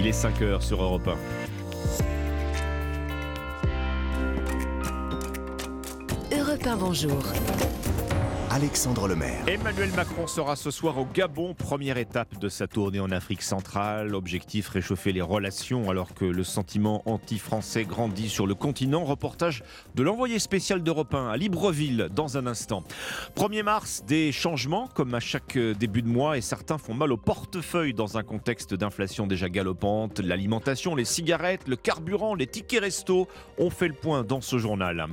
Il est 5h sur Europe 1. Europe 1, bonjour. Alexandre Lemaire. Emmanuel Macron sera ce soir au Gabon, première étape de sa tournée en Afrique centrale. Objectif réchauffer les relations alors que le sentiment anti-français grandit sur le continent. Reportage de l'envoyé spécial d'Europe 1 à Libreville dans un instant. 1er mars, des changements comme à chaque début de mois et certains font mal au portefeuille dans un contexte d'inflation déjà galopante. L'alimentation, les cigarettes, le carburant, les tickets resto ont fait le point dans ce journal.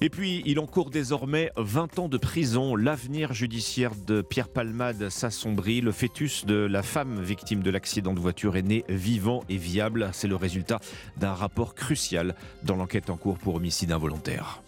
Et puis, il encourt désormais 20 ans de prison L'avenir judiciaire de Pierre Palmade s'assombrit. Le fœtus de la femme victime de l'accident de voiture est né vivant et viable. C'est le résultat d'un rapport crucial dans l'enquête en cours pour homicide involontaire.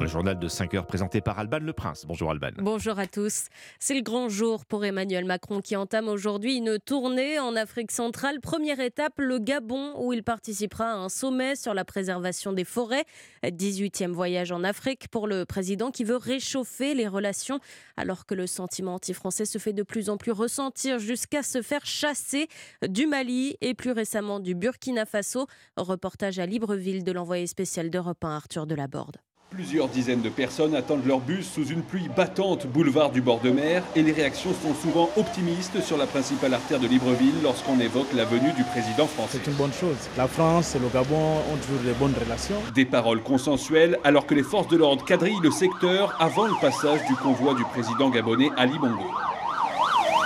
Le journal de 5 heures présenté par Alban Le Prince. Bonjour Alban. Bonjour à tous. C'est le grand jour pour Emmanuel Macron qui entame aujourd'hui une tournée en Afrique centrale. Première étape, le Gabon, où il participera à un sommet sur la préservation des forêts. 18e voyage en Afrique pour le président qui veut réchauffer les relations alors que le sentiment anti-français se fait de plus en plus ressentir jusqu'à se faire chasser du Mali et plus récemment du Burkina Faso. Reportage à Libreville de l'envoyé spécial d'Europe 1 Arthur Delaborde. Plusieurs dizaines de personnes attendent leur bus sous une pluie battante boulevard du bord de mer et les réactions sont souvent optimistes sur la principale artère de Libreville lorsqu'on évoque la venue du président français. C'est une bonne chose. La France et le Gabon ont toujours de bonnes relations. Des paroles consensuelles alors que les forces de l'ordre quadrillent le secteur avant le passage du convoi du président gabonais Ali Bongo.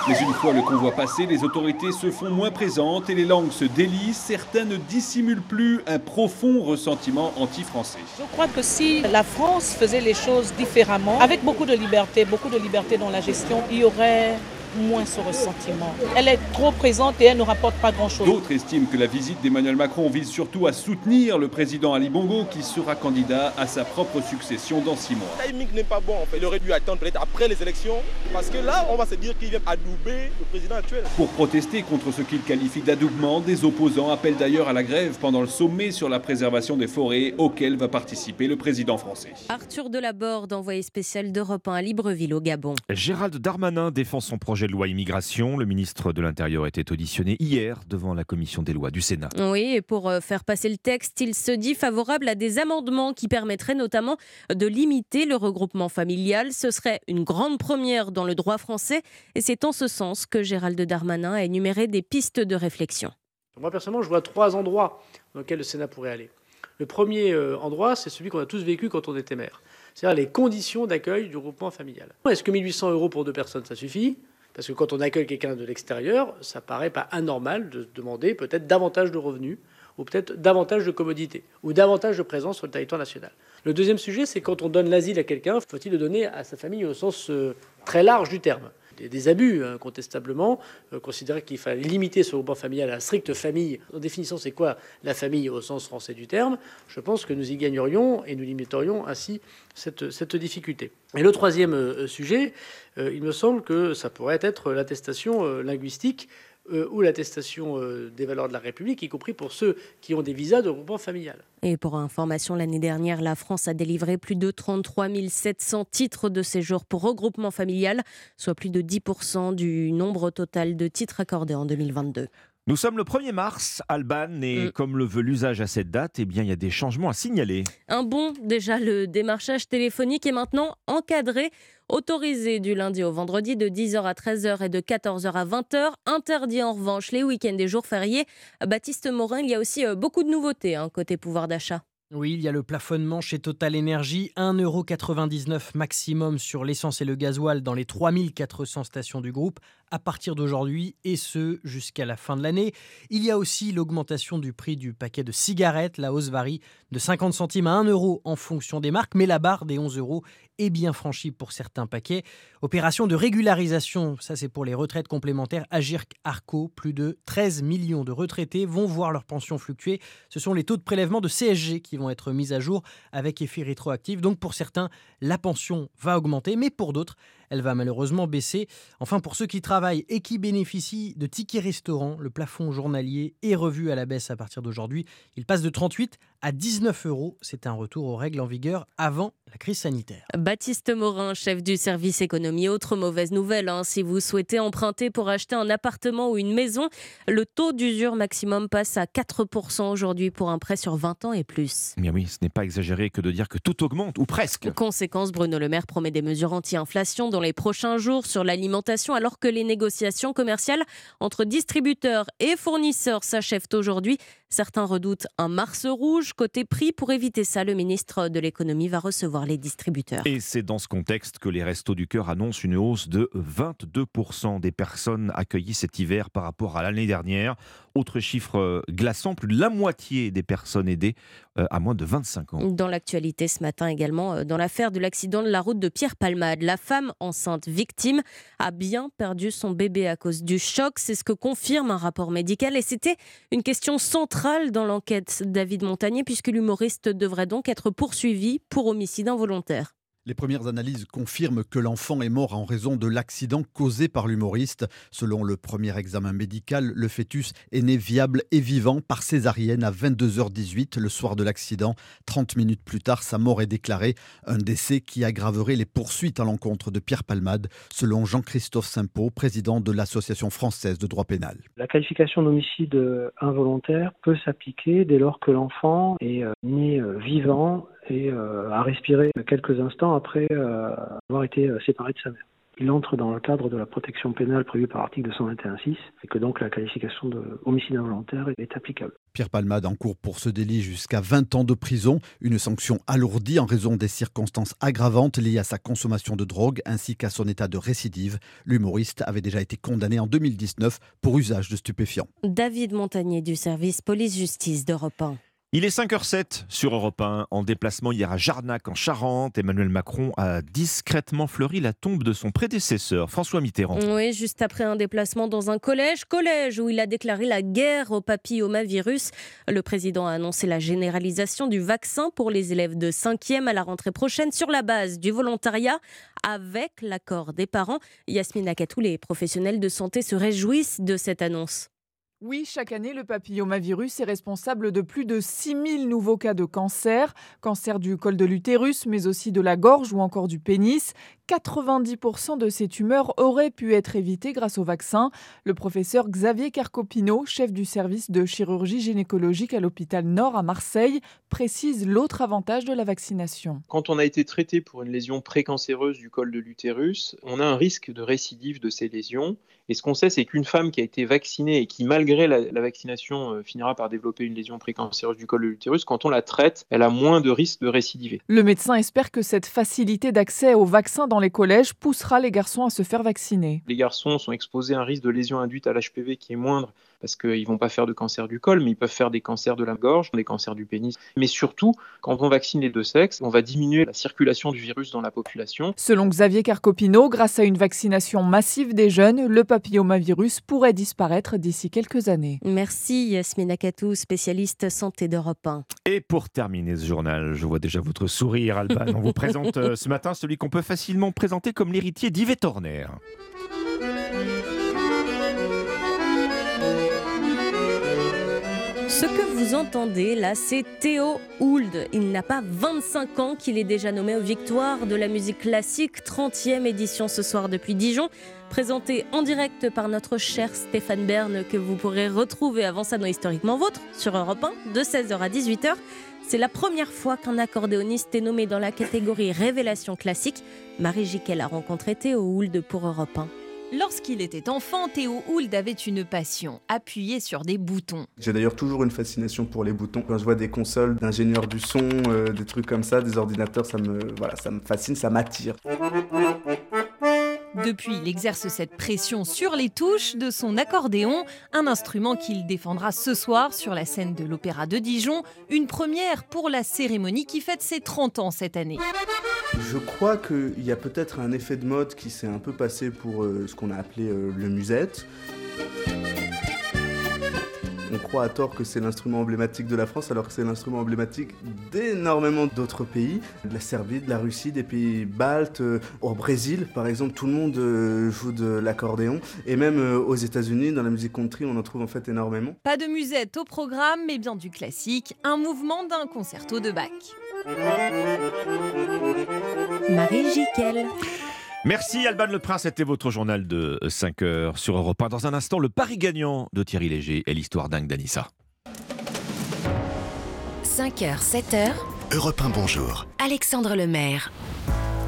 Mais une fois le convoi passé, les autorités se font moins présentes et les langues se délient. Certains ne dissimulent plus un profond ressentiment anti-français. Je crois que si la France faisait les choses différemment, avec beaucoup de liberté, beaucoup de liberté dans la gestion, il y aurait moins ce ressentiment. Elle est trop présente et elle ne rapporte pas grand-chose. D'autres estiment que la visite d'Emmanuel Macron vise surtout à soutenir le président Ali Bongo qui sera candidat à sa propre succession dans six mois. Le timing n'est pas bon en fait. Il aurait dû attendre peut-être après les élections parce que là, on va se dire qu'il vient adouber le président actuel. Pour protester contre ce qu'il qualifie d'adoubement, des opposants appellent d'ailleurs à la grève pendant le sommet sur la préservation des forêts auquel va participer le président français. Arthur Delaborde, envoyé spécial d'Europe 1 à Libreville au Gabon. Gérald Darmanin défend son projet de loi immigration. Le ministre de l'Intérieur était auditionné hier devant la commission des lois du Sénat. Oui, et pour euh, faire passer le texte, il se dit favorable à des amendements qui permettraient notamment de limiter le regroupement familial. Ce serait une grande première dans le droit français et c'est en ce sens que Gérald Darmanin a énuméré des pistes de réflexion. Moi, personnellement, je vois trois endroits dans lesquels le Sénat pourrait aller. Le premier euh, endroit, c'est celui qu'on a tous vécu quand on était maire, c'est-à-dire les conditions d'accueil du regroupement familial. Est-ce que 1800 euros pour deux personnes, ça suffit? Parce que quand on accueille quelqu'un de l'extérieur, ça paraît pas anormal de demander peut-être davantage de revenus ou peut-être davantage de commodités ou davantage de présence sur le territoire national. Le deuxième sujet, c'est quand on donne l'asile à quelqu'un, faut-il le donner à sa famille au sens euh, très large du terme? Des, abus, hein, contestablement. Euh, qu'il fallait limiter ce regroupement familial à la stricte famille. En définissant, c'est quoi la famille au sens français du terme Je pense que nous y gagnerions et nous limiterions ainsi cette, difficulté. Et le troisième euh, sujet, euh, il me semble que ça pourrait être l'attestation linguistique euh, ou l'attestation euh, des valeurs de la République, y compris pour ceux qui ont des visas de regroupement familial. Et pour information, l'année dernière, la France a délivré plus de 33 700 titres de séjour pour regroupement familial, soit plus de 10% du nombre total de titres accordés en 2022. Nous sommes le 1er mars, Alban, et mm. comme le veut l'usage à cette date, eh bien, il y a des changements à signaler. Un bon, déjà, le démarchage téléphonique est maintenant encadré, autorisé du lundi au vendredi de 10h à 13h et de 14h à 20h, interdit en revanche les week-ends et jours fériés. Baptiste Morin, il y a aussi euh, beaucoup de nouveautés hein, côté pouvoir d'achat. Oui, il y a le plafonnement chez Total Energy, 1,99€ maximum sur l'essence et le gasoil dans les 3400 stations du groupe à partir d'aujourd'hui et ce jusqu'à la fin de l'année. Il y a aussi l'augmentation du prix du paquet de cigarettes. La hausse varie de 50 centimes à 1 euro en fonction des marques, mais la barre des 11 euros est bien franchie pour certains paquets. Opération de régularisation, ça c'est pour les retraites complémentaires. Agirc Arco, plus de 13 millions de retraités vont voir leur pension fluctuer. Ce sont les taux de prélèvement de CSG qui vont être mis à jour avec effet rétroactif. Donc pour certains, la pension va augmenter, mais pour d'autres, elle va malheureusement baisser. Enfin, pour ceux qui travaillent et qui bénéficient de tickets restaurants, le plafond journalier est revu à la baisse à partir d'aujourd'hui. Il passe de 38 à 19 euros. C'est un retour aux règles en vigueur avant la crise sanitaire. Baptiste Morin, chef du service économie. Autre mauvaise nouvelle, hein, si vous souhaitez emprunter pour acheter un appartement ou une maison, le taux d'usure maximum passe à 4% aujourd'hui pour un prêt sur 20 ans et plus. Bien oui, ce n'est pas exagéré que de dire que tout augmente, ou presque. Conséquence, Bruno Le Maire promet des mesures anti-inflation dans les prochains jours sur l'alimentation, alors que les négociations commerciales entre distributeurs et fournisseurs s'achèvent aujourd'hui. Certains redoutent un mars rouge côté prix. Pour éviter ça, le ministre de l'économie va recevoir les distributeurs. Et c'est dans ce contexte que les Restos du Cœur annoncent une hausse de 22% des personnes accueillies cet hiver par rapport à l'année dernière. Autre chiffre euh, glaçant, plus de la moitié des personnes aidées euh, à moins de 25 ans. Dans l'actualité ce matin également, euh, dans l'affaire de l'accident de la route de Pierre Palmade, la femme enceinte victime a bien perdu son bébé à cause du choc. C'est ce que confirme un rapport médical et c'était une question centrale dans l'enquête David Montagnier puisque l'humoriste devrait donc être poursuivi pour homicide involontaire. Les premières analyses confirment que l'enfant est mort en raison de l'accident causé par l'humoriste. Selon le premier examen médical, le fœtus est né viable et vivant par césarienne à 22h18 le soir de l'accident. 30 minutes plus tard, sa mort est déclarée. Un décès qui aggraverait les poursuites à l'encontre de Pierre Palmade, selon Jean-Christophe Simpeau, président de l'Association française de droit pénal. La qualification d'homicide involontaire peut s'appliquer dès lors que l'enfant est euh, né euh, vivant et euh, a respiré quelques instants après euh, avoir été euh, séparé de sa mère. Il entre dans le cadre de la protection pénale prévue par l'article 221.6 et que donc la qualification de homicide involontaire est applicable. Pierre Palmade encourt pour ce délit jusqu'à 20 ans de prison, une sanction alourdie en raison des circonstances aggravantes liées à sa consommation de drogue ainsi qu'à son état de récidive. L'humoriste avait déjà été condamné en 2019 pour usage de stupéfiants. David Montagnier du service police-justice d'Europe 1. Il est 5h07 sur Europe 1. En déplacement hier à Jarnac, en Charente, Emmanuel Macron a discrètement fleuri la tombe de son prédécesseur, François Mitterrand. Oui, juste après un déplacement dans un collège, collège où il a déclaré la guerre au papillomavirus. Le président a annoncé la généralisation du vaccin pour les élèves de 5e à la rentrée prochaine sur la base du volontariat avec l'accord des parents. Yasmine Akatou, les professionnels de santé se réjouissent de cette annonce. Oui, chaque année, le papillomavirus est responsable de plus de 6000 nouveaux cas de cancer, cancer du col de l'utérus, mais aussi de la gorge ou encore du pénis. 90% de ces tumeurs auraient pu être évitées grâce au vaccin. Le professeur Xavier Carcopino, chef du service de chirurgie gynécologique à l'hôpital Nord à Marseille, précise l'autre avantage de la vaccination. Quand on a été traité pour une lésion précancéreuse du col de l'utérus, on a un risque de récidive de ces lésions. Et ce qu'on sait, c'est qu'une femme qui a été vaccinée et qui, malgré la, la vaccination, euh, finira par développer une lésion précancéreuse du col de l'utérus, quand on la traite, elle a moins de risque de récidiver. Le médecin espère que cette facilité d'accès au vaccin dans les collèges poussera les garçons à se faire vacciner. Les garçons sont exposés à un risque de lésion induite à l'HPV qui est moindre parce qu'ils ne vont pas faire de cancer du col, mais ils peuvent faire des cancers de la gorge, des cancers du pénis. Mais surtout, quand on vaccine les deux sexes, on va diminuer la circulation du virus dans la population. Selon Xavier Carcopino, grâce à une vaccination massive des jeunes, le papillomavirus pourrait disparaître d'ici quelques années. Merci Yasmina Katou, spécialiste santé d'Europe 1. Et pour terminer ce journal, je vois déjà votre sourire, Alban. On vous présente euh, ce matin celui qu'on peut facilement présenter comme l'héritier d'Yvette Horner. Ce que vous entendez là, c'est Théo Hould. Il n'a pas 25 ans qu'il est déjà nommé aux Victoires de la musique classique, 30e édition ce soir depuis Dijon, présenté en direct par notre cher Stéphane Bern que vous pourrez retrouver avant ça dans Historiquement Vôtre sur Europe 1 de 16h à 18h. C'est la première fois qu'un accordéoniste est nommé dans la catégorie Révélation classique. Marie Jiquel a rencontré Théo Hould pour Europe 1. Lorsqu'il était enfant, Théo Hould avait une passion, appuyer sur des boutons. J'ai d'ailleurs toujours une fascination pour les boutons. Quand je vois des consoles d'ingénieurs du son, euh, des trucs comme ça, des ordinateurs, ça me, ça me fascine, ça m'attire. Depuis, il exerce cette pression sur les touches de son accordéon, un instrument qu'il défendra ce soir sur la scène de l'Opéra de Dijon, une première pour la cérémonie qui fête ses 30 ans cette année. Je crois qu'il y a peut-être un effet de mode qui s'est un peu passé pour euh, ce qu'on a appelé euh, le musette. On croit à tort que c'est l'instrument emblématique de la France alors que c'est l'instrument emblématique d'énormément d'autres pays, de la Serbie, de la Russie, des pays baltes, euh, au Brésil par exemple, tout le monde euh, joue de l'accordéon et même euh, aux États-Unis dans la musique country, on en trouve en fait énormément. Pas de musette au programme, mais bien du classique, un mouvement d'un concerto de Bach. Marie Jiquel. Merci Alban Le Prince, c'était votre journal de 5 heures sur Europe 1. Dans un instant, le pari gagnant de Thierry Léger et l'histoire dingue d'Anissa. 5h, 7h. Europe 1, bonjour. Alexandre Lemaire.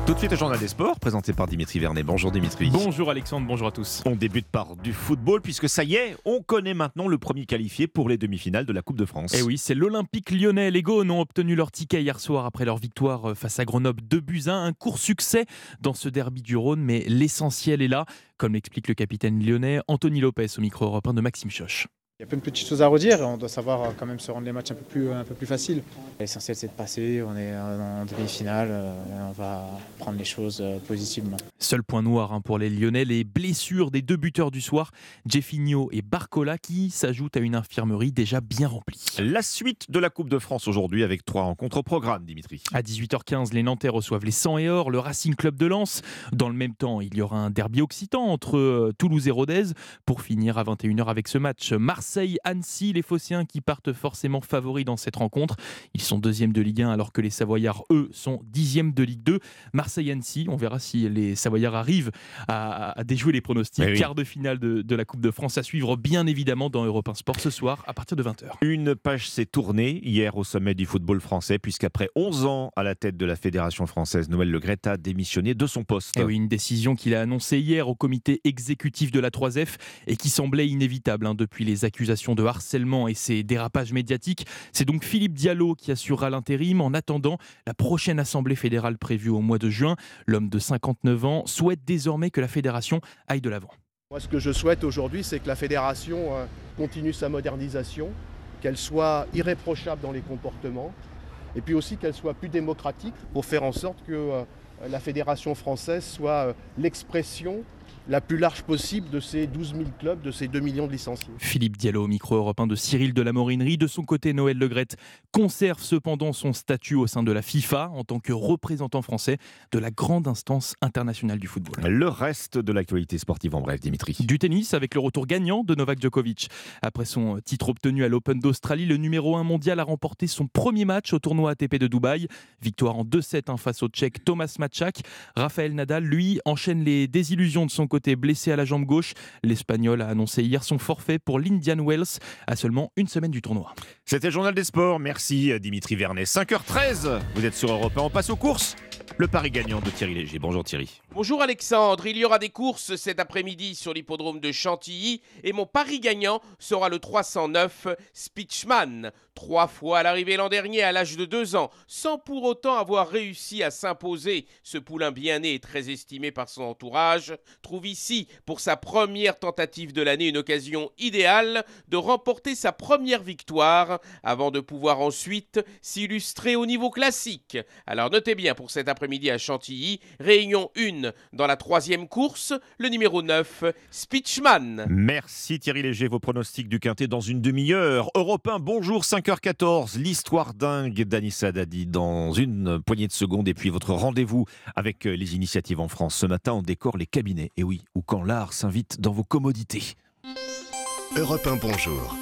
Tout de suite, le journal des sports présenté par Dimitri Vernet. Bonjour Dimitri. Bonjour Alexandre, bonjour à tous. On débute par du football puisque ça y est, on connaît maintenant le premier qualifié pour les demi-finales de la Coupe de France. Et Eh oui, c'est l'Olympique lyonnais. Les Gaunes ont obtenu leur ticket hier soir après leur victoire euh, face à Grenoble 2 buts 1. Un court succès dans ce derby du Rhône, mais l'essentiel est là, comme l'explique le capitaine lyonnais Anthony Lopez au micro européen de Maxime Choche. Il y a plein de petites choses à redire on doit savoir euh, quand même se rendre les matchs un peu plus, un peu plus faciles. L'essentiel c'est de passer, on est euh, en demi-finale, euh, on va prendre les choses positivement. Seul point noir hein, pour les Lyonnais, les blessures des deux buteurs du soir, Jeffinho et Barcola, qui s'ajoutent à une infirmerie déjà bien remplie. La suite de la Coupe de France aujourd'hui avec trois rencontres au programme, Dimitri. À 18h15, les Nantais reçoivent les 100 et Or, le Racing Club de Lens. Dans le même temps, il y aura un derby occitan entre Toulouse et Rodez pour finir à 21h avec ce match. Marseille-Annecy, les Phocéens qui partent forcément favoris dans cette rencontre. Ils sont deuxième de Ligue 1 alors que les Savoyards, eux, sont dixième de Ligue 2. Marseille-Annecy, on verra si les Savoyards arrivent à, à déjouer les pronostics. Oui. Quart de finale de, de la Coupe de France à suivre bien évidemment dans Europe 1 Sport ce soir à partir de 20h. Une page s'est tournée hier au sommet du football français puisqu'après 11 ans à la tête de la Fédération française, Noël Le Gret a démissionné de son poste. Et Eh oui, une décision qu'il a annoncée hier au comité exécutif de la 3F et qui semblait inévitable hein, depuis les accusations de harcèlement et ses dérapages médiatiques. C'est donc Philippe Diallo qui assurera l'intérim en attendant la prochaine assemblée fédérale prévue au mois de juin. L'homme de 59 ans souhaite désormais que la fédération aille de l'avant. Moi, ce que je souhaite aujourd'hui, c'est que la fédération euh, continue sa modernisation, qu'elle soit irréprochable dans les comportements, et puis aussi qu'elle soit plus démocratique pour faire en sorte que euh, la fédération française soit euh, l'expression la plus large possible de ces 12 000 clubs, de ces 2 millions de licenciés. Philippe Diallo au micro européen de Cyril de la Morinerie. De son côté, Noël Legrette conserve cependant son statut au sein de la FIFA en tant que représentant français de la grande instance internationale du football. Le reste de l'actualité sportive en bref, Dimitri. Du tennis avec le retour gagnant de Novak Djokovic. Après son titre obtenu à l'Open d'Australie, le numéro 1 mondial a remporté son premier match au tournoi ATP de Dubaï. Victoire en 2-7 hein, face au Tchèque Thomas Matchak. Raphaël Nadal, lui, enchaîne les désillusions de son côté blessé à la jambe gauche. L'Espagnol a annoncé hier son forfait pour l'Indian Wells à seulement une semaine du tournoi. C'était journal des sports. Merci Dimitri Vernet. 5h13, vous êtes sur Europe 1. On passe aux courses. Le pari gagnant de Thierry Léger. Bonjour Thierry. Bonjour Alexandre, il y aura des courses cet après-midi sur l'hippodrome de Chantilly et mon pari gagnant sera le 309 Speechman. Trois fois à l'arrivée l'an dernier à l'âge de deux ans, sans pour autant avoir réussi à s'imposer, ce poulain bien né et très estimé par son entourage, trouve ici, pour sa première tentative de l'année, une occasion idéale de remporter sa première victoire avant de pouvoir ensuite s'illustrer au niveau classique. Alors notez bien pour cet après-midi à Chantilly, réunion 1 dans la troisième course, le numéro 9, Speechman. Merci Thierry Léger, vos pronostics du Quintet dans une demi-heure. Europe 1, bonjour, 5h14, l'histoire dingue d'Anissa Dadi dans une poignée de secondes et puis votre rendez-vous avec les initiatives en France. Ce matin, on décore les cabinets. Et oui, ou quand l'art s'invite dans vos commodités. Europe 1, bonjour.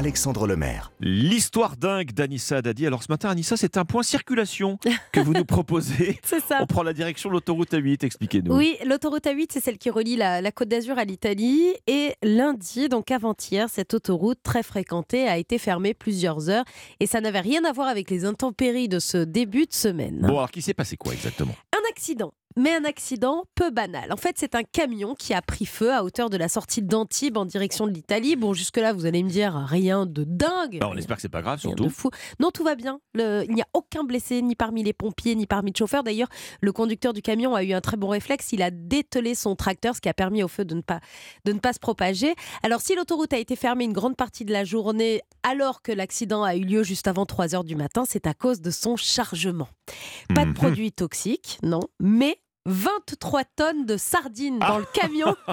Alexandre Lemaire. L'histoire dingue d'Anissa Dadi. Alors ce matin, Anissa, c'est un point circulation que vous nous proposez. C'est ça. On prend la direction de l'autoroute A8, expliquez-nous. Oui, l'autoroute A8, c'est celle qui relie la, la Côte d'Azur à l'Italie. Et lundi, donc avant-hier, cette autoroute très fréquentée a été fermée plusieurs heures. Et ça n'avait rien à voir avec les intempéries de ce début de semaine. Bon, alors qui s'est passé quoi exactement? Un accident. Mais un accident peu banal. En fait, c'est un camion qui a pris feu à hauteur de la sortie d'Antibes en direction de l'Italie. Bon, jusque-là, vous allez me dire rien de dingue. Bah, On espère que c'est pas grave, surtout. fou. Non, tout va bien. Le- Il n'y a aucun blessé, ni parmi les pompiers, ni parmi le chauffeur. D'ailleurs, le conducteur du camion a eu un très bon réflexe. Il a dételé son tracteur, ce qui a permis au feu de ne pas, de ne pas se propager. Alors, si l'autoroute a été fermée une grande partie de la journée, alors que l'accident a eu lieu juste avant 3 heures du matin, c'est à cause de son chargement. Pas de Mhm. produits toxiques, non, mais 23 tonnes de sardines dans le camion.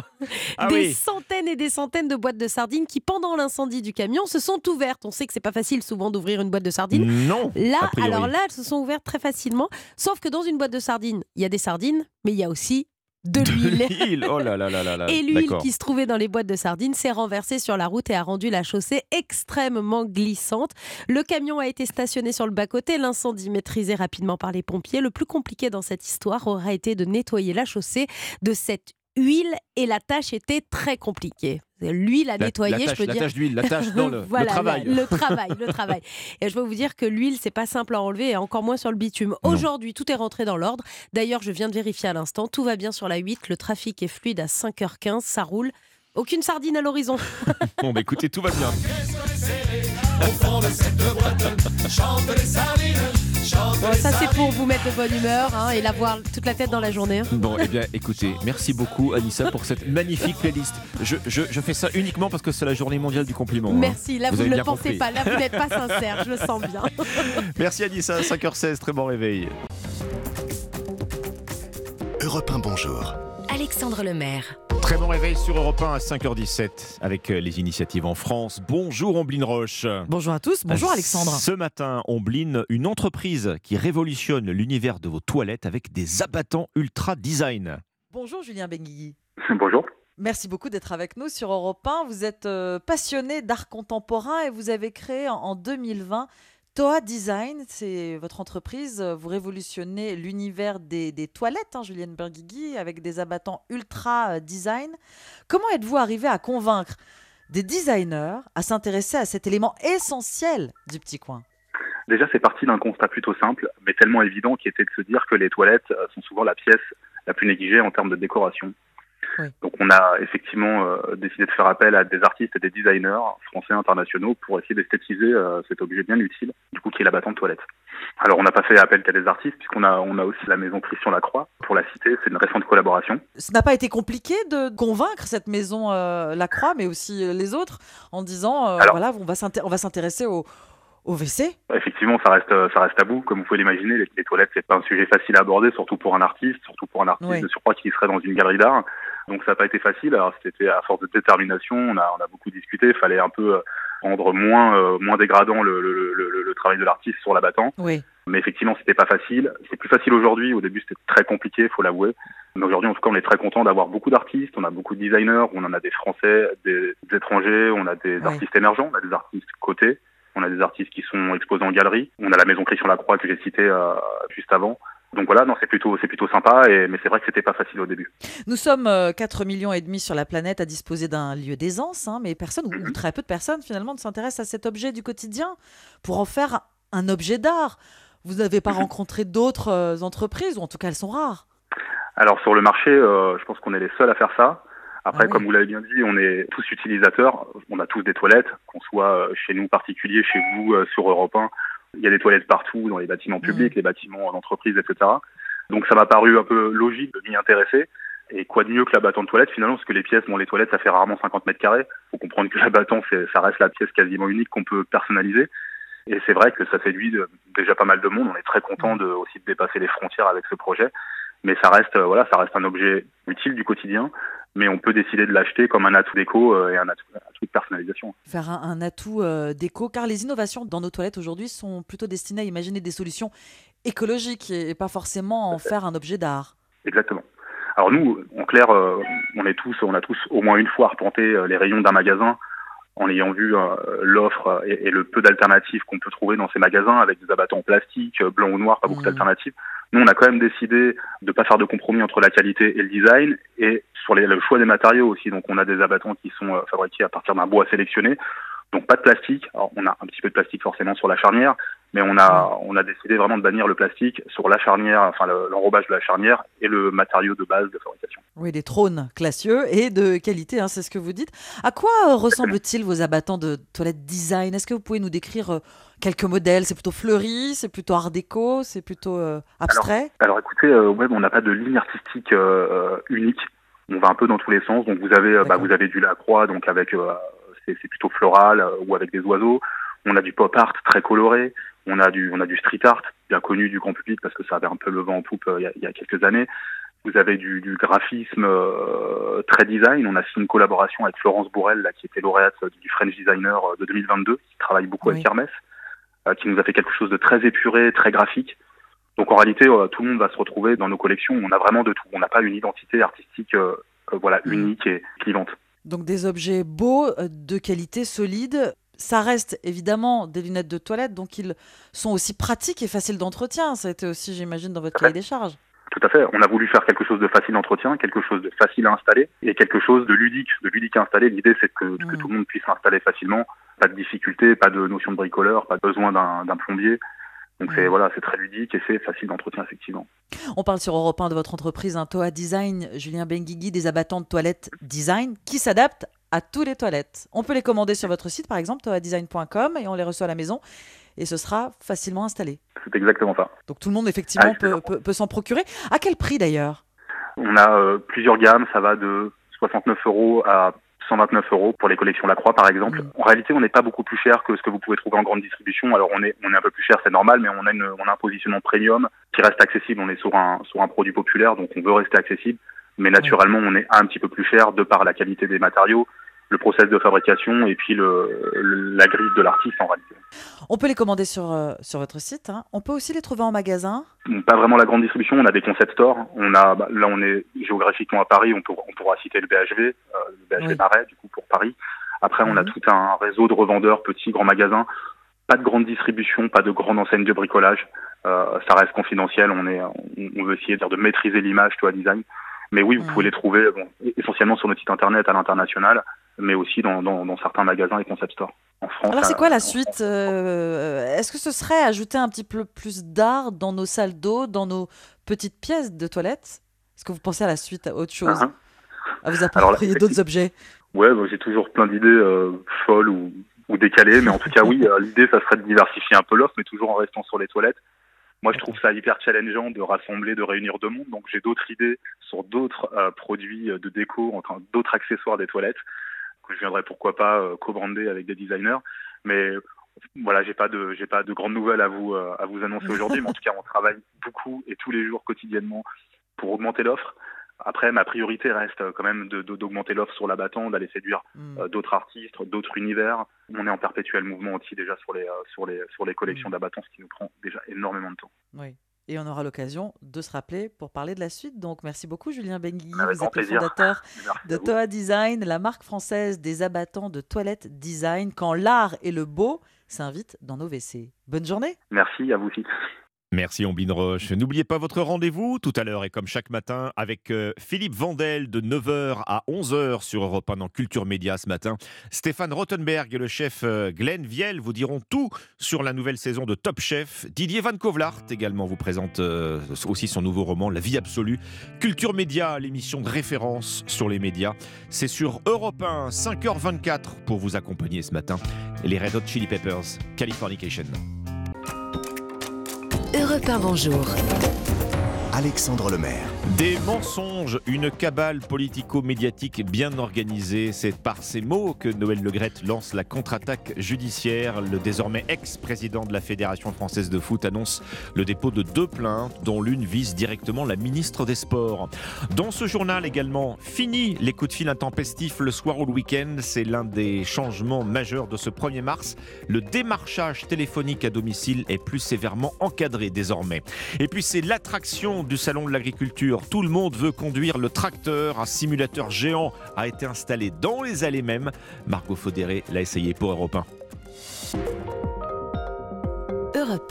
Ah des oui. centaines et des centaines de boîtes de sardines qui, pendant l'incendie du camion, se sont ouvertes. On sait que c'est pas facile souvent d'ouvrir une boîte de sardines. Non. Là, alors là, elles se sont ouvertes très facilement. Sauf que dans une boîte de sardines, il y a des sardines, mais il y a aussi de l'huile. L'huile, oh là là là là là. Et l'huile qui se trouvait dans les boîtes de sardines s'est renversée sur la route et a rendu la chaussée extrêmement glissante. Le camion a été stationné sur le bas-côté, l'incendie maîtrisé rapidement par les pompiers. Le plus compliqué dans cette histoire aura été de nettoyer la chaussée de cette huile et la tâche était très compliquée. L'huile à La- nettoyer, la tâche- je peux la dire. tâche d'huile, la tâche dans le- travail. Le, travail, le travail. Et je peux vous dire que l'huile, c'est pas simple à enlever et encore moins sur le bitume. Aujourd'hui, tout est rentré dans l'ordre. D'ailleurs, je viens de vérifier à l'instant, tout va bien sur la 8, le trafic est fluide à 5h15, ça roule. Aucune sardine à l'horizon. Bon, bah écoutez, tout va bien. Bon, ça, c'est pour vous mettre de bonne humeur hein, et l'avoir toute la tête dans la journée. hein. Bon, eh bien, écoutez, merci beaucoup, Anissa, pour cette magnifique playlist. Je, je- je fais ça uniquement parce que c'est la journée mondiale du compliment. hein. Merci, là, vous, ne le pensez compris. pas, là, vous n'êtes pas sincère, je le sens bien. Merci, Anissa, 5h16, très bon réveil. Europe 1, bonjour. Alexandre Lemaire. Très bon réveil sur Europe 1 à 5h17 avec euh, les initiatives en France. Bonjour Ombline Roche. Bonjour à tous, bonjour Alexandre. Ce matin, Ombline, une entreprise qui révolutionne l'univers de vos toilettes avec des abattants ultra design. Bonjour Julien Benguigui. Bonjour. Merci beaucoup d'être avec nous sur Europe 1. Vous êtes euh, passionné d'art contemporain et vous avez créé en, en 2020 Toa Design. C'est votre entreprise. Vous révolutionnez l'univers des, toilettes, hein, Julienne Benguigui, avec des abattants ultra euh, design. Comment êtes-vous arrivé à convaincre des designers à s'intéresser à cet élément essentiel du petit coin? Déjà, c'est parti d'un constat plutôt simple, mais tellement évident, qui était de se dire que les toilettes euh, sont souvent la pièce la plus négligée en termes de décoration. Donc, on a effectivement euh, décidé de faire appel à des artistes et des designers français et internationaux pour essayer d'esthétiser euh, cet objet bien utile, du coup, qui est la battante toilette. Alors, on n'a pas fait appel qu'à des artistes, puisqu'on a, on a aussi la maison Christian Lacroix, pour la citer, c'est une récente collaboration. Ce n'a pas été compliqué de convaincre cette maison euh, Lacroix, mais aussi les autres, en disant Alors- voilà, on va s'inté- on va s'intéresser au, au WC. Effectivement, ça reste, ça reste tabou. Comme vous pouvez l'imaginer, les, les toilettes, c'est pas un sujet facile à aborder, surtout pour un artiste, surtout pour un artiste Oui. de surcroît qui serait dans une galerie d'art. Donc ça n'a pas été facile. Alors c'était à force de détermination, on a, on a beaucoup discuté. Il fallait un peu euh, rendre moins, euh, moins dégradant le, le, le, le- le travail de l'artiste sur l'abattant. Oui. Mais effectivement, c'était pas facile. C'est plus facile aujourd'hui. Au début, c'était très compliqué, faut l'avouer. Mais aujourd'hui, en tout cas, on est très content d'avoir beaucoup d'artistes. On a beaucoup de designers. On en a des Français, des, des étrangers. On a des artistes émergents. On a des artistes cotés. On a des artistes qui sont exposés en galerie. On a la maison Christian Lacroix que j'ai citée euh, juste avant. Donc voilà, non, c'est plutôt, c'est plutôt sympa. Et, mais c'est vrai que c'était pas facile au début. Nous sommes euh, 4 millions et demi sur la planète à disposer d'un lieu d'aisance, hein, mais personne, ou, ou très peu de personnes finalement, ne s'intéressent à cet objet du quotidien pour en faire un objet d'art. Vous n'avez pas rencontré d'autres euh, entreprises, ou en tout cas elles sont rares. Alors sur le marché, euh, je pense qu'on est les seuls à faire ça. Après, comme vous l'avez bien dit, on est tous utilisateurs. On a tous des toilettes, qu'on soit euh, chez nous particuliers, chez vous euh, sur Europe 1. Il y a des toilettes partout, dans les bâtiments publics, les bâtiments d'entreprise, etc. Donc ça m'a paru un peu logique de m'y intéresser. Et quoi de mieux que la battante de toilette finalement, parce que les pièces, bon, les toilettes, ça fait rarement 50 mètres carrés. faut comprendre que la battante, c'est- ça reste la pièce quasiment unique qu'on peut personnaliser. Et c'est vrai que ça séduit déjà pas mal de monde. On est très content de, aussi de dépasser les frontières avec ce projet. Mais ça reste, euh, voilà, ça reste un objet utile du quotidien. Mais on peut décider de l'acheter comme un atout déco euh, et un atout, un atout de personnalisation. Faire un, un atout euh, déco, car les innovations dans nos toilettes aujourd'hui sont plutôt destinées à imaginer des solutions écologiques et, et pas forcément en faire un objet d'art. Exactement. Alors nous, en clair, euh, on est tous, on a tous au moins une fois arpenté euh, les rayons d'un magasin en ayant vu l'offre et, et le peu d'alternatives qu'on peut trouver dans ces magasins avec des abattants en plastique, blanc ou noir, pas beaucoup d'alternatives. Nous, on a quand même décidé de pas faire de compromis entre la qualité et le design et sur le choix des matériaux aussi. Donc, on a des abattants qui sont euh, fabriqués à partir d'un bois sélectionné. Donc, pas de plastique. Alors, on a un petit peu de plastique forcément sur la charnière, mais on a, on a décidé vraiment de bannir le plastique sur la charnière, enfin le- l'enrobage de la charnière et le matériau de base de fabrication. Oui, des trônes classieux et de qualité, hein, c'est ce que vous dites. À quoi euh, ressemblent-ils vos abattants de toilettes design? Est-ce que vous pouvez nous décrire euh, quelques modèles? C'est plutôt fleuri, c'est plutôt art déco, c'est plutôt euh, abstrait? Alors, alors, écoutez, euh, ouais, on n'a pas de ligne artistique euh, unique. On va un peu dans tous les sens. Donc vous avez, bah, vous avez du Lacroix, donc avec c'est plutôt floral ou avec des oiseaux. On a du pop art très coloré. On a du, on a du street art bien connu du grand public parce que ça avait un peu le vent en poupe euh, il y, a, il y a quelques années. Vous avez du, du graphisme euh, très design. On a fait une collaboration avec Florence Bourrel, là, qui était lauréate du French Designer de 2022, qui travaille beaucoup avec Hermès, euh, qui nous a fait quelque chose de très épuré, très graphique. Donc en réalité, tout le monde va se retrouver dans nos collections. On a vraiment de tout. On n'a pas une identité artistique voilà, unique et clivante. Donc des objets beaux, de qualité solide. Ça reste évidemment des lunettes de toilette, donc ils sont aussi pratiques et faciles d'entretien. Ça a été aussi, j'imagine, dans votre cahier des charges. Tout à fait. On a voulu faire quelque chose de facile d'entretien, quelque chose de facile à installer et quelque chose de ludique, de ludique à installer. L'idée, c'est que, que, tout le monde puisse l'installer facilement. Pas de difficulté, pas de notion de bricoleur, pas besoin d'un plombier. Donc c'est voilà, c'est très ludique et c'est facile d'entretien effectivement. On parle sur Europe 1 de votre entreprise, un Toa Design, Julien Benguigui, des abattants de toilettes design qui s'adaptent à tous les toilettes. On peut les commander sur votre site par exemple, toadesign.com et on les reçoit à la maison et ce sera facilement installé. C'est exactement ça. Donc tout le monde effectivement ah, peut, peut, s'en procurer. À quel prix d'ailleurs? On a euh, plusieurs gammes, ça va de 69 euros à 129 euros pour les collections Lacroix par exemple. En réalité, on n'est pas beaucoup plus cher que ce que vous pouvez trouver en grande distribution. Alors on est on est un peu plus cher, c'est normal, mais on a une, on a un positionnement premium qui reste accessible. On est sur un sur un produit populaire, donc on veut rester accessible. Mais naturellement, on est un petit peu plus cher de par la qualité des matériaux, le process de fabrication et puis le, la grille de l'artiste en réalité. On peut les commander sur, euh, sur votre site. Hein. On peut aussi les trouver en magasin? Pas vraiment la grande distribution. On a des concept stores. On a, bah, là, on est géographiquement à Paris. On, peut, on pourra citer le BHV, euh, le BHV Marais, du coup, pour Paris. Après, on a mhm. tout un réseau de revendeurs, petits, grands magasins. Pas de grande distribution, pas de grande enseigne de bricolage. Euh, ça reste confidentiel. On, est, on, veut essayer de, de maîtriser l'image, toi, design. Mais oui, vous pouvez les trouver bon, essentiellement sur notre site internet à l'international, mais aussi dans, dans, dans, certains magasins et concept stores en France. Alors c'est quoi la suite euh, Est-ce que ce serait ajouter un petit peu plus d'art dans nos salles d'eau, dans nos petites pièces de toilettes? Est-ce que vous pensez à la suite, à autre chose? Uh-huh. À vous approprier d'autres objets? Ouais, bah, j'ai toujours plein d'idées euh, folles ou, ou décalées, mais en tout cas oui, euh, l'idée ça serait de diversifier un peu l'offre, mais toujours en restant sur les toilettes. Moi, je trouve ça hyper challengeant de rassembler, de réunir deux mondes. Donc, j'ai d'autres idées sur d'autres euh, produits de déco, enfin, d'autres accessoires des toilettes que je viendrai pourquoi pas euh, co-brander avec des designers. Mais voilà, j'ai pas de j'ai pas de grandes nouvelles à vous euh, à vous annoncer aujourd'hui. mais en tout cas, on travaille beaucoup et tous les jours quotidiennement pour augmenter l'offre. Après, ma priorité reste quand même d'augmenter l'offre sur l'abattant, d'aller séduire mm. euh, d'autres artistes, d'autres univers. On est en perpétuel mouvement aussi déjà sur les, euh, sur les, sur les collections mm. d'abattants, ce qui nous prend déjà énormément de temps. Oui. Et on aura l'occasion de se rappeler pour parler de la suite. Donc merci beaucoup Julien Benguigui, vous êtes le fondateur de Toa Design, la marque française des abattants de toilettes design. Quand l'art et le beau s'invitent dans nos WC. Bonne journée. Merci à vous aussi. Merci Ombline Roche. N'oubliez pas votre rendez-vous tout à l'heure et comme chaque matin avec euh, Philippe Vandel de 9h à 11h sur Europe 1 dans Culture Média ce matin. Stéphane Rottenberg et le chef euh, Glenn Viel vous diront tout sur la nouvelle saison de Top Chef. Didier Van Kovlart également vous présente euh, aussi son nouveau roman La vie absolue. Culture Média, l'émission de référence sur les médias. C'est sur Europe 1, 5h24 pour vous accompagner ce matin. Les Red Hot Chili Peppers, Californication. Europe 1, bonjour. Alexandre Lemaire. Des mensonges, une cabale politico-médiatique bien organisée. C'est par ces mots que Noël Legrette lance la contre-attaque judiciaire. Le désormais ex-président de la Fédération française de foot annonce le dépôt de deux plaintes, dont l'une vise directement la ministre des Sports. Dans ce journal également, fini les coups de fil intempestifs le soir ou le week-end. C'est l'un des changements majeurs de ce 1er mars. Le démarchage téléphonique à domicile est plus sévèrement encadré désormais. Et puis c'est l'attraction du Salon de l'Agriculture tout le monde veut conduire le tracteur. Un simulateur géant a été installé dans les allées mêmes. Margot Faudéré l'a essayé pour Europe 1.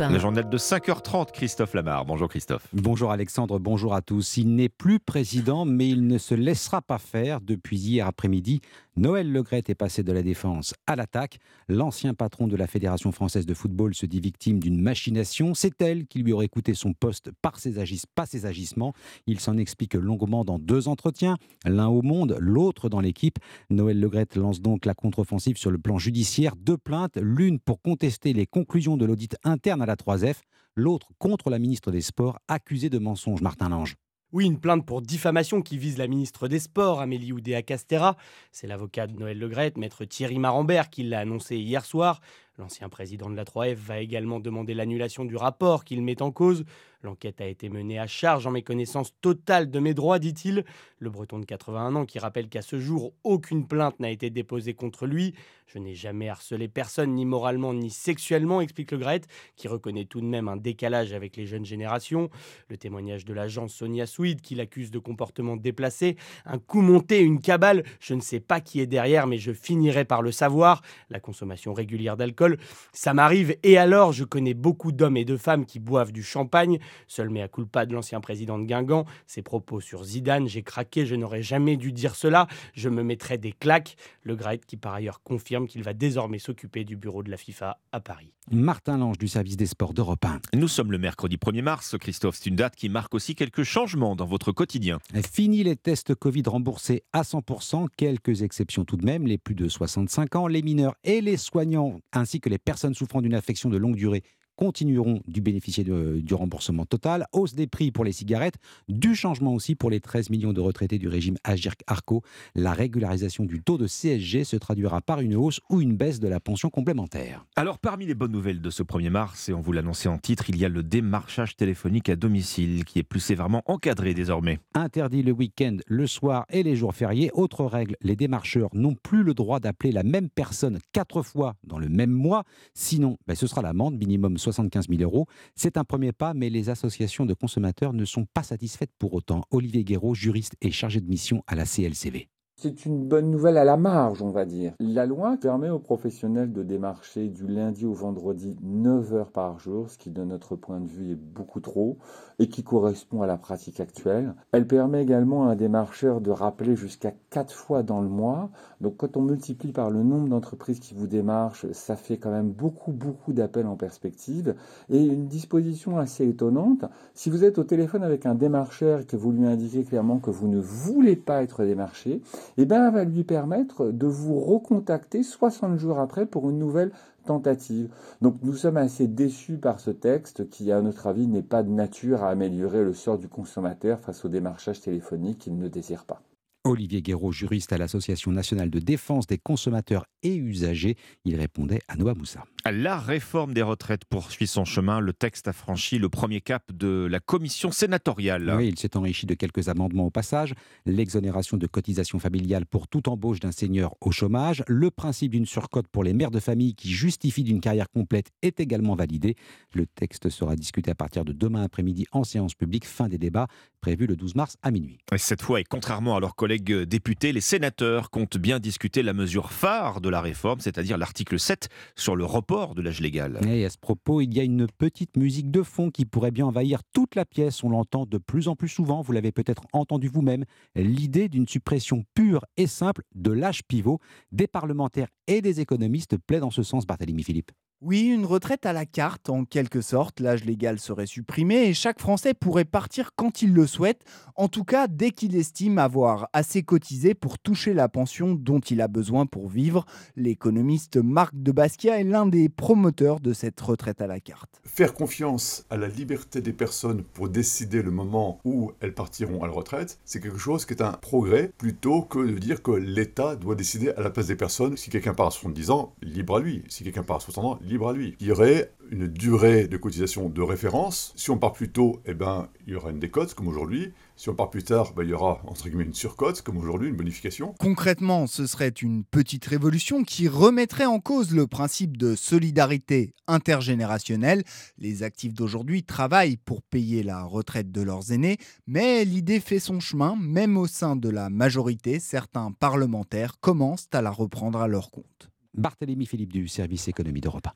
Le journal de 5h30, Christophe Lamar. Bonjour Christophe. Bonjour Alexandre, bonjour à tous. Il n'est plus président, mais il ne se laissera pas faire. Depuis hier après-midi, Noël Legrette est passé de la défense à l'attaque. L'ancien patron de la Fédération française de football se dit victime d'une machination. C'est elle qui lui aurait coûté son poste par ses pas ses agissements. Il s'en explique longuement dans deux entretiens, l'un au Monde, l'autre dans l'équipe. Noël Legrette lance donc la contre-offensive sur le plan judiciaire. Deux plaintes, l'une pour contester les conclusions de l'audit interne à la 3F, l'autre contre la ministre des Sports accusée de mensonge, Martin Lange. Oui, une plainte pour diffamation qui vise la ministre des Sports, Amélie Oudéa-Castera. C'est l'avocat de Noël Legrette, maître Thierry Marambert, qui l'a annoncé hier soir. L'ancien président de la 3F va également demander l'annulation du rapport qu'il met en cause. L'enquête a été menée à charge en méconnaissance totale de mes droits, dit-il. Le breton de 81 ans qui rappelle qu'à ce jour, aucune plainte n'a été déposée contre lui. Je n'ai jamais harcelé personne, ni moralement, ni sexuellement, explique le Gret, qui reconnaît tout de même un décalage avec les jeunes générations. Le témoignage de l'agent Sonia Swede, qui l'accuse de comportement déplacé. Un coup monté, une cabale, je ne sais pas qui est derrière, mais je finirai par le savoir. La consommation régulière d'alcool, ça m'arrive, et alors je connais beaucoup d'hommes et de femmes qui boivent du champagne. Seul mea culpa de l'ancien président de Guingamp, ses propos sur Zidane, j'ai craqué, je n'aurais jamais dû dire cela, je me mettrais des claques. Le Gret, qui par ailleurs confirme qu'il va désormais s'occuper du bureau de la FIFA à Paris. Martin Lange du service des sports d'Europe 1. Nous sommes le mercredi 1er mars, Christophe. C'est une date qui marque aussi quelques changements dans votre quotidien. Fini les tests Covid remboursés à 100%, quelques exceptions tout de même, les plus de 65 ans, les mineurs et les soignants, ainsi que les personnes souffrant d'une affection de longue durée continueront du bénéficier du remboursement total, hausse des prix pour les cigarettes, du changement aussi pour les 13 millions de retraités du régime Agirc-Arco. La régularisation du taux de CSG se traduira par une hausse ou une baisse de la pension complémentaire. Alors parmi les bonnes nouvelles de ce 1er mars, et on vous l'annonçait en titre, il y a le démarchage téléphonique à domicile qui est plus sévèrement encadré désormais. Interdit le week-end, le soir et les jours fériés. Autre règle, les démarcheurs n'ont plus le droit d'appeler la même personne quatre fois dans le même mois. Sinon, ben, ce sera l'amende minimum 75 000 euros. C'est un premier pas, mais les associations de consommateurs ne sont pas satisfaites pour autant. Olivier Guéraud, juriste et chargé de mission à la CLCV. C'est une bonne nouvelle à la marge, on va dire. La loi permet aux professionnels de démarcher du lundi au vendredi 9 heures par jour, ce qui de notre point de vue est beaucoup trop et qui correspond à la pratique actuelle. Elle permet également à un démarcheur de rappeler jusqu'à 4 fois dans le mois. Donc quand on multiplie par le nombre d'entreprises qui vous démarchent, ça fait quand même beaucoup, beaucoup d'appels en perspective. Et une disposition assez étonnante, si vous êtes au téléphone avec un démarcheur et que vous lui indiquez clairement que vous ne voulez pas être démarché, eh ben, va lui permettre de vous recontacter 60 jours après pour une nouvelle tentative. Donc nous sommes assez déçus par ce texte qui, à notre avis, n'est pas de nature à améliorer le sort du consommateur face au démarchage téléphonique qu'il ne désire pas. Olivier Guéraud, juriste à l'Association nationale de défense des consommateurs et usagers, il répondait à Noah Moussa. La réforme des retraites poursuit son chemin. Le texte a franchi le premier cap de la commission sénatoriale. Oui, il s'est enrichi de quelques amendements au passage. L'exonération de cotisation familiale pour toute embauche d'un seigneur au chômage. Le principe d'une surcote pour les mères de famille qui justifient d'une carrière complète est également validé. Le texte sera discuté à partir de demain après-midi en séance publique. Fin des débats prévu le 12 mars à minuit. cette fois, et contrairement à leurs collègues députés, les sénateurs comptent bien discuter la mesure phare de la réforme, c'est-à-dire l'article 7 sur le report de l'âge légal. Et à ce propos, il y a une petite musique de fond qui pourrait bien envahir toute la pièce. On l'entend de plus en plus souvent, vous l'avez peut-être entendu vous-même, l'idée d'une suppression pure et simple de l'âge pivot. Des parlementaires et des économistes plaident en ce sens, Barthélemy Philippe. Oui, une retraite à la carte, en quelque sorte. L'âge légal serait supprimé et chaque Français pourrait partir quand il le souhaite, en tout cas dès qu'il estime avoir assez cotisé pour toucher la pension dont il a besoin pour vivre. L'économiste Marc de Basquiat est l'un des promoteurs de cette retraite à la carte. Faire confiance à la liberté des personnes pour décider le moment où elles partiront à la retraite, c'est quelque chose qui est un progrès plutôt que de dire que l'État doit décider à la place des personnes. Si quelqu'un part à 70 ans, libre à lui. Si quelqu'un part à 60 ans, libre à lui. Il y aurait une durée de cotisation de référence. Si on part plus tôt, eh ben, il y aura une décote comme aujourd'hui. Si on part plus tard, ben, il y aura entre guillemets une surcote comme aujourd'hui, une bonification. Concrètement, ce serait une petite révolution qui remettrait en cause le principe de solidarité intergénérationnelle. Les actifs d'aujourd'hui travaillent pour payer la retraite de leurs aînés, mais l'idée fait son chemin, même au sein de la majorité, certains parlementaires commencent à la reprendre à leur compte. Barthélémy Philippe du service économie d'Europe.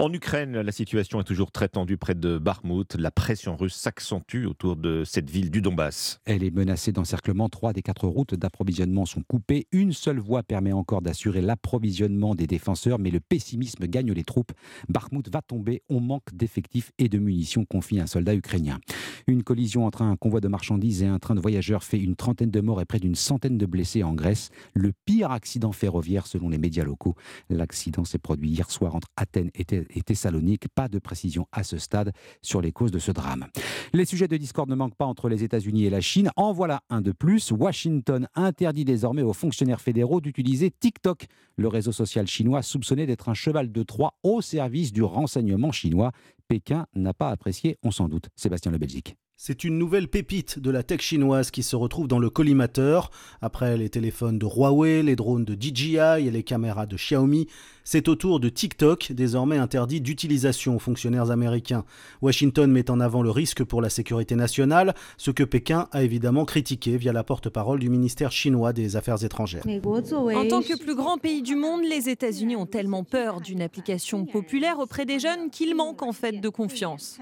En Ukraine, la situation est toujours très tendue près de Bakhmut. La pression russe s'accentue autour de cette ville du Donbass. Elle est menacée d'encerclement. Trois des quatre routes d'approvisionnement sont coupées. Une seule voie permet encore d'assurer l'approvisionnement des défenseurs, mais le pessimisme gagne les troupes. Bakhmut va tomber. On manque d'effectifs et de munitions, confie un soldat ukrainien. Une collision entre un convoi de marchandises et un train de voyageurs fait une trentaine de morts et près d'une centaine de blessés en Grèce. Le pire accident ferroviaire selon les médias locaux. L'accident s'est produit hier soir entre Athènes et et Thessalonique. Pas de précision à ce stade sur les causes de ce drame. Les sujets de discorde ne manquent pas entre les États-Unis et la Chine. En voilà un de plus. Washington interdit désormais aux fonctionnaires fédéraux d'utiliser TikTok, le réseau social chinois soupçonné d'être un cheval de Troie au service du renseignement chinois. Pékin n'a pas apprécié, on s'en doute. Sébastien Le Belgique. C'est une nouvelle pépite de la tech chinoise qui se retrouve dans le collimateur. Après les téléphones de Huawei, les drones de DJI et les caméras de Xiaomi, c'est au tour de TikTok, désormais interdit d'utilisation aux fonctionnaires américains. Washington met en avant le risque pour la sécurité nationale, ce que Pékin a évidemment critiqué via la porte-parole du ministère chinois des Affaires étrangères. En tant que plus grand pays du monde, les États-Unis ont tellement peur d'une application populaire auprès des jeunes qu'ils manquent en fait de confiance.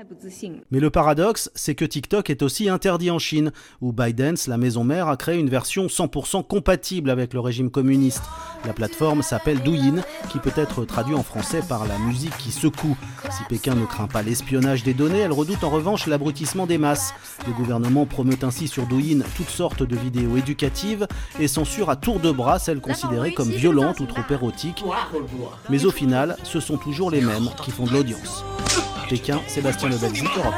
Mais le paradoxe, c'est que TikTok est aussi interdit en Chine, où Biden, la maison mère, a créé une version 100% compatible avec le régime communiste. La plateforme s'appelle Douyin, qui peut être traduit en français par la musique qui secoue. Si Pékin ne craint pas l'espionnage des données, elle redoute en revanche l'abrutissement des masses. Le gouvernement promeut ainsi sur Douyin toutes sortes de vidéos éducatives et censure à tour de bras celles considérées comme violentes ou trop érotiques. Mais au final, ce sont toujours les mêmes qui font de l'audience. Pékin, Sébastien Lebelzik, Europe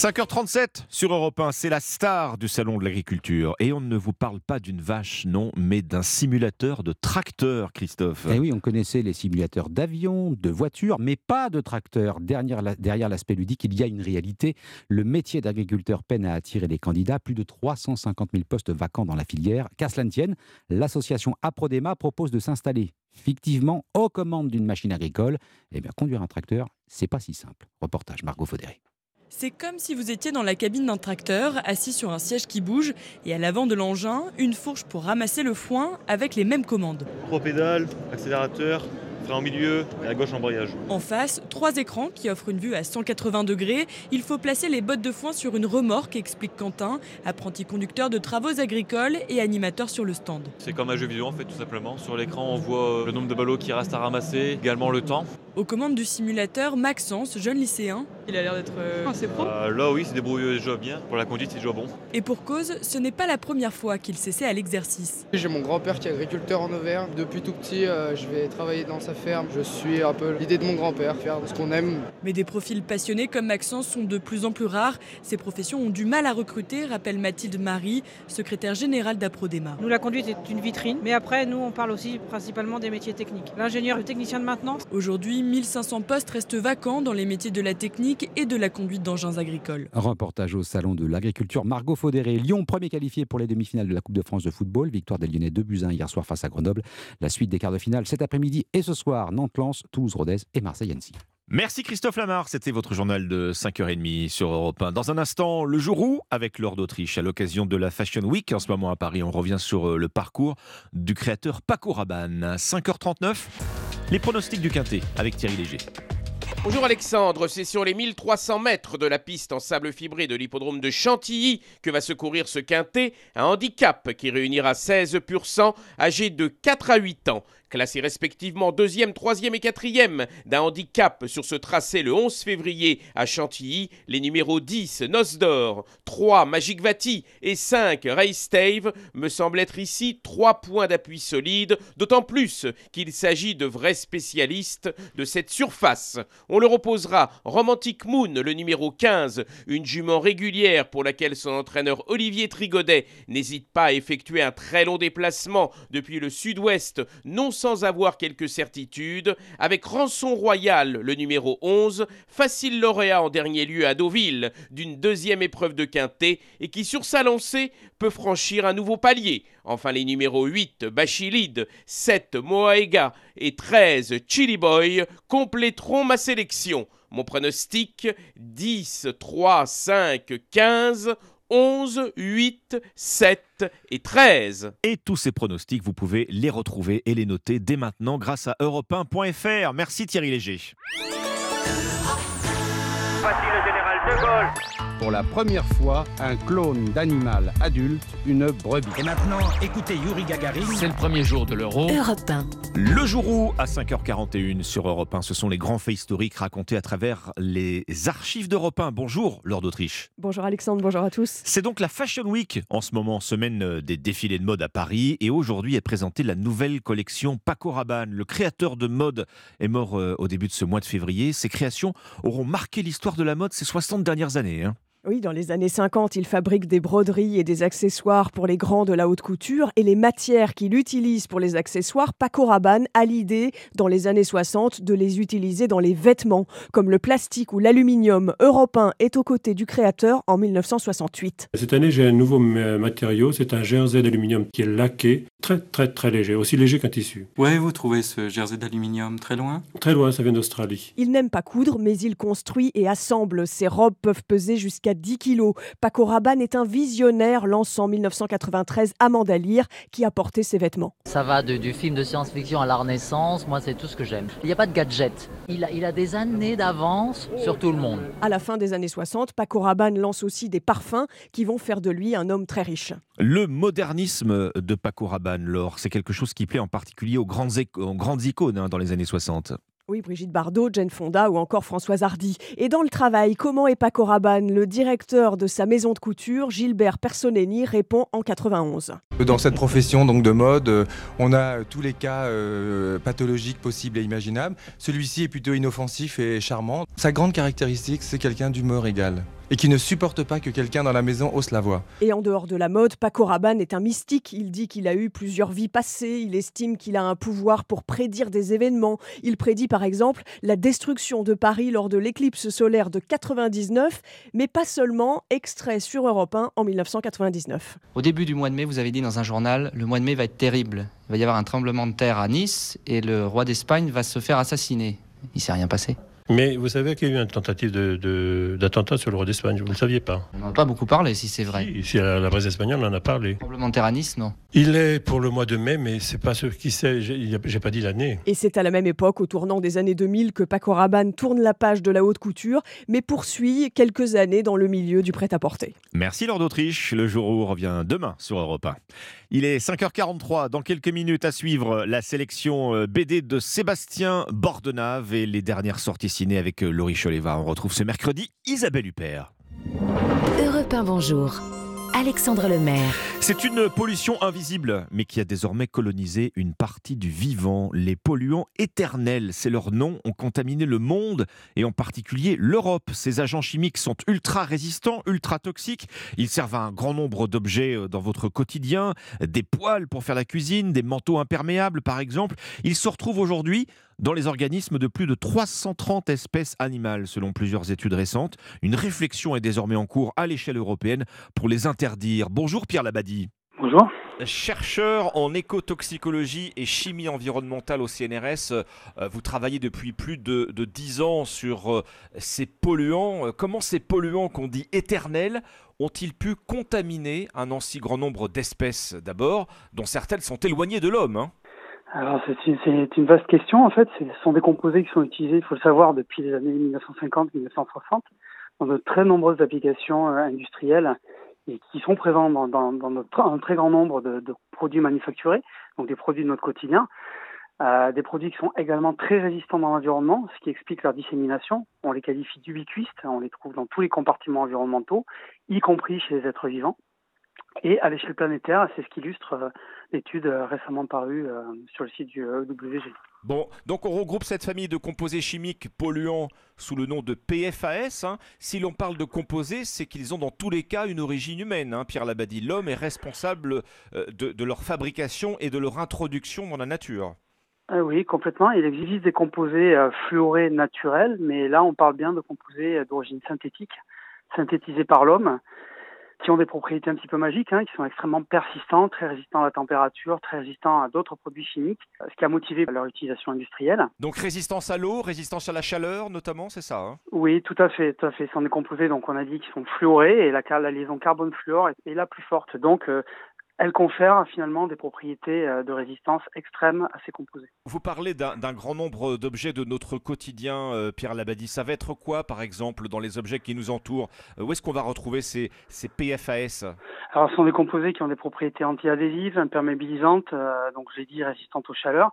5h37 sur Europe 1, c'est la star du salon de l'agriculture. Et on ne vous parle pas d'une vache, non, mais d'un simulateur de tracteur, Christophe. Eh oui, on connaissait les simulateurs d'avions, de voitures, mais pas de tracteurs. Derrière, la- derrière l'aspect ludique, il y a une réalité. Le métier d'agriculteur peine à attirer des candidats. Plus de 350 000 postes vacants dans la filière. Qu'à cela ne tienne, l'association Aprodema propose de s'installer fictivement aux commandes d'une machine agricole. Eh bien, conduire un tracteur, c'est pas si simple. Reportage Margot Faudéré. C'est comme si vous étiez dans la cabine d'un tracteur, assis sur un siège qui bouge, et à l'avant de l'engin, une fourche pour ramasser le foin avec les mêmes commandes. Trois pédales, accélérateur, au milieu et à gauche embrayage. En face, trois écrans qui offrent une vue à 180 degrés. Il faut placer les bottes de foin sur une remorque, explique Quentin, apprenti conducteur de travaux agricoles et animateur sur le stand. C'est comme un jeu vidéo en fait tout simplement. Sur l'écran on voit euh, le nombre de ballots qui restent à ramasser, également le temps. Aux commandes du simulateur, Maxence, jeune lycéen, il a l'air d'être assez pro. Euh, là oui c'est débrouillé déjà bien. Pour la conduite c'est déjà bon. Et pour cause, ce n'est pas la première fois qu'il s'essaie à l'exercice. J'ai mon grand-père qui est agriculteur en Auvergne. Depuis tout petit, euh, je vais travailler dans sa ferme. Je suis un peu l'idée de mon grand-père, faire ce qu'on aime. Mais des profils passionnés comme Maxence sont de plus en plus rares. Ces professions ont du mal à recruter, rappelle Mathilde Marie, secrétaire générale d'Aprodema. Nous, la conduite est une vitrine, mais après, nous, on parle aussi principalement des métiers techniques. L'ingénieur, le technicien de maintenance? Aujourd'hui, 1500 postes restent vacants dans les métiers de la technique et de la conduite d'engins agricoles. Reportage au Salon de l'Agriculture. Margot Faudéré, Lyon, premier qualifié pour les demi-finales de la Coupe de France de football. Victoire des Lyonnais 2 buts 1 hier soir face à Grenoble. La suite des quarts de finale cet après-midi et ce soir, Nantes-Lens, Toulouse-Rodez et Marseille-Annecy. Merci Christophe Lamar, c'était votre journal de 5h30 sur Europe 1. Dans un instant, le jour où, avec l'or d'Autriche, à l'occasion de la Fashion Week en ce moment à Paris, on revient sur euh, le parcours du créateur Paco Rabanne. 5h39, les pronostics du Quintet avec Thierry Léger. Bonjour Alexandre, c'est sur les 1300 mètres de la piste en sable fibré de l'hippodrome de Chantilly que va se courir ce quintet, un handicap qui réunira 16 pur sang âgés de 4 à 8 ans. Classés respectivement deuxième, troisième et quatrième d'un handicap sur ce tracé le 11 février à Chantilly, les numéros 10 Noce d'Or, 3 Magic Vati et 5 Race Stave me semblent être ici trois points d'appui solides, d'autant plus qu'il s'agit de vrais spécialistes de cette surface. On leur opposera Romantic Moon, le numéro 15, une jument régulière pour laquelle son entraîneur Olivier Trigodet n'hésite pas à effectuer un très long déplacement depuis le sud-ouest, non sans avoir quelques certitudes, avec Rançon Royal, le numéro 11, facile lauréat en dernier lieu à Deauville d'une deuxième épreuve de quintet et qui sur sa lancée peut franchir un nouveau palier. Enfin les numéros 8 Bachilide, 7 Moaega et 13 Chili Boy compléteront ma sélection. Mon pronostic 10, 3, 5, 15, 11, 8, 7 et 13. Et tous ces pronostics, vous pouvez les retrouver et les noter dès maintenant grâce à europe1.fr. Merci Thierry Léger. Voici le général de Gaulle. Pour la première fois, un clone d'animal adulte, une brebis. Et maintenant, écoutez Yuri Gagarin. C'est le premier jour de l'euro. Europe 1. Le jour où, à 5h41 sur Europe 1, ce sont les grands faits historiques racontés à travers les archives d'Europe 1. Bonjour, Laure d'Autriche. Bonjour Alexandre, bonjour à tous. C'est donc la Fashion Week en ce moment, semaine des défilés de mode à Paris. Et aujourd'hui est présentée la nouvelle collection Paco Rabanne. Le créateur de mode est mort euh, au début de ce mois de février. Ses créations auront marqué l'histoire de la mode ces 60 dernières années. hein. Oui, dans les années 50, il fabrique des broderies et des accessoires pour les grands de la haute couture et les matières qu'il utilise pour les accessoires, Paco Rabanne a l'idée, dans les années 60, de les utiliser dans les vêtements, comme le plastique ou l'aluminium. Europe 1 est aux côtés du créateur en 1968. Cette année, j'ai un nouveau ma- matériau, c'est un jersey d'aluminium qui est laqué, très très très léger, aussi léger qu'un tissu. Où avez-vous trouvé ce jersey d'aluminium Très loin? Très loin, ça vient d'Australie. Il n'aime pas coudre, mais il construit et assemble. Ses robes peuvent peser jusqu'à 10 kilos. Paco Rabanne est un visionnaire, lance en 1993 Amanda Lear, qui a porté ses vêtements. Ça va de- du film de science-fiction à la Renaissance, moi c'est tout ce que j'aime. Il n'y a pas de gadget. Il a, il a des années d'avance sur tout le monde. À la fin des années 60, Paco Rabanne lance aussi des parfums qui vont faire de lui un homme très riche. Le modernisme de Paco Rabanne, Laure, c'est quelque chose qui plaît en particulier aux grandes, éco- aux grandes icônes hein, dans les années 60. Oui, Brigitte Bardot, Jane Fonda ou encore Françoise Hardy. Et dans le travail, comment est Paco Rabanne Le directeur de sa maison de couture, Gilbert Personeni, répond en 91. Dans cette profession donc de mode, euh, on a euh, tous les cas euh, pathologiques possibles et imaginables. Celui-ci est plutôt inoffensif et charmant. Sa grande caractéristique, c'est quelqu'un d'humeur égale et qui ne supporte pas que quelqu'un dans la maison hausse la voix. Et en dehors de la mode, Paco Rabanne est un mystique. Il dit qu'il a eu plusieurs vies passées. Il estime qu'il a un pouvoir pour prédire des événements. Il prédit par exemple la destruction de Paris lors de l'éclipse solaire de 99, mais pas seulement, extrait sur Europe 1 en 1999. Au début du mois de mai, vous avez dit dans un journal, le mois de mai va être terrible. Il va y avoir un tremblement de terre à Nice et le roi d'Espagne va se faire assassiner. Il s'est rien passé. Mais vous savez qu'il y a eu une tentative de- de- d'attentat sur le roi d'Espagne, vous ne le saviez pas? On n'en a pas beaucoup parlé si c'est vrai. Ici, à la presse espagnole, en a parlé. Terre à Nice, non? Il est pour le mois de mai, mais c'est pas ce qui sait, j'ai pas dit l'année. Et c'est à la même époque, au tournant des années 2000, que Paco Rabanne tourne la page de la haute couture, mais poursuit quelques années dans le milieu du prêt-à-porter. Merci Laure d'Autriche. Le jour où revient demain sur Europe 1. Il est 5h43. Dans quelques minutes à suivre la sélection euh, BD de Sébastien Bordenave et les dernières sorties ciné avec euh, Laurie Choleva. On retrouve ce mercredi Isabelle Huppert. Europe 1, bonjour. Alexandre Lemaire. C'est une pollution invisible, mais qui a désormais colonisé une partie du vivant. Les polluants éternels, c'est leur nom, ont contaminé le monde et en particulier l'Europe. Ces agents chimiques sont ultra résistants, ultra toxiques. Ils servent à un grand nombre d'objets euh, dans votre quotidien, des poêles pour faire la cuisine, des manteaux imperméables par exemple. Ils se retrouvent aujourd'hui dans les organismes de plus de 330 espèces animales, selon plusieurs études récentes. Une réflexion est désormais en cours à l'échelle européenne pour les interdire. Bonjour Pierre Labadie. Bonjour. Chercheur en écotoxicologie et chimie environnementale au CNRS, euh, vous travaillez depuis plus de, de 10 ans sur euh, ces polluants. Euh, Comment ces polluants qu'on dit éternels ont-ils pu contaminer un aussi grand nombre d'espèces d'abord, dont certaines sont éloignées de l'homme hein? Alors c'est une, une vaste question en fait. Ce sont des composés qui sont utilisés, il faut le savoir, depuis les années 1950-1960 dans de très nombreuses applications euh, industrielles et qui sont présents dans, dans, dans notre- un très grand nombre de, de produits manufacturés, donc des produits de notre quotidien. Euh, des produits qui sont également très résistants dans l'environnement, ce qui explique leur dissémination. On les qualifie d'ubiquistes, on les trouve dans tous les compartiments environnementaux, y compris chez les êtres vivants. Et à l'échelle planétaire, c'est ce qu'illustre euh, l'étude euh, récemment parue euh, sur le site du EWG. Bon, donc on regroupe cette famille de composés chimiques polluants sous le nom de PFAS. hein. Si l'on parle de composés, c'est qu'ils ont dans tous les cas une origine humaine. hein. Pierre Labadie, l'homme est responsable de, de leur fabrication et de leur introduction dans la nature. Oui, complètement. Il existe des composés fluorés naturels, mais là, on parle bien de composés d'origine synthétique, synthétisés par l'homme, qui ont des propriétés un petit peu magiques, hein, qui sont extrêmement persistants, très résistants à la température, très résistants à d'autres produits chimiques, ce qui a motivé leur utilisation industrielle. Donc résistance à l'eau, résistance à la chaleur notamment, c'est ça hein? Oui, tout à fait, tout à fait. Ce sont des composés, donc on a dit, qui sont fluorés, et la, liaison carbone-fluor est, est la plus forte. Donc, euh, elle confère finalement des propriétés euh, de résistance extrêmes à ces composés. Vous parlez d'un grand nombre d'objets de notre quotidien, euh, Pierre Labadie. Ça va être quoi, par exemple, dans les objets qui nous entourent? Euh, Où est-ce qu'on va retrouver ces, ces, PFAS Alors, ce sont des composés qui ont des propriétés anti-adhésives, imperméabilisantes, donc j'ai dit résistantes aux chaleurs,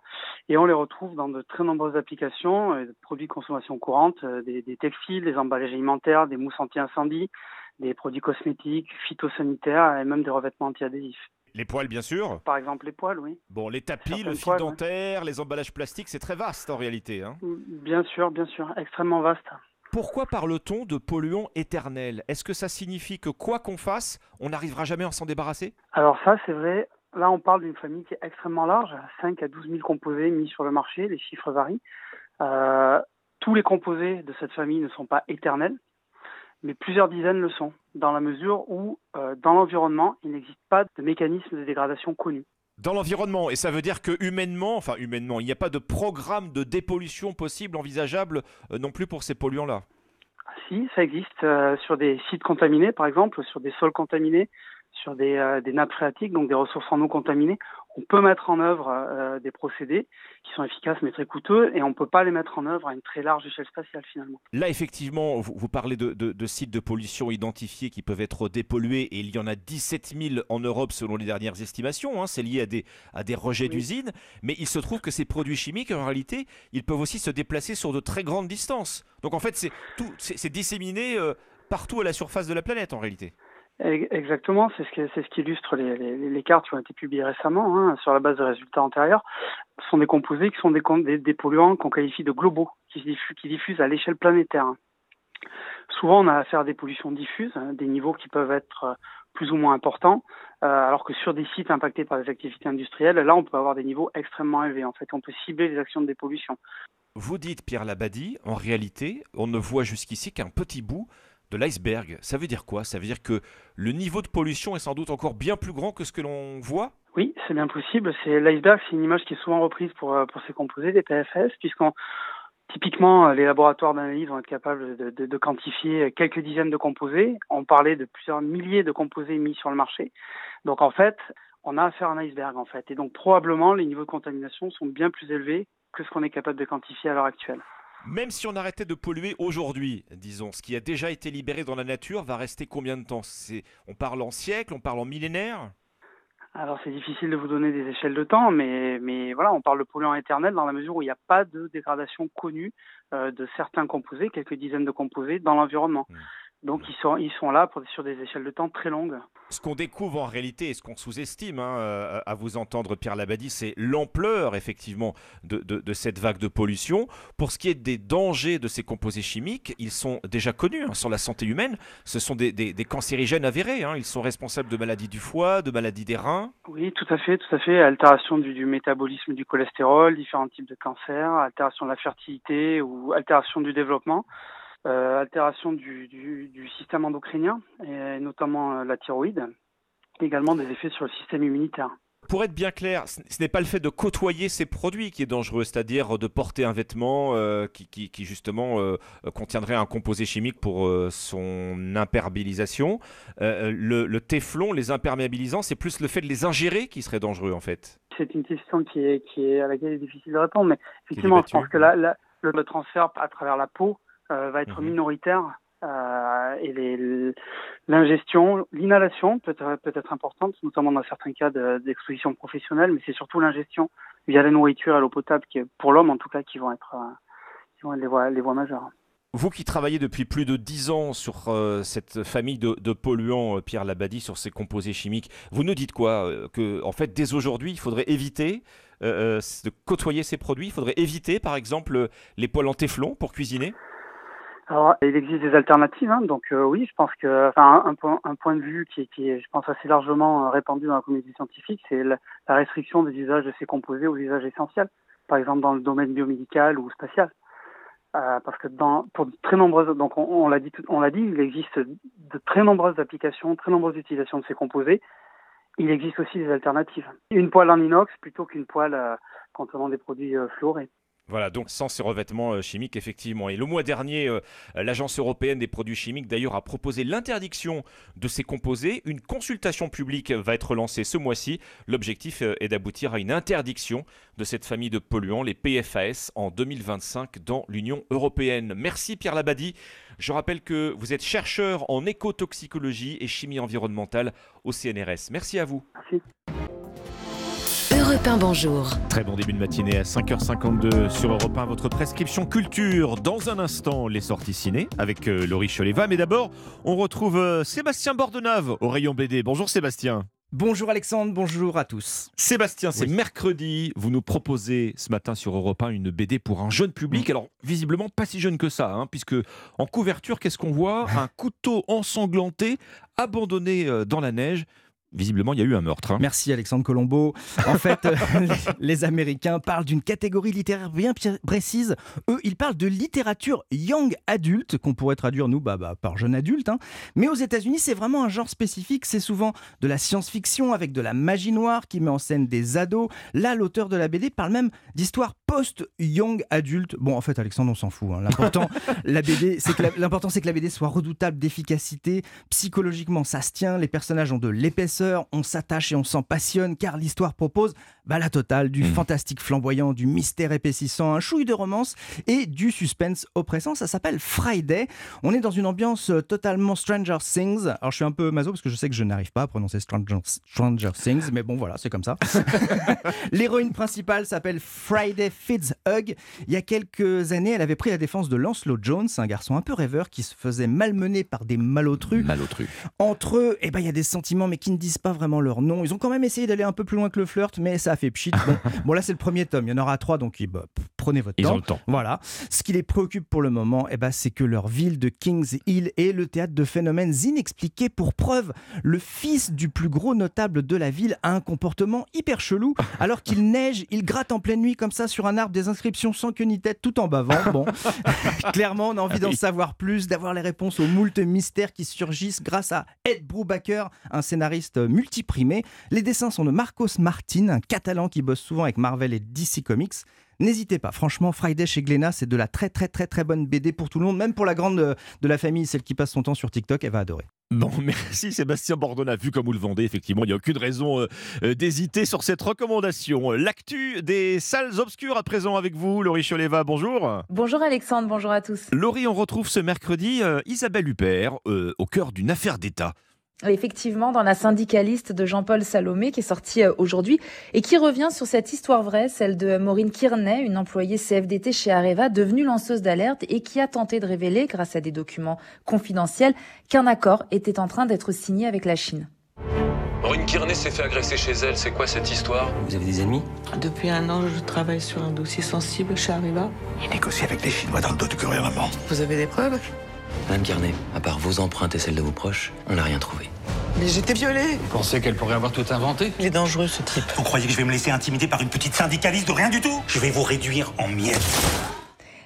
et on les retrouve dans de très nombreuses applications, produits de consommation courante, des, des textiles, des emballages alimentaires, des mousses anti-incendie, des produits cosmétiques, phytosanitaires et même des revêtements anti-adhésifs. Les poils, bien sûr. Par exemple, les poils, oui. Bon, les tapis, le fil dentaire, les emballages plastiques, c'est très vaste en réalité. Hein. Mm, bien sûr, bien sûr, extrêmement vaste. Pourquoi parle-t-on de polluants éternels? Est-ce que ça signifie que quoi qu'on fasse, on n'arrivera jamais à s'en débarrasser? Alors ça, c'est vrai. Là, on parle d'une famille qui est extrêmement large, 5 à 12 000 composés mis sur le marché, les chiffres varient. Euh, tous les composés de cette famille ne sont pas éternels mais plusieurs dizaines le sont, dans la mesure où, euh, dans l'environnement, il n'existe pas de mécanisme de dégradation connu. Dans l'environnement, et ça veut dire que humainement, enfin humainement, il n'y a pas de programme de dépollution possible, envisageable euh, non plus pour ces polluants-là? Si, ça existe euh, sur des sites contaminés, par exemple, sur des sols contaminés, sur des, des nappes phréatiques, donc des ressources en eau contaminées on peut mettre en œuvre euh, des procédés qui sont efficaces mais très coûteux et on ne peut pas les mettre en œuvre à une très large échelle spatiale finalement. Là effectivement, vous, parlez de, sites de pollution identifiés qui peuvent être dépollués et il y en a 17 000 en Europe selon les dernières estimations, hein. c'est lié à des, à des rejets d'usines, mais il se trouve que ces produits chimiques en réalité, ils peuvent aussi se déplacer sur de très grandes distances. Donc en fait c'est, disséminé euh, partout à la surface de la planète en réalité. Exactement, c'est ce, qui illustre les, cartes qui ont été publiées récemment hein, sur la base de résultats antérieurs. Ce sont des composés qui sont des, polluants qu'on qualifie de globaux, qui, diffusent, qui diffusent à l'échelle planétaire. Souvent, on a affaire à des pollutions diffuses, hein, des niveaux qui peuvent être euh, plus ou moins importants, euh, alors que sur des sites impactés par des activités industrielles, là, on peut avoir des niveaux extrêmement élevés. En fait, on peut cibler les actions de dépollution. Vous dites, Pierre Labadie, en réalité, on ne voit jusqu'ici qu'un petit bout de l'iceberg. Ça veut dire quoi? Ça veut dire que le niveau de pollution est sans doute encore bien plus grand que ce que l'on voit? Oui, c'est bien possible. C'est l'iceberg, c'est une image qui est souvent reprise pour, euh, pour ces composés, des PFS, puisqu'on Typiquement, euh, les laboratoires d'analyse vont être capables de, quantifier quelques dizaines de composés. On parlait de plusieurs milliers de composés mis sur le marché. Donc en fait, on a affaire à un iceberg en fait. Et donc probablement les niveaux de contamination sont bien plus élevés que ce qu'on est capable de quantifier à l'heure actuelle. Même si on arrêtait de polluer aujourd'hui, disons, ce qui a déjà été libéré dans la nature va rester combien de temps? On parle en siècles, on parle en millénaires? Alors c'est difficile de vous donner des échelles de temps, mais, mais voilà, on parle de polluants éternels dans la mesure où il n'y a pas de dégradation connue euh, de certains composés, quelques dizaines de composés dans l'environnement. Mmh. Donc ils sont, ils sont là pour, sur des échelles de temps très longues. Ce qu'on découvre en réalité et ce qu'on sous-estime hein, euh, à vous entendre Pierre Labadie, c'est l'ampleur effectivement de, cette vague de pollution. Pour ce qui est des dangers de ces composés chimiques, ils sont déjà connus hein, sur la santé humaine. Ce sont des, des, cancérigènes avérés. Hein. Ils sont responsables de maladies du foie, de maladies des reins. Oui, tout à fait, tout à fait. Altération du, du métabolisme du cholestérol, différents types de cancers, altération de la fertilité ou altération du développement. Euh, altération du, du, système endocrinien, et notamment euh, la thyroïde, également des effets sur le système immunitaire. Pour être bien clair, ce n'est pas le fait de côtoyer ces produits qui est dangereux, c'est-à-dire de porter un vêtement euh, qui, qui, justement contiendrait un composé chimique pour son imperméabilisation. Le, le, téflon, les imperméabilisants, c'est plus le fait de les ingérer qui serait dangereux en fait. C'est une question qui est, qui est, à laquelle il est difficile de répondre, mais effectivement, je pense que là, le transfert à travers la peau va être mhm. minoritaire euh, et l'ingestion, l'inhalation peut, peut être importante, notamment dans certains cas d'exposition professionnelle, mais c'est surtout l'ingestion via la nourriture et l'eau potable, qui, pour l'homme en tout cas, qui vont être, euh, qui vont être les, voies, les voies majeures. Vous qui travaillez depuis plus de 10 ans sur cette famille de, de polluants, Pierre Labadie, sur ces composés chimiques, vous nous dites quoi Que en fait, dès aujourd'hui, il faudrait éviter de côtoyer ces produits? Il faudrait éviter, par exemple, les poêles en téflon pour cuisiner? Alors, il existe des alternatives, hein, donc euh, oui, je pense que, enfin, un, point, un point de vue qui, qui, est, je pense, assez largement euh, répandu dans la communauté scientifique, c'est la, restriction des usages de ces composés aux usages essentiels, par exemple dans le domaine biomédical ou spatial. Euh, parce que dans, pour de très nombreuses, donc on, l'a dit, on l'a dit, il existe de très nombreuses applications, très nombreuses utilisations de ces composés. Il existe aussi des alternatives. Une poêle en inox plutôt qu'une poêle euh, contenant des produits fluorés. Voilà, donc sans ces revêtements euh, chimiques, effectivement. Et le mois dernier, euh, l'Agence européenne des produits chimiques, d'ailleurs, a proposé l'interdiction de ces composés. Une consultation publique va être lancée ce mois-ci. L'objectif euh, est d'aboutir à une interdiction de cette famille de polluants, les PFAS, en 2025 dans l'Union européenne. Merci Pierre Labadie. Je rappelle que vous êtes chercheur en écotoxicologie et chimie environnementale au CNRS. Merci à vous. Merci. Europe 1, bonjour. Très bon début de matinée à 5h52 sur Europe 1, votre prescription culture. Dans un instant, les sorties ciné avec euh, Laurie Choleva. Mais d'abord, on retrouve euh, Sébastien Bordenave au rayon BD. Bonjour Sébastien. Bonjour Alexandre, bonjour à tous. Sébastien, c'est mercredi. Vous nous proposez ce matin sur Europe 1 une BD pour un jeune public. Alors, visiblement, pas si jeune que ça, hein, puisque en couverture, qu'est-ce qu'on voit? Un couteau ensanglanté, abandonné euh, dans la neige. Visiblement, il y a eu un meurtre. hein. Merci Alexandre Colombo. En fait, euh, les, Américains parlent d'une catégorie littéraire bien précise. Eux, ils parlent de littérature young adulte, qu'on pourrait traduire, nous, bah, bah, par jeune adulte. hein. Mais aux États-Unis, c'est vraiment un genre spécifique. C'est souvent de la science-fiction avec de la magie noire qui met en scène des ados. Là, l'auteur de la BD parle même d'histoire post-young adulte. Bon, en fait, Alexandre, on s'en fout. hein. L'important, la BD, c'est que l'important, c'est que la BD soit redoutable d'efficacité. Psychologiquement, ça se tient. Les personnages ont de l'épaisseur. On s'attache et on s'en passionne car l'histoire propose bah, la totale du fantastique flamboyant, du mystère épaississant, un chouille de romance et du suspense oppressant. Ça s'appelle Friday. On est dans une ambiance euh, totalement Stranger Things. Alors, je suis un peu maso parce que je sais que je n'arrive pas à prononcer Stranger, Stranger Things, mais bon, voilà, c'est comme ça. L'héroïne principale s'appelle Friday Fitzhugh. Il y a quelques années, elle avait pris la défense de Lancelot Jones, un garçon un peu rêveur qui se faisait malmener par des malotrus. Malotrus. Entre eux, eh ben, il y a des sentiments, mais qui ne disent pas vraiment leur nom. Ils ont quand même essayé d'aller un peu plus loin que le flirt, mais ça a fait pchit. Bon, bon, là, c'est le premier tome. Il y en aura trois, donc bah, p- prenez votre Ils temps. ont le temps. Voilà. Ce qui les préoccupe pour le moment, eh ben, c'est que leur ville de Kings Hill est le théâtre de phénomènes inexpliqués. Pour preuve, le fils du plus gros notable de la ville a un comportement hyper chelou. Alors qu'il neige, il gratte en pleine nuit comme ça sur un arbre des inscriptions sans queue ni tête tout en bavant. Bon, clairement, on a envie d'en savoir plus, d'avoir les réponses aux moultes mystères qui surgissent grâce à Ed Brubaker, un scénariste multiprimé. Les dessins sont de Marcos Martin, un catalan qui bosse souvent avec Marvel et DC Comics. N'hésitez pas, franchement, Friday chez Glénat, c'est de la très très très très bonne BD pour tout le monde, même pour la grande euh, de la famille, celle qui passe son temps sur TikTok, elle va adorer. Bon, merci Sébastien Bordona. Vu comme vous le vendez, effectivement, il n'y a aucune raison euh, euh, d'hésiter sur cette recommandation. L'actu des salles obscures à présent avec vous, Laurie Choleva, bonjour. Bonjour Alexandre, bonjour à tous. Laurie, on retrouve ce mercredi euh, Isabelle Huppert euh, au cœur d'une affaire d'État. Effectivement, dans la syndicaliste de Jean-Paul Salomé qui est sortie euh, aujourd'hui et qui revient sur cette histoire vraie, celle de Maureen Kearney, une employée CFDT chez Areva, devenue lanceuse d'alerte et qui a tenté de révéler, grâce à des documents confidentiels, qu'un accord était en train d'être signé avec la Chine. Maureen Kearney s'est fait agresser chez elle, c'est quoi cette histoire? Vous avez des ennemis Depuis un an, je travaille sur un dossier sensible chez Arriva. Il négocie avec les Chinois dans le dos du gouvernement. Vous avez des preuves? Madame Kearney, à part vos empreintes et celles de vos proches, on n'a rien trouvé. Mais j'étais violée Vous pensez qu'elle pourrait avoir tout inventé? Il est dangereux ce type. Vous croyez que je vais me laisser intimider par une petite syndicaliste de rien du tout? Je vais vous réduire en miettes.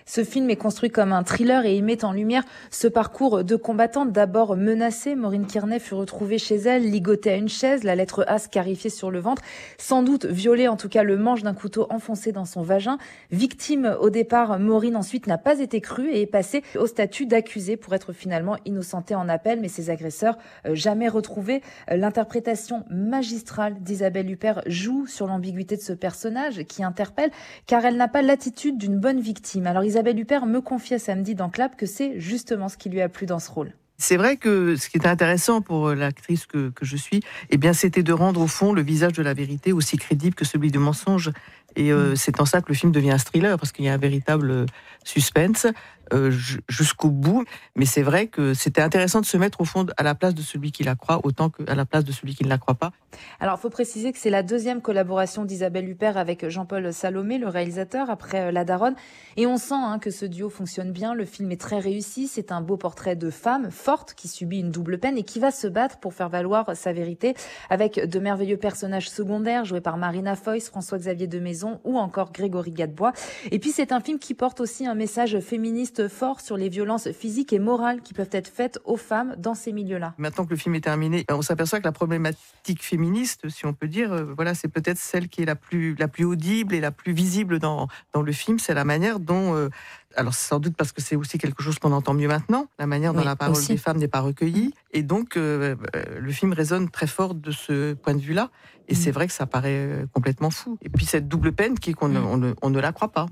Ce film est construit comme un thriller et il met en lumière ce parcours de combattante. D'abord menacée, Maureen Kearney fut retrouvée chez elle, ligotée à une chaise, la lettre A scarifiée sur le ventre, sans doute violée, en tout cas le manche d'un couteau enfoncé dans son vagin. Victime au départ, Maureen ensuite n'a pas été crue et est passée au statut d'accusée pour être finalement innocentée en appel, mais ses agresseurs euh, jamais retrouvés. L'interprétation magistrale d'Isabelle Huppert joue sur l'ambiguïté de ce personnage qui interpelle car elle n'a pas l'attitude d'une bonne victime. Alors Isabelle Huppert me confiait samedi dans Clap que c'est justement ce qui lui a plu dans ce rôle. C'est vrai que ce qui était intéressant pour l'actrice que, que je suis, eh bien, c'était de rendre au fond le visage de la vérité aussi crédible que celui du mensonge. Et euh, c'est en ça que le film devient un thriller, parce qu'il y a un véritable suspense euh, ju- jusqu'au bout. Mais c'est vrai que c'était intéressant de se mettre au fond à la place de celui qui la croit, autant qu'à la place de celui qui ne la croit pas. Alors, il faut préciser que c'est la deuxième collaboration d'Isabelle Huppert avec Jean-Paul Salomé, le réalisateur, après euh, La Daronne. Et on sent hein, que ce duo fonctionne bien. Le film est très réussi. C'est un beau portrait de femme forte qui subit une double peine et qui va se battre pour faire valoir sa vérité avec de merveilleux personnages secondaires joués par Marina Foïs, François-Xavier de Maison Barbizon ou encore Grégory Gadebois. Et puis c'est un film qui porte aussi un message féministe fort sur les violences physiques et morales qui peuvent être faites aux femmes dans ces milieux-là. Maintenant que le film est terminé, on s'aperçoit que la problématique féministe, si on peut dire, euh, voilà, c'est peut-être celle qui est la plus, la plus audible et la plus visible dans, dans le film. C'est la manière dont euh, alors sans doute parce que c'est aussi quelque chose qu'on entend mieux maintenant, la manière dont Oui, la parole aussi. des femmes n'est pas recueillie. Et donc, euh, euh, le film résonne très fort de ce point de vue-là. Et c'est vrai que ça paraît complètement fou. Et puis cette double peine qui est qu'on ne, on ne la croit pas.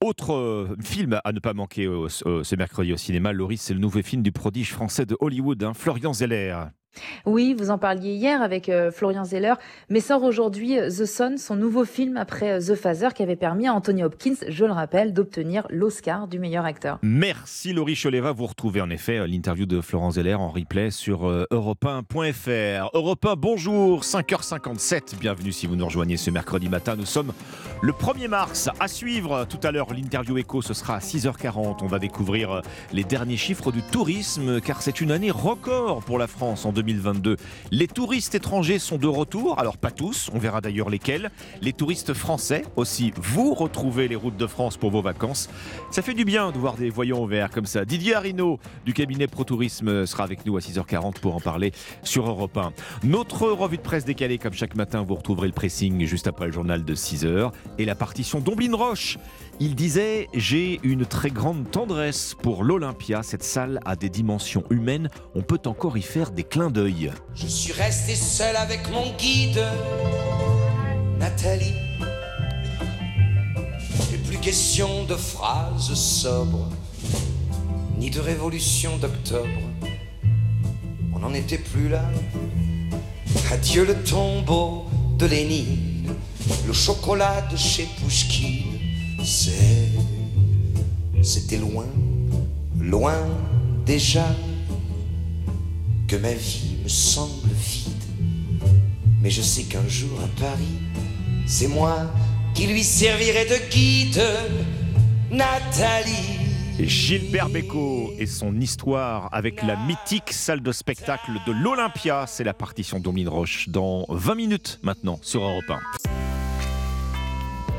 Autre euh, film à ne pas manquer ce ce mercredi au cinéma, Loris, c'est le nouveau film du prodige français de Hollywood, hein, Florian Zeller. Oui, vous en parliez hier avec euh, Florian Zeller, mais sort aujourd'hui euh, The Son, son nouveau film après euh, The Phaser qui avait permis à Anthony Hopkins, je le rappelle, d'obtenir l'Oscar du meilleur acteur. Merci Laurie Choleva. Vous retrouvez en effet l'interview de Florent Zeller en replay sur euh, europe1.fr. Europe 1, bonjour, 5h57. Bienvenue si vous nous rejoignez ce mercredi matin. Nous sommes le 1er mars. À suivre tout à l'heure, l'interview écho, ce sera à 6h40. On va découvrir les derniers chiffres du tourisme car c'est une année record pour la France en 2022. Les touristes étrangers sont de retour, alors pas tous, on verra d'ailleurs lesquels. Les touristes français aussi, vous retrouvez les routes de France pour vos vacances. Ça fait du bien de voir des voyants au comme ça. Didier Arino du cabinet Pro Tourisme sera avec nous à 6h40 pour en parler sur Europe 1. Notre revue de presse décalée comme chaque matin, vous retrouverez le pressing juste après le journal de 6h et la partition d'Omblin Roche. Il disait J'ai une très grande tendresse pour l'Olympia. Cette salle a des dimensions humaines. On peut encore y faire des clins d'œil. Je suis resté seul avec mon guide, Nathalie. Et plus question de phrases sobres, ni de révolution d'octobre. On n'en était plus là. Adieu le tombeau de Lénine, le chocolat de chez Pouchkine. C'était loin, loin déjà que ma vie me semble vide. Mais je sais qu'un jour à Paris, c'est moi qui lui servirai de guide, Nathalie. Gilbert Bécaud et son histoire avec la mythique salle de spectacle de l'Olympia. C'est la partition d'Omline Roche dans 20 minutes maintenant sur Europe 1.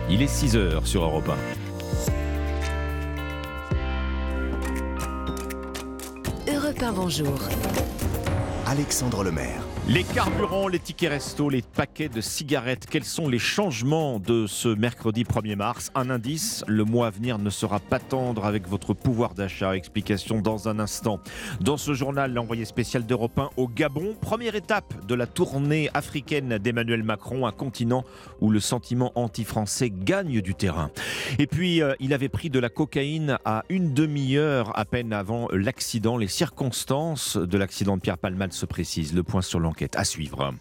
Il est 6 heures sur Europe 1. Europe 1, bonjour. Alexandre Lemaire. Les carburants, les tickets resto, les paquets de cigarettes, quels sont les changements de ce mercredi 1er mars Un indice, le mois à venir ne sera pas tendre avec votre pouvoir d'achat. Explication dans un instant. Dans ce journal, l'envoyé spécial d'Europe 1 au Gabon, première étape de la tournée africaine d'Emmanuel Macron, un continent où le sentiment anti-français gagne du terrain. Et puis, euh, il avait pris de la cocaïne à une demi-heure à peine avant l'accident. Les circonstances de l'accident de Pierre Palmade se précisent. Le point sur l'enquête à suivre.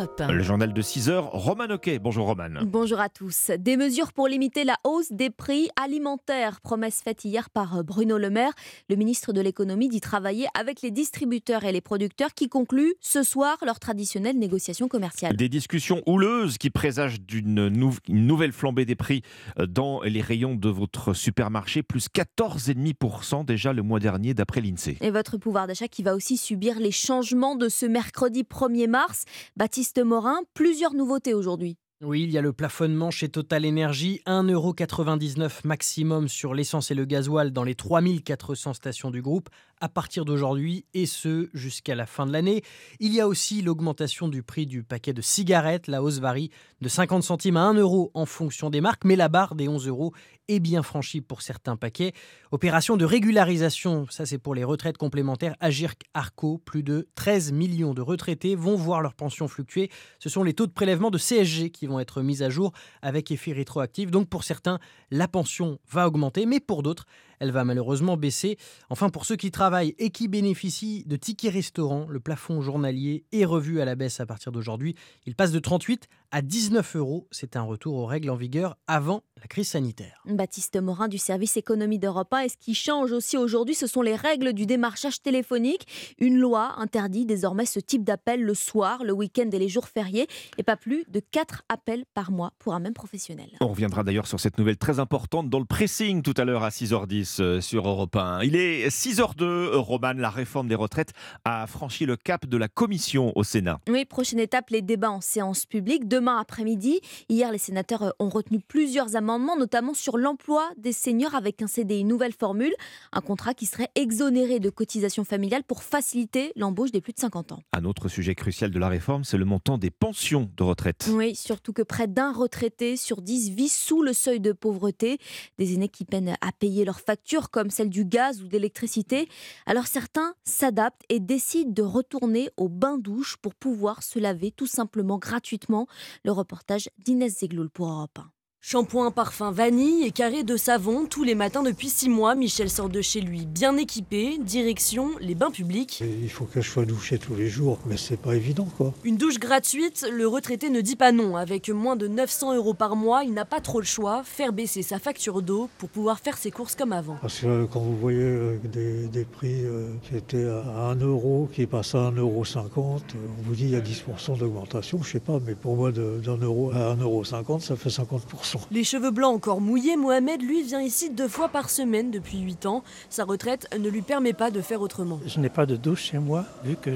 Europe 1. Le journal de 6 heures, Roman Oquet. Bonjour Roman. Bonjour à tous. Des mesures pour limiter la hausse des prix alimentaires. Promesse faite hier par Bruno Le Maire. Le ministre de l'économie dit travailler avec les distributeurs et les producteurs qui concluent ce soir leur traditionnelle négociation commerciale. Des discussions houleuses qui présagent d'une nou- une nouvelle flambée des prix euh, dans les rayons de votre supermarché, plus 14,5% déjà le mois dernier d'après l'INSEE. Et votre pouvoir d'achat qui va aussi subir les changements de ce mercredi 1er mars. Baptiste Morin, plusieurs nouveautés aujourd'hui. Oui, il y a le plafonnement chez Total Energy, 1,99€ maximum sur l'essence et le gasoil dans les 3400 stations du groupe à partir d'aujourd'hui et ce jusqu'à la fin de l'année. Il y a aussi l'augmentation du prix du paquet de cigarettes. La hausse varie de 50 centimes à 1 euro en fonction des marques, mais la barre des 11 euros est bien franchie pour certains paquets. Opération de régularisation, ça c'est pour les retraites complémentaires. Agirc Arco, plus de 13 millions de retraités vont voir leur pension fluctuer. Ce sont les taux de prélèvement de CSG qui vont être mis à jour avec effet rétroactif. Donc pour certains, la pension va augmenter, mais pour d'autres, elle va malheureusement baisser. Enfin, pour ceux qui travaillent et qui bénéficient de tickets restaurants, le plafond journalier est revu à la baisse à partir d'aujourd'hui. Il passe de 38 à 19 euros. C'est un retour aux règles en vigueur avant la crise sanitaire. Baptiste Morin du service économie d'Europe 1. Et ce qui change aussi aujourd'hui, ce sont les règles du démarchage téléphonique. Une loi interdit désormais ce type d'appel le soir, le week-end et les jours fériés, et pas plus de 4 appels par mois pour un même professionnel. On reviendra d'ailleurs sur cette nouvelle très importante dans le pressing tout à l'heure à 6h10. 6 euh, sur Europe 1. Il est 6h02, Roman, la réforme des retraites a franchi le cap de la commission au Sénat. Oui, prochaine étape, les débats en séance publique. Demain après-midi, hier, les sénateurs euh, ont retenu plusieurs amendements, notamment sur l'emploi des seniors avec un CD, une nouvelle formule, un contrat qui serait exonéré de cotisations familiales pour faciliter l'embauche des plus de 50 ans. Un autre sujet crucial de la réforme, c'est le montant des pensions de retraite. Oui, surtout que près d'un retraité sur 10 vit sous le seuil de pauvreté. Des aînés qui peinent à payer leurs factures, comme celle du gaz ou d'électricité. Alors certains s'adaptent et décident de retourner au bain-douche pour pouvoir se laver tout simplement gratuitement. Le reportage d'Inès Zegloul pour Europe 1. Shampoing, parfum, vanille et carré de savon. Tous les matins depuis six mois, Michel sort de chez lui bien équipé. Direction les bains publics. Il faut que je sois douché tous les jours, mais c'est pas évident quoi. Une douche gratuite, le retraité ne dit pas non. Avec moins de 900 euros par mois, il n'a pas trop le choix. Faire baisser sa facture d'eau pour pouvoir faire ses courses comme avant. Parce que euh, quand vous voyez euh, des, des prix euh, qui étaient à 1 euro, qui passent à 1,50 euro, on vous dit il y a 10% d'augmentation. Je sais pas, mais pour moi, d'un euro à 1,50 euro, ça fait 50%. Les cheveux blancs encore mouillés, Mohamed, lui, vient ici deux fois par semaine depuis 8 ans. Sa retraite ne lui permet pas de faire autrement. Je n'ai pas de douche chez moi, vu que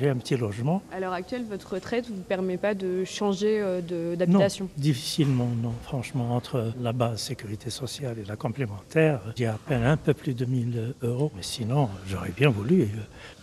j'ai un petit logement. À l'heure actuelle, votre retraite ne vous permet pas de changer euh, d'habitation? Non, difficilement, non. Franchement, entre la base sécurité sociale et la complémentaire, j'ai à peine un peu plus de 1000 euros. Mais sinon, j'aurais bien voulu euh,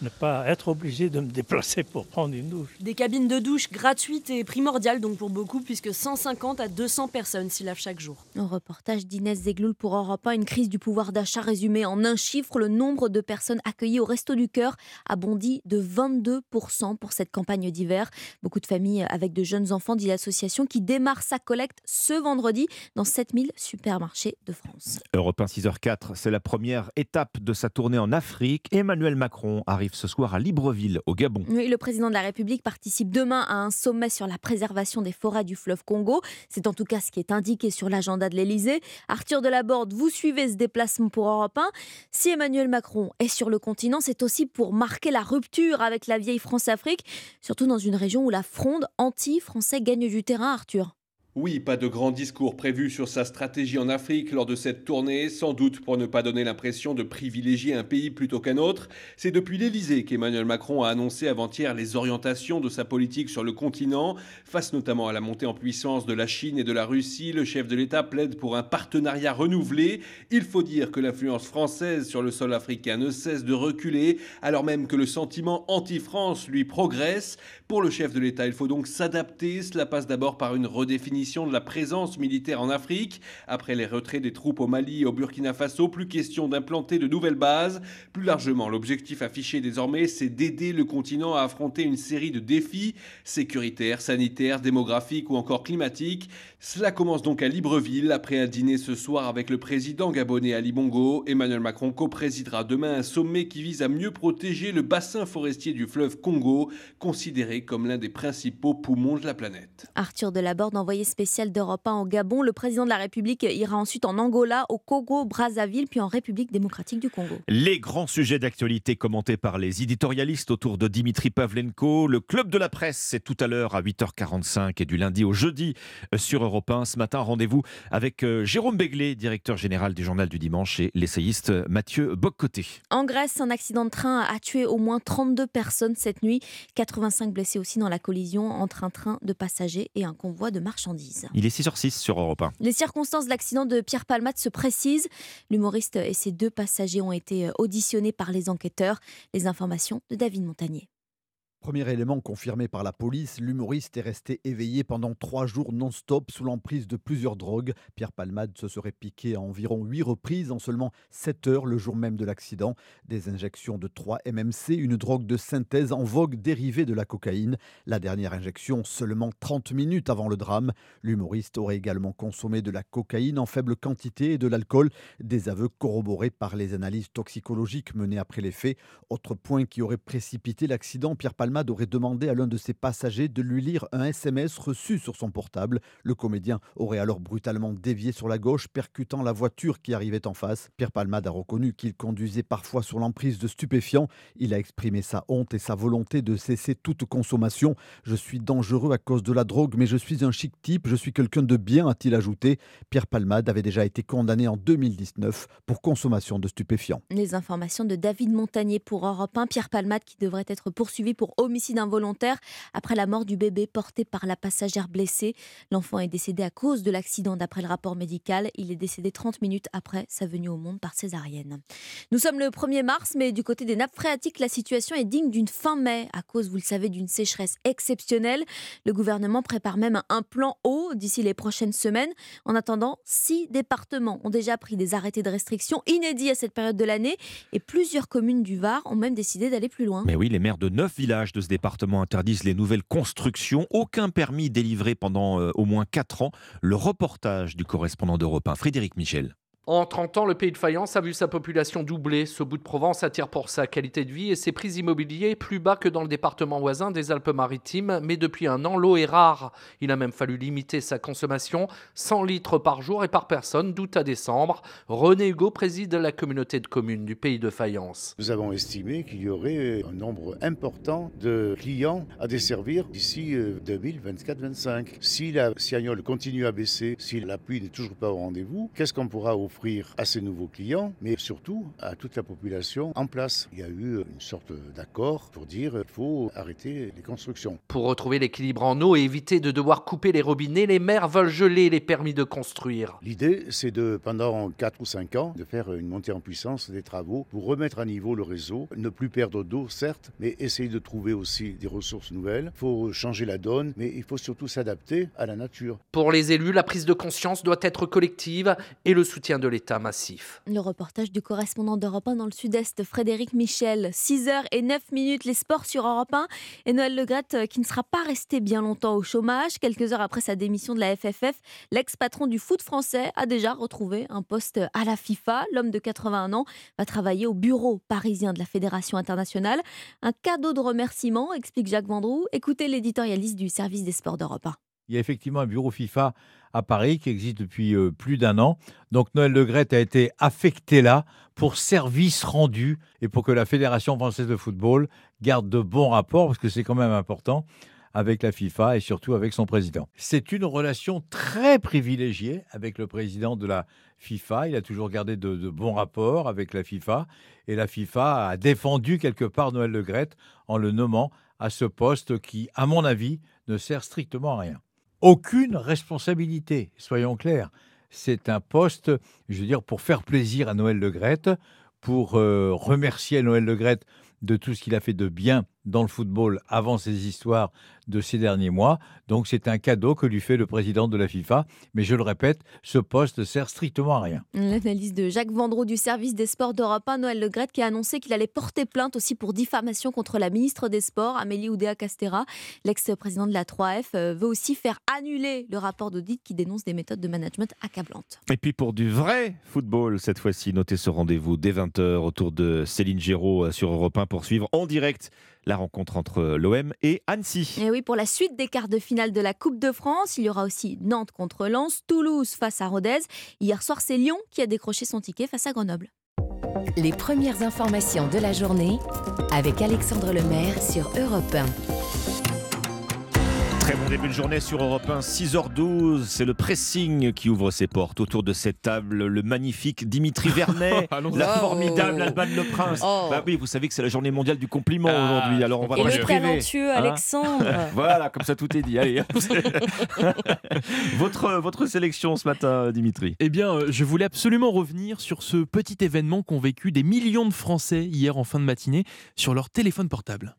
ne pas être obligé de me déplacer pour prendre une douche. Des cabines de douche gratuites et primordiales donc pour beaucoup, puisque 150 à 200 personnes s'y lavent chaque jour. Un reportage d'Inès Zegloul pour Europe 1, une crise du pouvoir d'achat résumée en un chiffre. Le nombre de personnes accueillies au Resto du Cœur a bondi de 22% pour cette campagne d'hiver. Beaucoup de familles avec de jeunes enfants, dit l'association, qui démarre sa collecte ce vendredi dans 7000 supermarchés de France. Europe 1 6h04, c'est la première étape de sa tournée en Afrique. Emmanuel Macron arrive ce soir à Libreville, au Gabon. Oui, le président de la République participe demain à un sommet sur la préservation des forêts du fleuve Congo. C'est en tout cas ce qui est indiqué sur l'agenda de l'Elysée. Arthur Delaborde, vous suivez ce déplacement pour Europe 1. Si Emmanuel Macron est sur le continent, c'est aussi pour marquer la rupture avec la vieille France-Afrique, surtout dans une région où la fronde anti-français gagne du terrain, Arthur. Oui, pas de grand discours prévu sur sa stratégie en Afrique lors de cette tournée, sans doute pour ne pas donner l'impression de privilégier un pays plutôt qu'un autre. C'est depuis l'Elysée qu'Emmanuel Macron a annoncé avant-hier les orientations de sa politique sur le continent. Face notamment à la montée en puissance de la Chine et de la Russie, le chef de l'État plaide pour un partenariat renouvelé. Il faut dire que l'influence française sur le sol africain ne cesse de reculer, alors même que le sentiment anti-France lui progresse. Pour le chef de l'État, il faut donc s'adapter. Cela passe d'abord par une redéfinition de la présence militaire en Afrique. Après les retraits des troupes au Mali et au Burkina Faso, plus question d'implanter de nouvelles bases. Plus largement, l'objectif affiché désormais, c'est d'aider le continent à affronter une série de défis sécuritaires, sanitaires, démographiques ou encore climatiques. Cela commence donc à Libreville, après un dîner ce soir avec le président gabonais Ali Bongo. Emmanuel Macron co-présidera demain un sommet qui vise à mieux protéger le bassin forestier du fleuve Congo, considéré comme l'un des principaux poumons de la planète. Arthur Delaborde, envoyé spécial d'Europe 1 au Gabon. Le président de la République ira ensuite en Angola, au Congo, Brazzaville, puis en République démocratique du Congo. Les grands sujets d'actualité commentés par les éditorialistes autour de Dimitri Pavlenko. Le club de la presse, c'est tout à l'heure à 8h45 et du lundi au jeudi sur Europe 1. Ce matin, rendez-vous avec euh, Jérôme Béglé, directeur général du Journal du Dimanche, et l'essayiste Mathieu Boccoté. En Grèce, un accident de train a tué au moins 32 personnes cette nuit. 85 blessés aussi dans la collision entre un train de passagers et un convoi de marchandises. Il est 6h06 sur Europe 1. Les circonstances de l'accident de Pierre Palmade se précisent. L'humoriste et ses deux passagers ont été auditionnés par les enquêteurs. Les informations de David Montagnier. Premier élément confirmé par la police, l'humoriste est resté éveillé pendant trois jours non-stop sous l'emprise de plusieurs drogues. Pierre Palmade se serait piqué à environ huit reprises en seulement 7 heures le jour même de l'accident. Des injections de 3 MMC, une drogue de synthèse en vogue dérivée de la cocaïne. La dernière injection seulement 30 minutes avant le drame. L'humoriste aurait également consommé de la cocaïne en faible quantité et de l'alcool. Des aveux corroborés par les analyses toxicologiques menées après les faits. Autre point qui aurait précipité l'accident, Pierre Palmade Palmade aurait demandé à l'un de ses passagers de lui lire un SMS reçu sur son portable. Le comédien aurait alors brutalement dévié sur la gauche, percutant la voiture qui arrivait en face. Pierre Palmade a reconnu qu'il conduisait parfois sur l'emprise de stupéfiants. Il a exprimé sa honte et sa volonté de cesser toute consommation. Je suis dangereux à cause de la drogue, mais je suis un chic type, je suis quelqu'un de bien, a-t-il ajouté. Pierre Palmade avait déjà été condamné en 2019 pour consommation de stupéfiants. Les informations de David Montagnier pour Europe 1. Pierre Palmade qui devrait être poursuivi pour homicide involontaire après la mort du bébé porté par la passagère blessée. L'enfant est décédé à cause de l'accident d'après le rapport médical. Il est décédé 30 minutes après sa venue au monde par césarienne. Nous sommes le 1er mars, mais du côté des nappes phréatiques, la situation est digne d'une fin mai à cause, vous le savez, d'une sécheresse exceptionnelle. Le gouvernement prépare même un plan eau d'ici les prochaines semaines. En attendant, six départements ont déjà pris des arrêtés de restriction inédits à cette période de l'année et plusieurs communes du Var ont même décidé d'aller plus loin. Mais oui, les maires de neuf villages de ce département interdisent les nouvelles constructions. Aucun permis délivré pendant euh, au moins quatre ans. Le reportage du correspondant d'Europe 1, Frédéric Michel. En 30 ans, le pays de Fayence a vu sa population doubler. Ce bout de Provence attire pour sa qualité de vie et ses prix immobiliers plus bas que dans le département voisin des Alpes-Maritimes. Mais depuis un an, l'eau est rare. Il a même fallu limiter sa consommation 100 litres par jour et par personne d'août à décembre. René Hugo préside la communauté de communes du pays de Fayence. Nous avons estimé qu'il y aurait un nombre important de clients à desservir d'ici 2024-25. Si la Siagnole continue à baisser, si la pluie n'est toujours pas au rendez-vous, qu'est-ce qu'on pourra offrir à ces nouveaux clients, mais surtout à toute la population en place. Il y a eu une sorte d'accord pour dire qu'il faut arrêter les constructions. Pour retrouver l'équilibre en eau et éviter de devoir couper les robinets, les maires veulent geler les permis de construire. L'idée, c'est de, pendant 4 ou 5 ans, de faire une montée en puissance des travaux pour remettre à niveau le réseau, ne plus perdre d'eau, certes, mais essayer de trouver aussi des ressources nouvelles. Il faut changer la donne, mais il faut surtout s'adapter à la nature. Pour les élus, la prise de conscience doit être collective et le soutien de l'État massif. Le reportage du correspondant d'Europe 1 dans le sud-est, Frédéric Michel. 6h et 9 minutes, les sports sur Europe 1. Et Noël Legrette euh, qui ne sera pas resté bien longtemps au chômage. Quelques heures après sa démission de la FFF, l'ex-patron du foot français a déjà retrouvé un poste à la FIFA. L'homme de 81 ans va travailler au bureau parisien de la Fédération internationale. Un cadeau de remerciement, explique Jacques Vendroux. Écoutez l'éditorialiste du service des sports d'Europe 1. Il y a effectivement un bureau FIFA à Paris qui existe depuis euh, plus d'un an. Donc Noël Le Gret a été affecté là pour service rendu et pour que la Fédération française de football garde de bons rapports, parce que c'est quand même important, avec la FIFA et surtout avec son président. C'est une relation très privilégiée avec le président de la FIFA. Il a toujours gardé de, de bons rapports avec la FIFA et la FIFA a défendu quelque part Noël Le Gret en le nommant à ce poste qui, à mon avis, ne sert strictement à rien aucune responsabilité, soyons clairs. C'est un poste, je veux dire, pour faire plaisir à Noël Le Grette, pour euh, remercier Noël Le Grette de tout ce qu'il a fait de bien dans le football avant ces histoires de ces derniers mois. Donc c'est un cadeau que lui fait le président de la FIFA. Mais je le répète, ce poste ne sert strictement à rien. L'analyse de Jacques Vendroux du service des sports d'Europe 1, Noël Le qui a annoncé qu'il allait porter plainte aussi pour diffamation contre la ministre des Sports, Amélie Oudéa-Castera. L'ex-président de la 3F euh, veut aussi faire annuler le rapport d'audit qui dénonce des méthodes de management accablantes. Et puis pour du vrai football, cette fois-ci, notez ce rendez-vous dès 20h autour de Céline Géraud euh, sur Europe 1 pour suivre en direct la rencontre entre l'OM et Annecy. Et oui, pour la suite des quarts de finale de la Coupe de France, il y aura aussi Nantes contre Lens, Toulouse face à Rodez. Hier soir, c'est Lyon qui a décroché son ticket face à Grenoble. Les premières informations de la journée avec Alexandre Lemaire sur Europe 1. Très bon début de journée sur Europe 1, 6h12. C'est le pressing qui ouvre ses portes. Autour de cette table, le magnifique Dimitri Vernet, la formidable Alban Le Prince. Oh. Bah oui, vous savez que c'est la journée mondiale du compliment aujourd'hui. Alors on va Et pas le talentueux hein. Alexandre. voilà, comme ça tout est dit. Allez. votre, votre sélection ce matin, Dimitri. Eh bien, euh, je voulais absolument revenir sur ce petit événement qu'ont vécu des millions de Français hier en fin de matinée sur leur téléphone portable.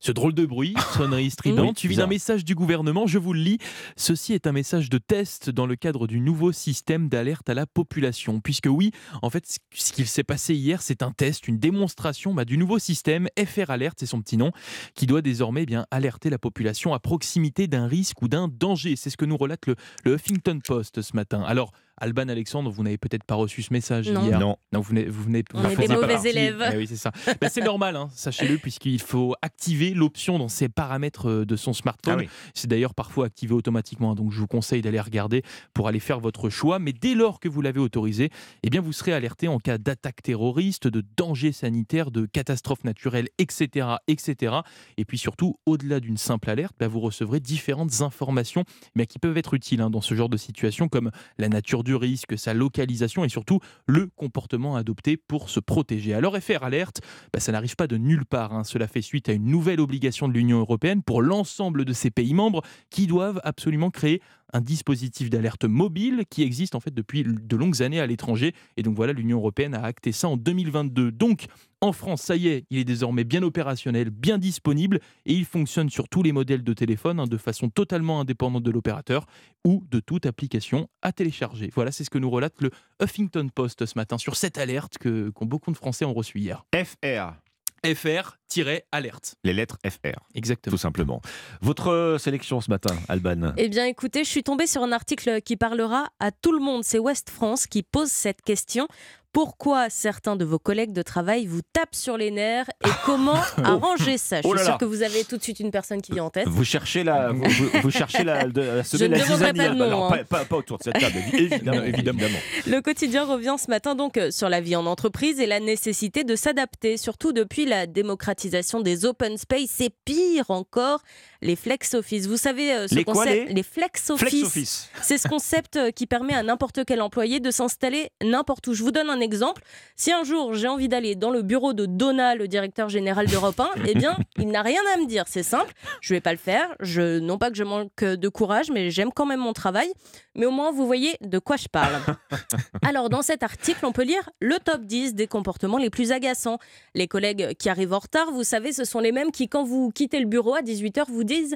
Ce drôle de bruit, sonnerie stridente, suivi d'un message du gouvernement, je vous le lis. Ceci est un message de test dans le cadre du nouveau système d'alerte à la population. Puisque oui, en fait, ce- qu'il s'est passé hier, c'est un test, une démonstration bah, du nouveau système FR Alert, c'est son petit nom, qui doit désormais eh bien alerter la population à proximité d'un risque ou d'un danger. C'est ce que nous relate le, le Huffington Post ce matin. Alors, Alban, Alexandre, vous n'avez peut-être pas reçu ce message Non. hier. Non. vous venez, vous venez, On vous est des mauvais partie. élèves. Eh oui, c'est ça. Bah, c'est normal, hein, sachez-le, puisqu'il faut activer l'option dans ses paramètres euh, de son smartphone. Ah oui. C'est d'ailleurs parfois activé automatiquement, hein, donc je vous conseille d'aller regarder pour aller faire votre choix. Mais dès lors que vous l'avez autorisé, eh bien vous serez alerté en cas d'attaque terroriste, de danger sanitaire, de catastrophe naturelle, etc., etc. Et puis surtout, au-delà d'une simple alerte, bah, vous recevrez différentes informations mais qui peuvent être utiles hein, dans ce genre de situation, comme la nature du risque, sa localisation et surtout le comportement adopté pour se protéger. Alors FR Alerte, bah, ça n'arrive pas de nulle part. hein. Cela fait suite à une nouvelle obligation de l'Union européenne pour l'ensemble de ses pays membres qui doivent absolument créer un dispositif d'alerte mobile qui existe en fait depuis de longues années à l'étranger. Et donc voilà, l'Union européenne a acté ça en 2022. Donc en France, ça y est, il est désormais bien opérationnel, bien disponible et il fonctionne sur tous les modèles de téléphone hein, de façon totalement indépendante de l'opérateur ou de toute application à télécharger. Voilà, c'est ce que nous relate le Huffington Post ce matin sur cette alerte que, que beaucoup de Français ont reçue hier. FR. FR-alerte. Les lettres FR. Exactement. Tout simplement. Votre euh, sélection ce matin, Alban Eh bien, écoutez, je suis tombée sur un article qui parlera à tout le monde. C'est West France qui pose cette question. Pourquoi certains de vos collègues de travail vous tapent sur les nerfs et comment arranger ça? Je Oh suis là sûre là. que vous avez tout de suite une personne qui vient en tête. Vous cherchez la, vous, cherchez la, de, la Je ne la demanderai pas de nom, Alors, hein. pas, pas- pas autour de cette table, évidemment. évidemment. Le quotidien revient ce matin donc euh, sur la vie en entreprise et la nécessité de s'adapter, surtout depuis la démocratisation des open space et pire encore, les flex office. Vous savez euh, ce Les quoi, concept, les flex Flex office. office. C'est ce concept euh, qui permet à n'importe quel employé de s'installer n'importe où. Je vous donne un exemple. Si un jour j'ai envie d'aller dans le bureau de Donna, le directeur général d'Europe 1, eh bien, il n'a rien à me dire. C'est simple. Je vais pas le faire. Je, non pas que je manque de courage, mais j'aime quand même mon travail. Mais au moins, vous voyez de quoi je parle. Alors, dans cet article, on peut lire le top 10 des comportements les plus agaçants. Les collègues qui arrivent en retard, vous savez, ce sont les mêmes qui, quand vous quittez le bureau à 18h, vous disent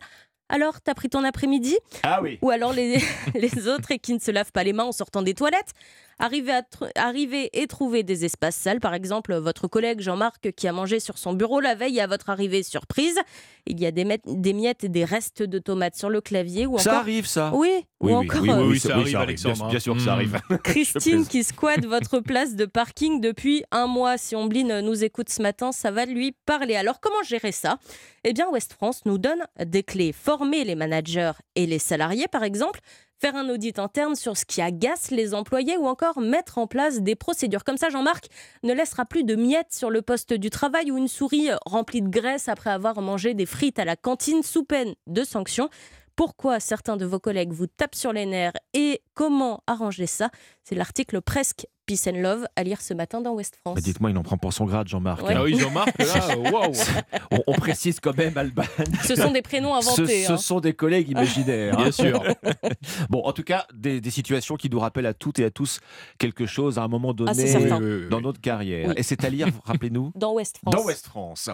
Alors, t'as pris ton après-midi? Ah oui. Ou alors les, les autres et qui ne se lavent pas les mains en sortant des toilettes. Arriver, à tr- arriver et trouver des espaces sales, par exemple, votre collègue Jean-Marc qui a mangé sur son bureau la veille à votre arrivée surprise. Il y a des, miettes- des miettes et des restes de tomates sur le clavier. Ou Ça arrive, ça Oui, Oui, ou oui, encore oui, euh, oui, Oui, ça ça oui, arrive, ça Alexandre, Bien, hein. bien sûr que ça Mm. arrive. Christine qui squatte votre place de parking depuis un mois. Si Ombline nous écoute ce matin, ça va lui parler. Alors comment gérer ça? Eh bien, West France nous donne des clés. Former les managers et les salariés, par exemple. Faire un audit interne sur ce qui agace les employés ou encore mettre en place des procédures. Comme ça, Jean-Marc ne laissera plus de miettes sur le poste du travail ou une souris remplie de graisse après avoir mangé des frites à la cantine sous peine de sanctions. Pourquoi certains de vos collègues vous tapent sur les nerfs et comment arranger ça? C'est l'article presque Peace and Love à lire ce matin dans West France. Dites-moi, il en prend pour son grade, Jean-Marc. Ouais. Ah oui, Jean-Marc, là, waouh on, on précise quand même, Alban. Ce sont des prénoms inventés. Ce, ce hein. sont des collègues imaginaires. Bien sûr. bon, en tout cas, des, des situations qui nous rappellent à toutes et à tous quelque chose à un moment donné Ah, oui. dans notre carrière. Oui. Et c'est à lire, rappelez-nous Dans West France. Dans West France.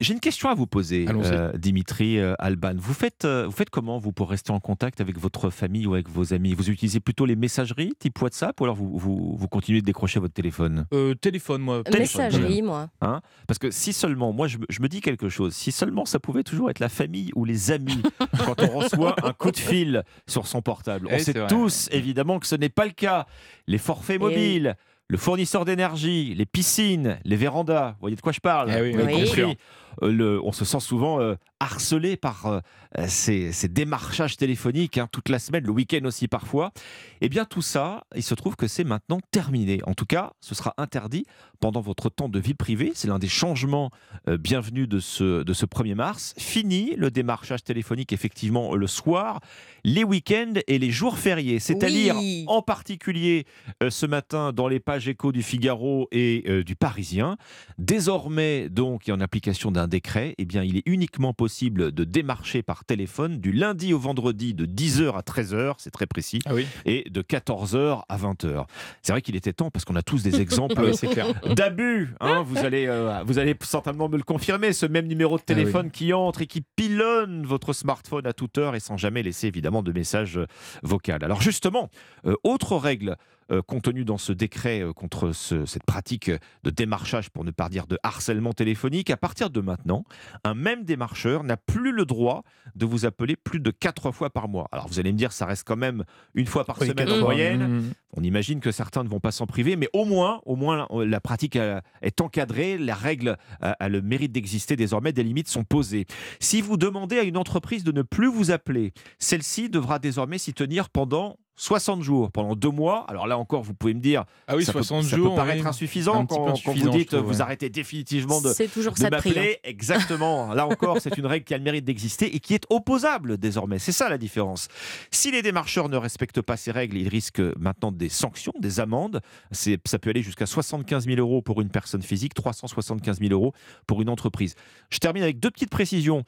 J'ai une question à vous poser, euh, Dimitri euh, Alban. Vous faites, euh, vous faites comment, vous, pour rester en contact avec votre famille ou avec vos amis? Vous utilisez plutôt les messageries type WhatsApp ou alors vous, vous, vous continuez de décrocher votre téléphone? Euh, téléphone, moi. téléphone, Messagerie, moi. Hein? Parce que si seulement, moi je, me- je me dis quelque chose, si seulement ça pouvait toujours être la famille ou les amis quand on reçoit un coup de fil sur son portable. On Eh, sait vrai. tous évidemment que ce n'est pas le cas. Les forfaits Eh oui. mobiles, le fournisseur d'énergie, les piscines, les vérandas, vous voyez de quoi je parle? Eh oui, Vous avez oui. Euh, le- on se sent souvent euh, harcelé par euh, ces, ces démarchages téléphoniques hein, toute la semaine, le week-end aussi parfois. Eh bien tout ça, il se trouve que c'est maintenant terminé. En tout cas, ce sera interdit pendant votre temps de vie privée. C'est l'un des changements bienvenus de ce, de ce 1er mars. Fini le démarchage téléphonique effectivement le soir, les week-ends et les jours fériés. C'est à Oui. lire en particulier ce matin dans les pages écho du Figaro et du Parisien. Désormais, donc, et en application d'un décret, eh bien, il est uniquement possible de démarcher par téléphone du lundi au vendredi de 10h à 13h, c'est très précis, Ah oui. et de 14h à 20h. C'est vrai qu'il était temps parce qu'on a tous des exemples Ah oui, d'abus. hein. vous, allez, euh, vous allez certainement me le confirmer, ce même numéro de téléphone qui entre et qui pilonne votre smartphone à toute heure et sans jamais laisser évidemment de message vocal. Alors justement, euh, autre règle euh, contenues dans ce décret euh, contre ce- cette pratique de démarchage, pour ne pas dire de harcèlement téléphonique. À partir de maintenant, un même démarcheur n'a plus le droit de vous appeler plus de quatre fois par mois. Alors vous allez me dire, ça reste quand même une fois par Oui, semaine en moyenne. Mhm. On imagine que certains ne vont pas s'en priver, mais au moins, au moins la- pratique euh, est encadrée, la règle a le mérite d'exister désormais, des limites sont posées. Si vous demandez à une entreprise de ne plus vous appeler, celle-ci devra désormais s'y tenir pendant 60 jours, pendant deux mois. Alors là encore, vous pouvez me dire, Ah oui, ça, 60 peut, ça jours, peut paraître oui. insuffisant quand, vous dites trouve, vous ouais. arrêtez définitivement de, C'est toujours de ça m'appeler. Exactement. Là encore, c'est une règle qui a le mérite d'exister et qui est opposable désormais. C'est ça la différence. Si les démarcheurs ne respectent pas ces règles, ils risquent maintenant des sanctions, des amendes. C'est- Ça peut aller jusqu'à 75 000 euros pour une personne physique, 375 000 euros pour une entreprise. Je termine avec deux petites précisions.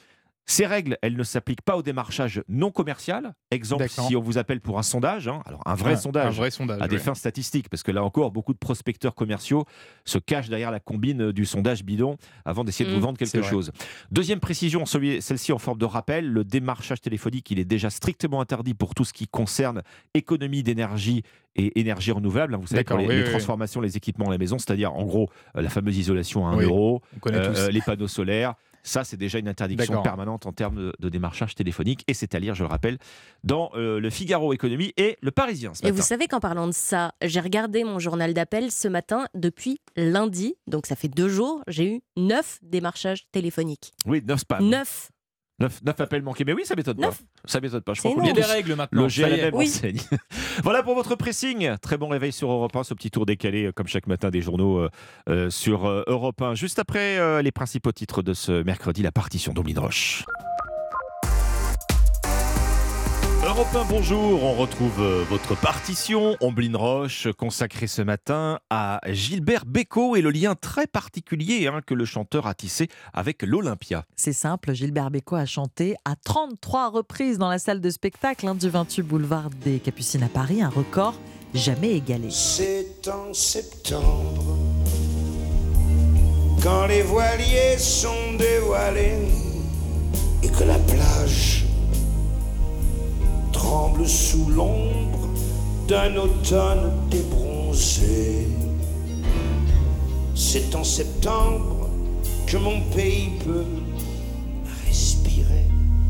Ces règles, elles ne s'appliquent pas au démarchage non commercial. Exemple, si on vous appelle pour un sondage, hein, alors un vrai Ah, sondage, un vrai sondage, à des ouais. fins statistiques, parce que là encore, beaucoup de prospecteurs commerciaux se cachent derrière la combine du sondage bidon avant d'essayer de Mmh, vous vendre c'est quelque vrai. chose. Deuxième précision, celle-ci en forme de rappel, le démarchage téléphonique, il est déjà strictement interdit pour tout ce qui concerne économie d'énergie et énergie renouvelable. hein, Vous savez, pour les, oui, les oui. transformations, les équipements à la maison, c'est-à-dire en gros euh, la fameuse isolation à 1 Oui, euro, euh, euh, les panneaux solaires. Ça, c'est déjà une interdiction permanente en termes de, de démarchage téléphonique. Et c'est à lire, je le rappelle, dans euh, le Figaro Économie et le Parisien ce Et vous savez qu'en parlant de ça, j'ai regardé mon journal d'appel ce matin depuis lundi, donc ça fait deux jours, j'ai eu neuf démarchages téléphoniques. Oui, 9 spams. Neuf 9, appels manqués. Mais oui, ça m'étonne pas. Ça m'étonne pas. Je crois C'est qu'on énorme. est Il y a des règles maintenant, logés ça à la même Oui. enseigne. voilà pour votre pressing. Très bon réveil sur Europe 1, ce petit tour décalé, euh, comme chaque matin, des journaux euh, euh, sur euh, Europe 1. Juste après euh, les principaux titres de ce mercredi, la partition d'Omblin Roche. Europe 1, bonjour. On retrouve euh, votre partition, Omblin Roche, consacrée ce matin à Gilbert Bécaud et le lien très particulier hein, que le chanteur a tissé avec l'Olympia. C'est simple, Gilbert Bécaud a chanté à 33 reprises dans la salle de spectacle hein, du 28 boulevard des Capucines à Paris, un record jamais égalé. C'est en septembre, quand les voiliers sont dévoilés et que la plage tremble sous l'ombre d'un automne débronzé. C'est en septembre que mon pays peut respirer.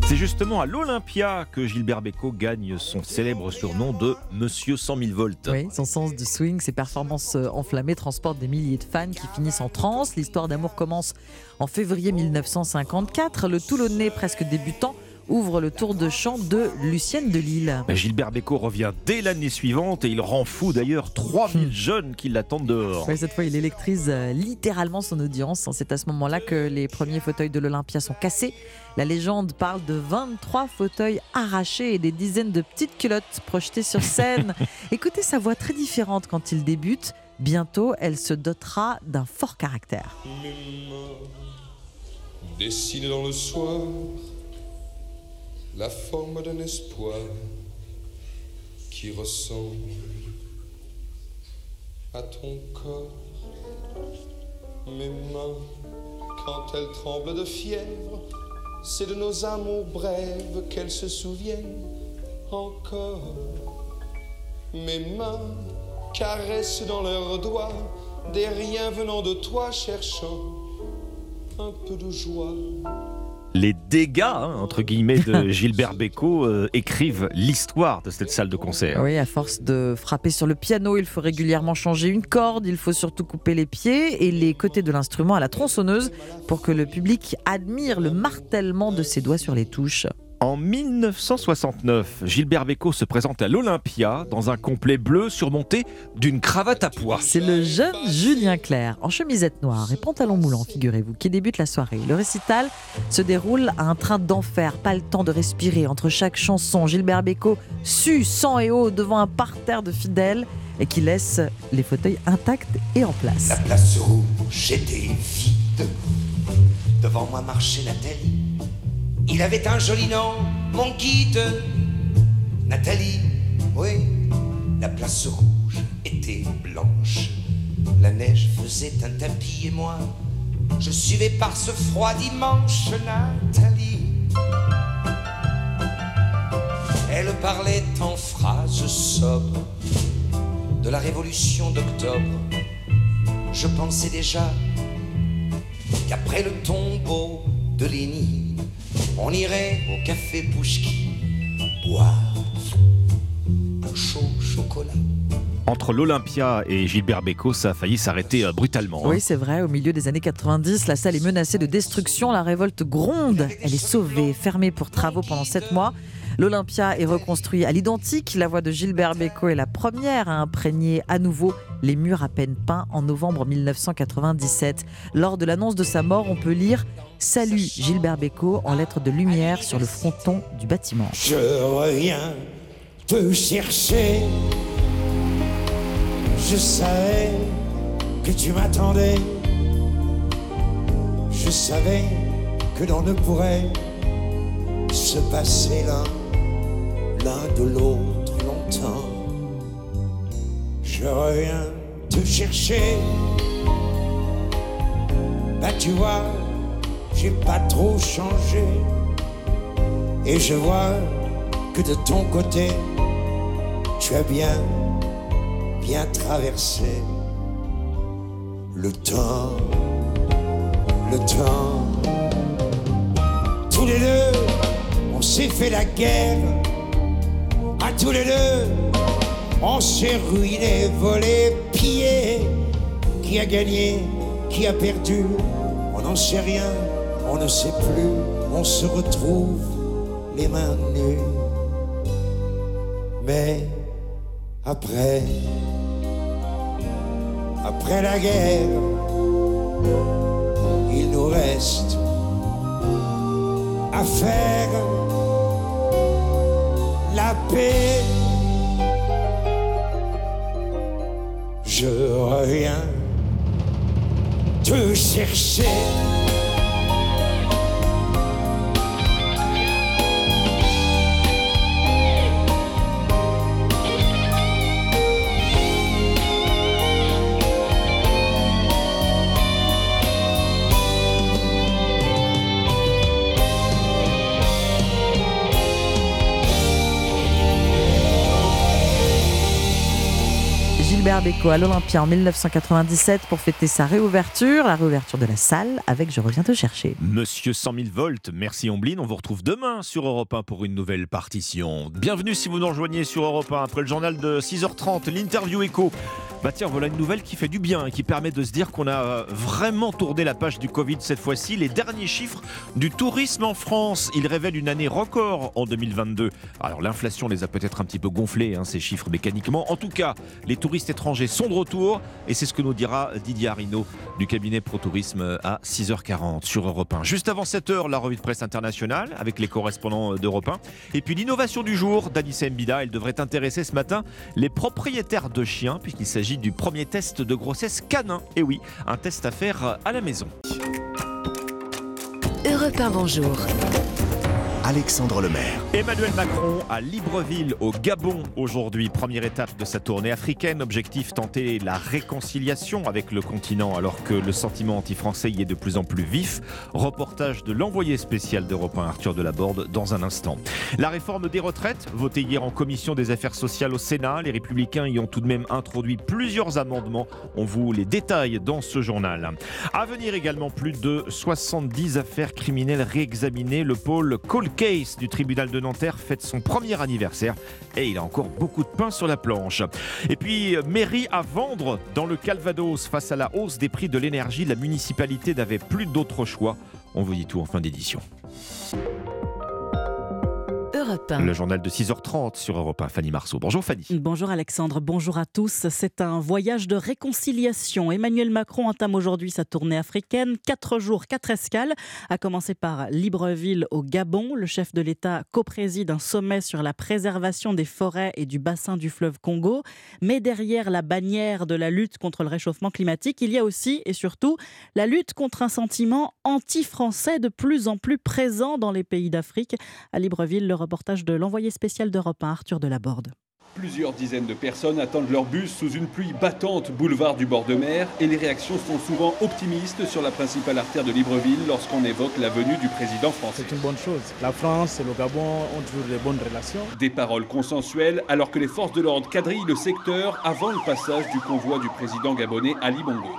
C'est justement à l'Olympia que Gilbert Bécaud gagne son célèbre surnom de Monsieur 100 000 volts. Oui, son sens du swing, ses performances euh, enflammées transportent des milliers de fans qui finissent en transe. L'histoire d'amour commence en février 1954. Le Toulonnais, presque débutant, ouvre le tour de chant de Lucienne de Lille. Mais Gilbert Bécaud revient dès l'année suivante et il rend fou d'ailleurs 3000 jeunes qui l'attendent dehors. Ouais, cette fois, il électrise euh, littéralement son audience. C'est à ce moment-là que les premiers fauteuils de l'Olympia sont cassés. La légende parle de 23 fauteuils arrachés et des dizaines de petites culottes projetées sur scène. Écoutez sa voix très différente quand il débute. Bientôt, elle se dotera d'un fort caractère. Dans le soir la forme d'un espoir qui ressemble à ton corps. Mes mains, quand elles tremblent de fièvre, c'est de nos amours brèves qu'elles se souviennent encore. Mes mains caressent dans leurs doigts des riens venant de toi cherchant un peu de joie. Les dégâts, hein, entre guillemets, de Gilbert Bécaud euh, écrivent l'histoire de cette salle de concert. Oui, à force de frapper sur le piano, il faut régulièrement changer une corde, il faut surtout couper les pieds et les côtés de l'instrument à la tronçonneuse pour que le public admire le martèlement de ses doigts sur les touches. En 1969, Gilbert Bécaud se présente à l'Olympia dans un complet bleu surmonté d'une cravate à pois. C'est le jeune Julien Clerc, en chemisette noire et pantalon moulant, figurez-vous, qui débute la soirée. Le récital se déroule à un train d'enfer, pas le temps de respirer entre chaque chanson. Gilbert Bécaud sue sang et eau devant un parterre de fidèles et qui laisse les fauteuils intacts et en place. La place rouge était vide. Devant moi marchait Nathalie. Il avait un joli nom, mon guide. Nathalie, oui. La place rouge était blanche. La neige faisait un tapis et moi, je suivais par ce froid dimanche Nathalie. Elle parlait en phrases sobres de la révolution d'octobre, je pensais déjà qu'après le tombeau de Lénine, on irait au café Pouchki boire un chaud chocolat. Entre l'Olympia et Gilbert Bécaud, ça a failli s'arrêter euh, brutalement. hein. Oui, c'est vrai, au milieu des années 90, la salle est menacée de destruction, la révolte gronde. Elle est sauvée, fermée pour travaux pendant sept mois. L'Olympia est reconstruit à l'identique. La voix de Gilbert Bécaud est la première à imprégner à nouveau les murs à peine peints en novembre 1997. Lors de l'annonce de sa mort, on peut lire Salut Gilbert Bécaud en lettres de lumière sur le fronton du bâtiment. Je reviens te chercher. Je savais que tu m'attendais. Je savais que l'on ne pourrait se passer l'un, l'un de l'autre longtemps. Je reviens te chercher. Bah tu vois, j'ai pas trop changé. Et je vois que de ton côté, tu as bien, bien traversé le temps, le temps. Tous les deux, on s'est fait la guerre. À tous les deux, on s'est ruiné, volé, pillé. Qui a gagné, qui a perdu, on n'en sait rien, on ne sait plus. On se retrouve les mains nues. Mais après, après la guerre, il nous reste à faire la paix. Je reviens te chercher. Bécaud à l'Olympia en 1997 pour fêter sa réouverture, la réouverture de la salle avec Je reviens te chercher. Monsieur 100 000 volts, merci Omblin. On vous retrouve demain sur Europe 1 pour une nouvelle partition. Bienvenue si vous nous rejoignez sur Europe 1 après le journal de 6h30, l'interview écho. Bah tiens, voilà une nouvelle qui fait du bien et qui permet de se dire qu'on a vraiment tourné la page du Covid cette fois-ci. Les derniers chiffres du tourisme en France, ils révèlent une année record en 2022. Alors l'inflation les a peut-être un petit peu gonflés, hein, ces chiffres mécaniquement. En tout cas, les touristes étrangers sont de retour et c'est ce que nous dira Didier Arino du cabinet Pro Tourisme à 6h40 sur Europe 1. Juste avant 7h, la revue de presse internationale avec les correspondants d'Europe 1. Et puis l'innovation du jour d'Anissa Mbida, elle devrait intéresser ce matin les propriétaires de chiens puisqu'il s'agit du premier test de grossesse canin. Et oui, un test à faire à la maison. Europe 1, bonjour. Alexandre Lemaire. Emmanuel Macron à Libreville, au Gabon, aujourd'hui. Première étape de sa tournée africaine. Objectif tenter la réconciliation avec le continent alors que le sentiment anti-français y est de plus en plus vif. Reportage de l'envoyé spécial d'Europe 1, Arthur Delaborde, dans un instant. La réforme des retraites, votée hier en commission des affaires sociales au Sénat. Les Républicains y ont tout de même introduit plusieurs amendements. On vous les détaille dans ce journal. À venir également plus de 70 affaires criminelles réexaminées. Le pôle Case du tribunal de Nanterre fête son premier anniversaire et il a encore beaucoup de pain sur la planche. Et puis, mairie à vendre dans le Calvados face à la hausse des prix de l'énergie. La municipalité n'avait plus d'autre choix. On vous dit tout en fin d'édition. Europe 1. Le journal de 6h30 sur Europe 1. Fanny Marceau. Bonjour Fanny. Bonjour Alexandre, bonjour à tous. C'est un voyage de réconciliation. Emmanuel Macron entame aujourd'hui sa tournée africaine. Quatre jours, quatre escales. À commencer par Libreville au Gabon. Le chef de l'État co-préside un sommet sur la préservation des forêts et du bassin du fleuve Congo. Mais derrière la bannière de la lutte contre le réchauffement climatique, il y a aussi et surtout la lutte contre un sentiment anti-français de plus en plus présent dans les pays d'Afrique. À Libreville, le reportage de l'envoyé spécial d'Europe 1, Arthur Delaborde. Plusieurs dizaines de personnes attendent leur bus sous une pluie battante boulevard du bord de mer et les réactions sont souvent optimistes sur la principale artère de Libreville lorsqu'on évoque la venue du président français. C'est une bonne chose. La France et le Gabon ont toujours de bonnes relations. Des paroles consensuelles alors que les forces de l'ordre quadrillent le secteur avant le passage du convoi du président gabonais Ali Bongo.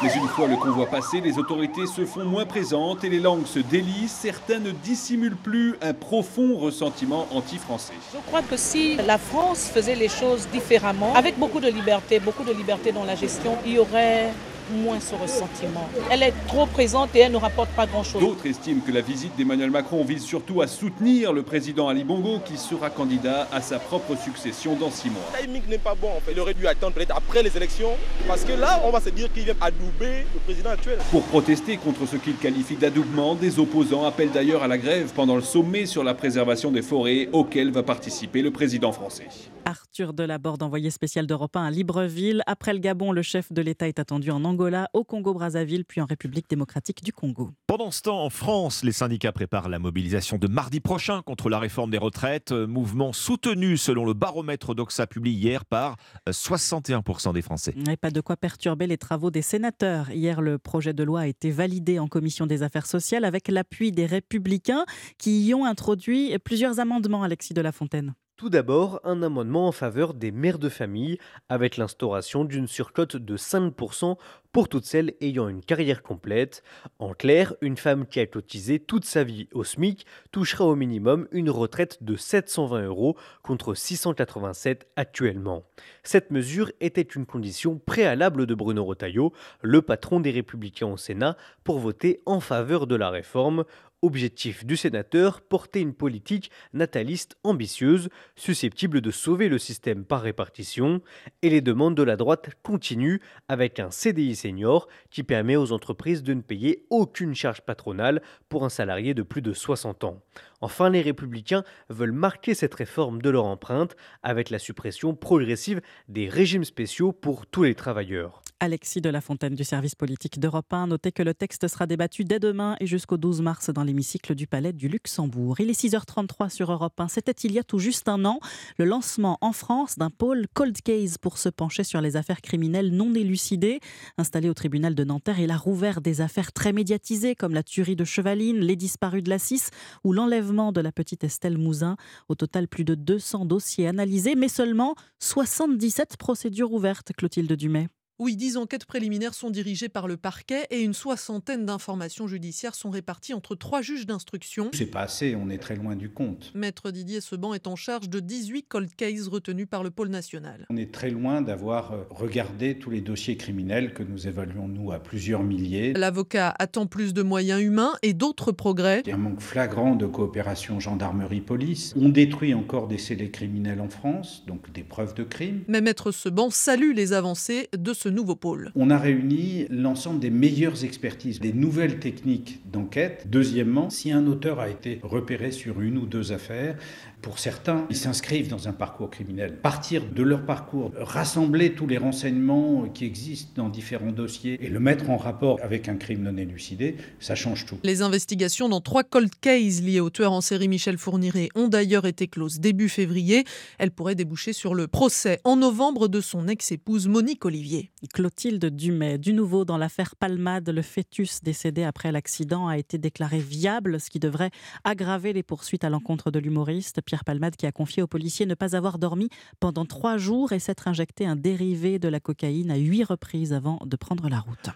Mais une fois le convoi passé, les autorités se font moins présentes et les langues se délient. Certains ne dissimulent plus un profond ressentiment anti-français. Je crois que si la France faisait les choses différemment, avec beaucoup de liberté, beaucoup de liberté dans la gestion, il y aurait moins ce ressentiment. Elle est trop présente et elle ne rapporte pas grand-chose. D'autres estiment que la visite d'Emmanuel Macron vise surtout à soutenir le président Ali Bongo qui sera candidat à sa propre succession dans six mois. Le timing n'est pas bon en fait. Il aurait dû attendre peut-être après les élections parce que là, on va se dire qu'il vient adouber le président actuel. Pour protester contre ce qu'il qualifie d'adoubement, des opposants appellent d'ailleurs à la grève pendant le sommet sur la préservation des forêts auquel va participer le président français. Arthur Delaborde, envoyé spécial d'Europe 1 à Libreville. Après le Gabon, le chef de l'État est attendu en Angola, au Congo-Brazzaville, puis en République démocratique du Congo. Pendant ce temps, en France, les syndicats préparent la mobilisation de mardi prochain contre la réforme des retraites. Mouvement soutenu selon le baromètre d'Oxa publié hier par 61% des Français. Et pas de quoi perturber les travaux des sénateurs. Hier, le projet de loi a été validé en commission des affaires sociales avec l'appui des républicains qui y ont introduit plusieurs amendements, Alexis de la Fontaine. Tout d'abord, un amendement en faveur des mères de famille, avec l'instauration d'une surcote de 5% pour toutes celles ayant une carrière complète. En clair, une femme qui a cotisé toute sa vie au SMIC touchera au minimum une retraite de 720 euros contre 687 actuellement. Cette mesure était une condition préalable de Bruno Retailleau, le patron des Républicains au Sénat, pour voter en faveur de la réforme. Objectif du sénateur, porter une politique nataliste ambitieuse, susceptible de sauver le système par répartition, et les demandes de la droite continuent avec un CDI senior qui permet aux entreprises de ne payer aucune charge patronale pour un salarié de plus de 60 ans. Enfin, les républicains veulent marquer cette réforme de leur empreinte avec la suppression progressive des régimes spéciaux pour tous les travailleurs. Alexis de la Fontaine du service politique d'Europe 1 notait que le texte sera débattu dès demain et jusqu'au 12 mars dans l'hémicycle du Palais du Luxembourg. Il est 6h33 sur Europe 1. C'était il y a tout juste un an le lancement en France d'un pôle cold case pour se pencher sur les affaires criminelles non élucidées. Installé au tribunal de Nanterre, il a rouvert des affaires très médiatisées comme la tuerie de Chevaline, les disparus de la 6 ou l'enlèvement de la petite Estelle Mouzin. Au total, plus de 200 dossiers analysés, mais seulement 77 procédures ouvertes, Clotilde Dumais. Oui, dix enquêtes préliminaires sont dirigées par le parquet et une soixantaine d'informations judiciaires sont réparties entre trois juges d'instruction. C'est pas assez, on est très loin du compte. Maître Didier Seban est en charge de 18 cold cases retenus par le pôle national. On est très loin d'avoir euh, regardé tous les dossiers criminels que nous évaluons, nous, à plusieurs milliers. L'avocat attend plus de moyens humains et d'autres progrès. Il y a un manque flagrant de coopération gendarmerie-police. On détruit encore des scellés criminels en France, donc des preuves de crime. Mais Maître Seban salue les avancées de ce On a réuni l'ensemble des meilleures expertises, des nouvelles techniques d'enquête. Deuxièmement, si un auteur a été repéré sur une ou deux affaires, pour certains, ils s'inscrivent dans un parcours criminel. Partir de leur parcours, rassembler tous les renseignements qui existent dans différents dossiers et le mettre en rapport avec un crime non élucidé, ça change tout. Les investigations dans trois cold cases liées au tueur en série Michel Fourniret ont d'ailleurs été closes début février. Elles pourraient déboucher sur le procès en novembre de son ex-épouse Monique Olivier. Clotilde Dumais, du nouveau dans l'affaire Palmade, le fœtus décédé après l'accident a été déclaré viable, ce qui devrait aggraver les poursuites à l'encontre de l'humoriste. Pierre Palmade qui a confié aux policiers ne pas avoir dormi pendant trois jours et s'être injecté un dérivé de la cocaïne à huit reprises avant de prendre la route.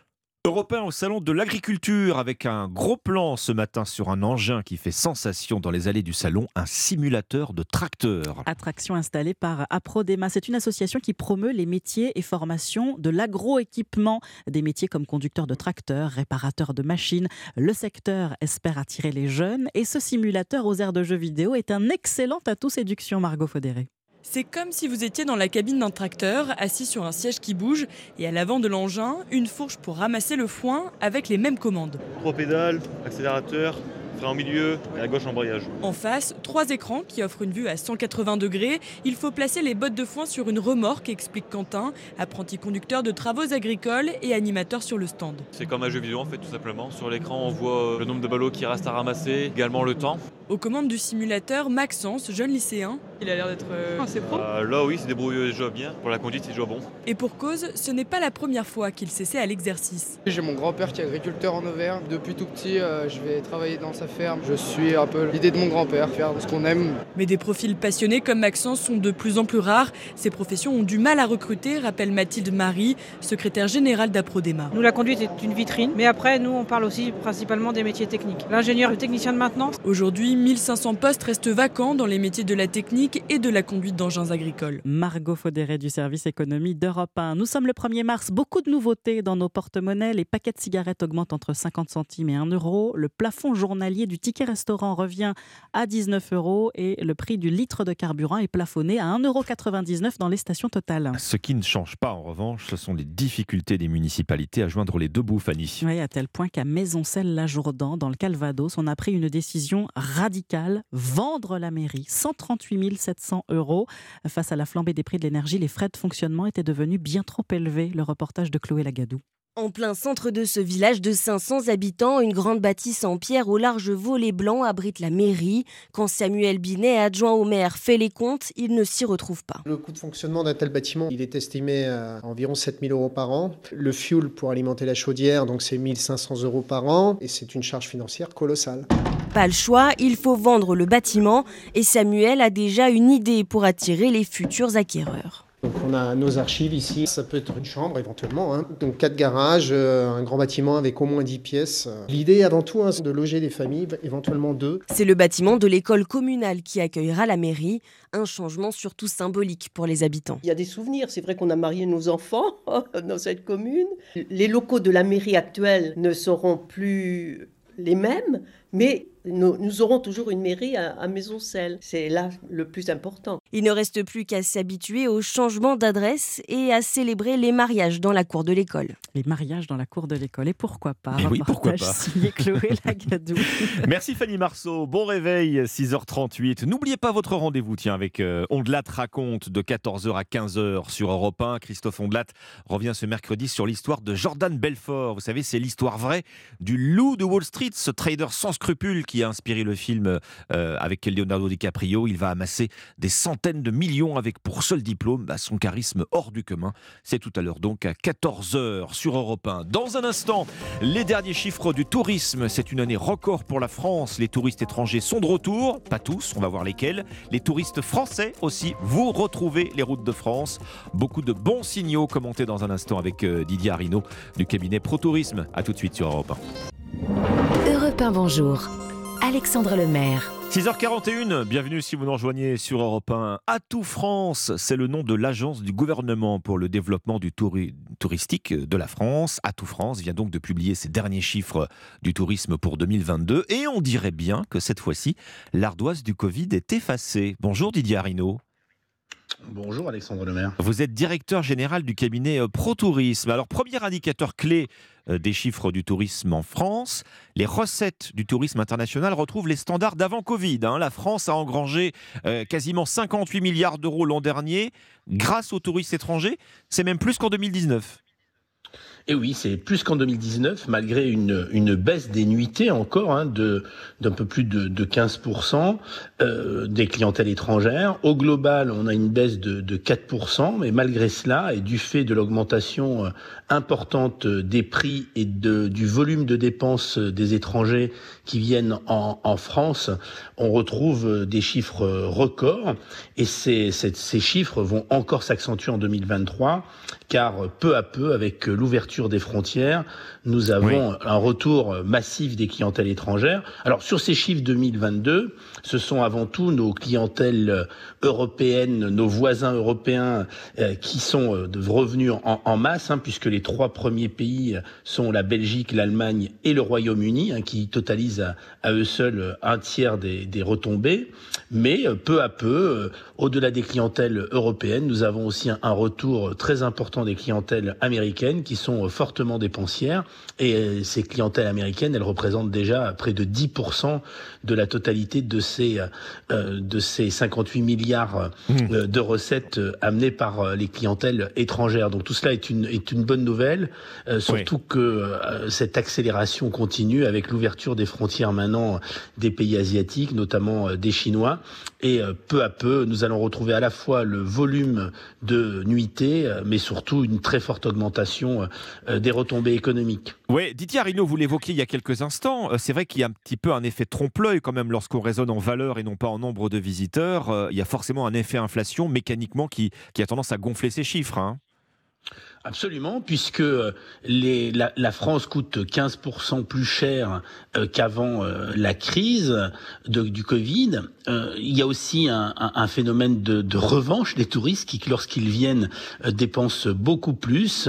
Européen au salon de l'agriculture avec un gros plan ce matin sur un engin qui fait sensation dans les allées du salon, un simulateur de tracteur. Attraction installée par Aprodema. C'est une association qui promeut les métiers et formations de l'agroéquipement, des métiers comme conducteur de tracteur, réparateur de machines. Le secteur espère attirer les jeunes et ce simulateur aux aires de jeux vidéo est un excellent atout séduction, Margot Faudéré. C'est comme si vous étiez dans la cabine d'un tracteur, assis sur un siège qui bouge, et à l'avant de l'engin, une fourche pour ramasser le foin avec les mêmes commandes. Trois pédales, accélérateur, frein en milieu et à gauche embrayage. En face, trois écrans qui offrent une vue à 180 degrés. Il faut placer les bottes de foin sur une remorque, explique Quentin, apprenti conducteur de travaux agricoles et animateur sur le stand. C'est comme un jeu vidéo en fait tout simplement. Sur l'écran on voit le nombre de ballots qui restent à ramasser, également le temps. Aux commandes du simulateur, Maxence, jeune lycéen. Il a l'air d'être assez pro. Euh, là, oui, c'est débrouille déjà bien. Pour la conduite, c'est déjà bon. Et pour cause, ce n'est pas la première fois qu'il s'essaie à l'exercice. J'ai mon grand-père qui est agriculteur en Auvergne. Depuis tout petit, euh, je vais travailler dans sa Je suis un peu l'idée de mon grand-père, faire ce qu'on aime. Mais des profils passionnés comme Maxence sont de plus en plus rares. Ces professions ont du mal à recruter, rappelle Mathilde Marie, secrétaire générale d'Aprodema. Nous, la conduite est une vitrine, mais après, nous, on parle aussi principalement des métiers techniques. L'ingénieur, le technicien de maintenance. Aujourd'hui, 1500 postes restent vacants dans les métiers de la technique et de la conduite d'engins agricoles. Margot Faudéré du service économie d'Europe 1. Nous sommes le 1er mars, beaucoup de nouveautés dans nos porte-monnaies. Les paquets de cigarettes augmentent entre 50 centimes et 1 euro. Le plafond journalier du ticket restaurant revient à 19 euros et le prix du litre de carburant est plafonné à 1,99 euro dans les stations totales. Ce qui ne change pas en revanche, ce sont les difficultés des municipalités à joindre les deux bouts, Fanny. Oui, à tel point qu'à Maisoncelles-la-Jourdan, dans le Calvados, on a pris une décision radicale vendre la mairie. 138 700 euros. Face à la flambée des prix de l'énergie, les frais de fonctionnement étaient devenus bien trop élevés. Le reportage de Chloé Lagadou. En plein centre de ce village de 500 habitants, une grande bâtisse en pierre au large volet blanc abrite la mairie. Quand Samuel Binet, adjoint au maire, fait les comptes, il ne s'y retrouve pas. Le coût de fonctionnement d'un tel bâtiment, il est estimé à environ 7000 euros par an. Le fuel pour alimenter la chaudière, donc c'est 1500 euros par an, et c'est une charge financière colossale. Pas le choix, il faut vendre le bâtiment, et Samuel a déjà une idée pour attirer les futurs acquéreurs. Donc on a nos archives ici, ça peut être une chambre éventuellement, hein. donc quatre garages, euh, un grand bâtiment avec au moins 10 pièces. L'idée avant tout, hein, c'est de loger des familles, éventuellement deux. C'est le bâtiment de l'école communale qui accueillera la mairie, un changement surtout symbolique pour les habitants. Il y a des souvenirs, c'est vrai qu'on a marié nos enfants dans cette commune. Les locaux de la mairie actuelle ne seront plus les mêmes, mais nous, nous, aurons toujours une mairie à, à Maisoncelles. C'est là le plus important. Il ne reste plus qu'à s'habituer au changement d'adresse et à célébrer les mariages dans la cour de l'école. Les mariages dans la cour de l'école, et pourquoi pas? Mais oui, pourquoi pas signé Chloé Lagadou. Merci Fanny Marceau, bon réveil, 6h38. N'oubliez pas votre rendez-vous, tiens, avec euh, Ondelat raconte de 14h à 15h sur Europe 1. Christophe Ondelat revient ce mercredi sur l'histoire de Jordan Belfort. Vous savez, c'est l'histoire vraie du loup de Wall Street, ce trader sans scrupules qui a inspiré le film euh, avec Leonardo DiCaprio. Il va amasser des centaines de millions avec pour seul diplôme bah, son charisme hors du commun. C'est tout à l'heure donc à 14h sur Europe 1. Dans un instant, les derniers chiffres du tourisme. C'est une année record pour la France. Les touristes étrangers sont de retour. Pas tous, on va voir lesquels. Les touristes français aussi. Vous retrouvez les routes de France. Beaucoup de bons signaux commentés dans un instant avec euh, Didier Arino du cabinet Pro Tourisme. A tout de suite sur Europe 1. Europe 1, bonjour. Alexandre Lemaire. 6h41, bienvenue si vous nous rejoignez sur Europe 1. Atout France, c'est le nom de l'agence du gouvernement pour le développement du touri touristique de la France. Atout France vient donc de publier ses derniers chiffres du tourisme pour 2022 et on dirait bien que cette fois-ci, l'ardoise du Covid est effacée. Bonjour Didier Arino. Bonjour Alexandre Lemaire. Vous êtes directeur général du cabinet Pro Tourisme. Alors premier indicateur clé des chiffres du tourisme en France. Les recettes du tourisme international retrouvent les standards d'avant Covid. Hein. La France a engrangé euh, quasiment 58 milliards d'euros l'an dernier grâce aux touristes étrangers. C'est même plus qu'en 2019. Et oui, c'est plus qu'en 2019, malgré une, une baisse des nuitées encore hein, de d'un peu plus de, de 15% euh, des clientèles étrangères. Au global, on a une baisse de, de 4%, mais malgré cela, et du fait de l'augmentation importante des prix et de, du volume de dépenses des étrangers qui viennent en, en France, on retrouve des chiffres records. Et ces chiffres vont encore s'accentuer en 2023, car peu à peu, avec l'ouverture des frontières, nous avons oui. un retour massif des clientèles étrangères. Alors sur ces chiffres 2022, ce sont avant tout nos clientèles européennes, nos voisins européens euh, qui sont euh, revenus en, en masse, hein, puisque les trois premiers pays sont la Belgique, l'Allemagne et le Royaume-Uni, hein, qui totalisent à, à, eux seuls un tiers des, des retombées. Mais euh, peu à peu, au-delà des clientèles européennes, nous avons aussi un, retour très important des clientèles américaines qui sont fortement dépensières. Et ces clientèles américaines, elles représentent déjà près de 10% de la totalité de de ces 58 milliards mmh. de recettes amenées par les clientèles étrangères. Donc tout cela est une, est une bonne nouvelle, surtout que cette accélération continue avec l'ouverture des frontières maintenant des pays asiatiques, notamment des Chinois. Et peu à peu, nous allons retrouver à la fois le volume de nuitées, euh, mais surtout une très forte augmentation euh, des retombées économiques. Oui, Didier Arino, vous l'évoquiez il y a quelques instants. Euh, c'est vrai qu'il y a un petit peu un effet trompe-l'œil quand même lorsqu'on raisonne en valeur et non pas en nombre de visiteurs. Il y a forcément un effet inflation mécaniquement qui, qui a tendance à gonfler ces chiffres. Hein. Absolument, puisque euh, les, la, la, France coûte 15% plus cher euh, qu'avant euh, la crise de, du Covid. il y a aussi un, un, un phénomène de, de, revanche des touristes qui, lorsqu'ils viennent, dépensent beaucoup plus,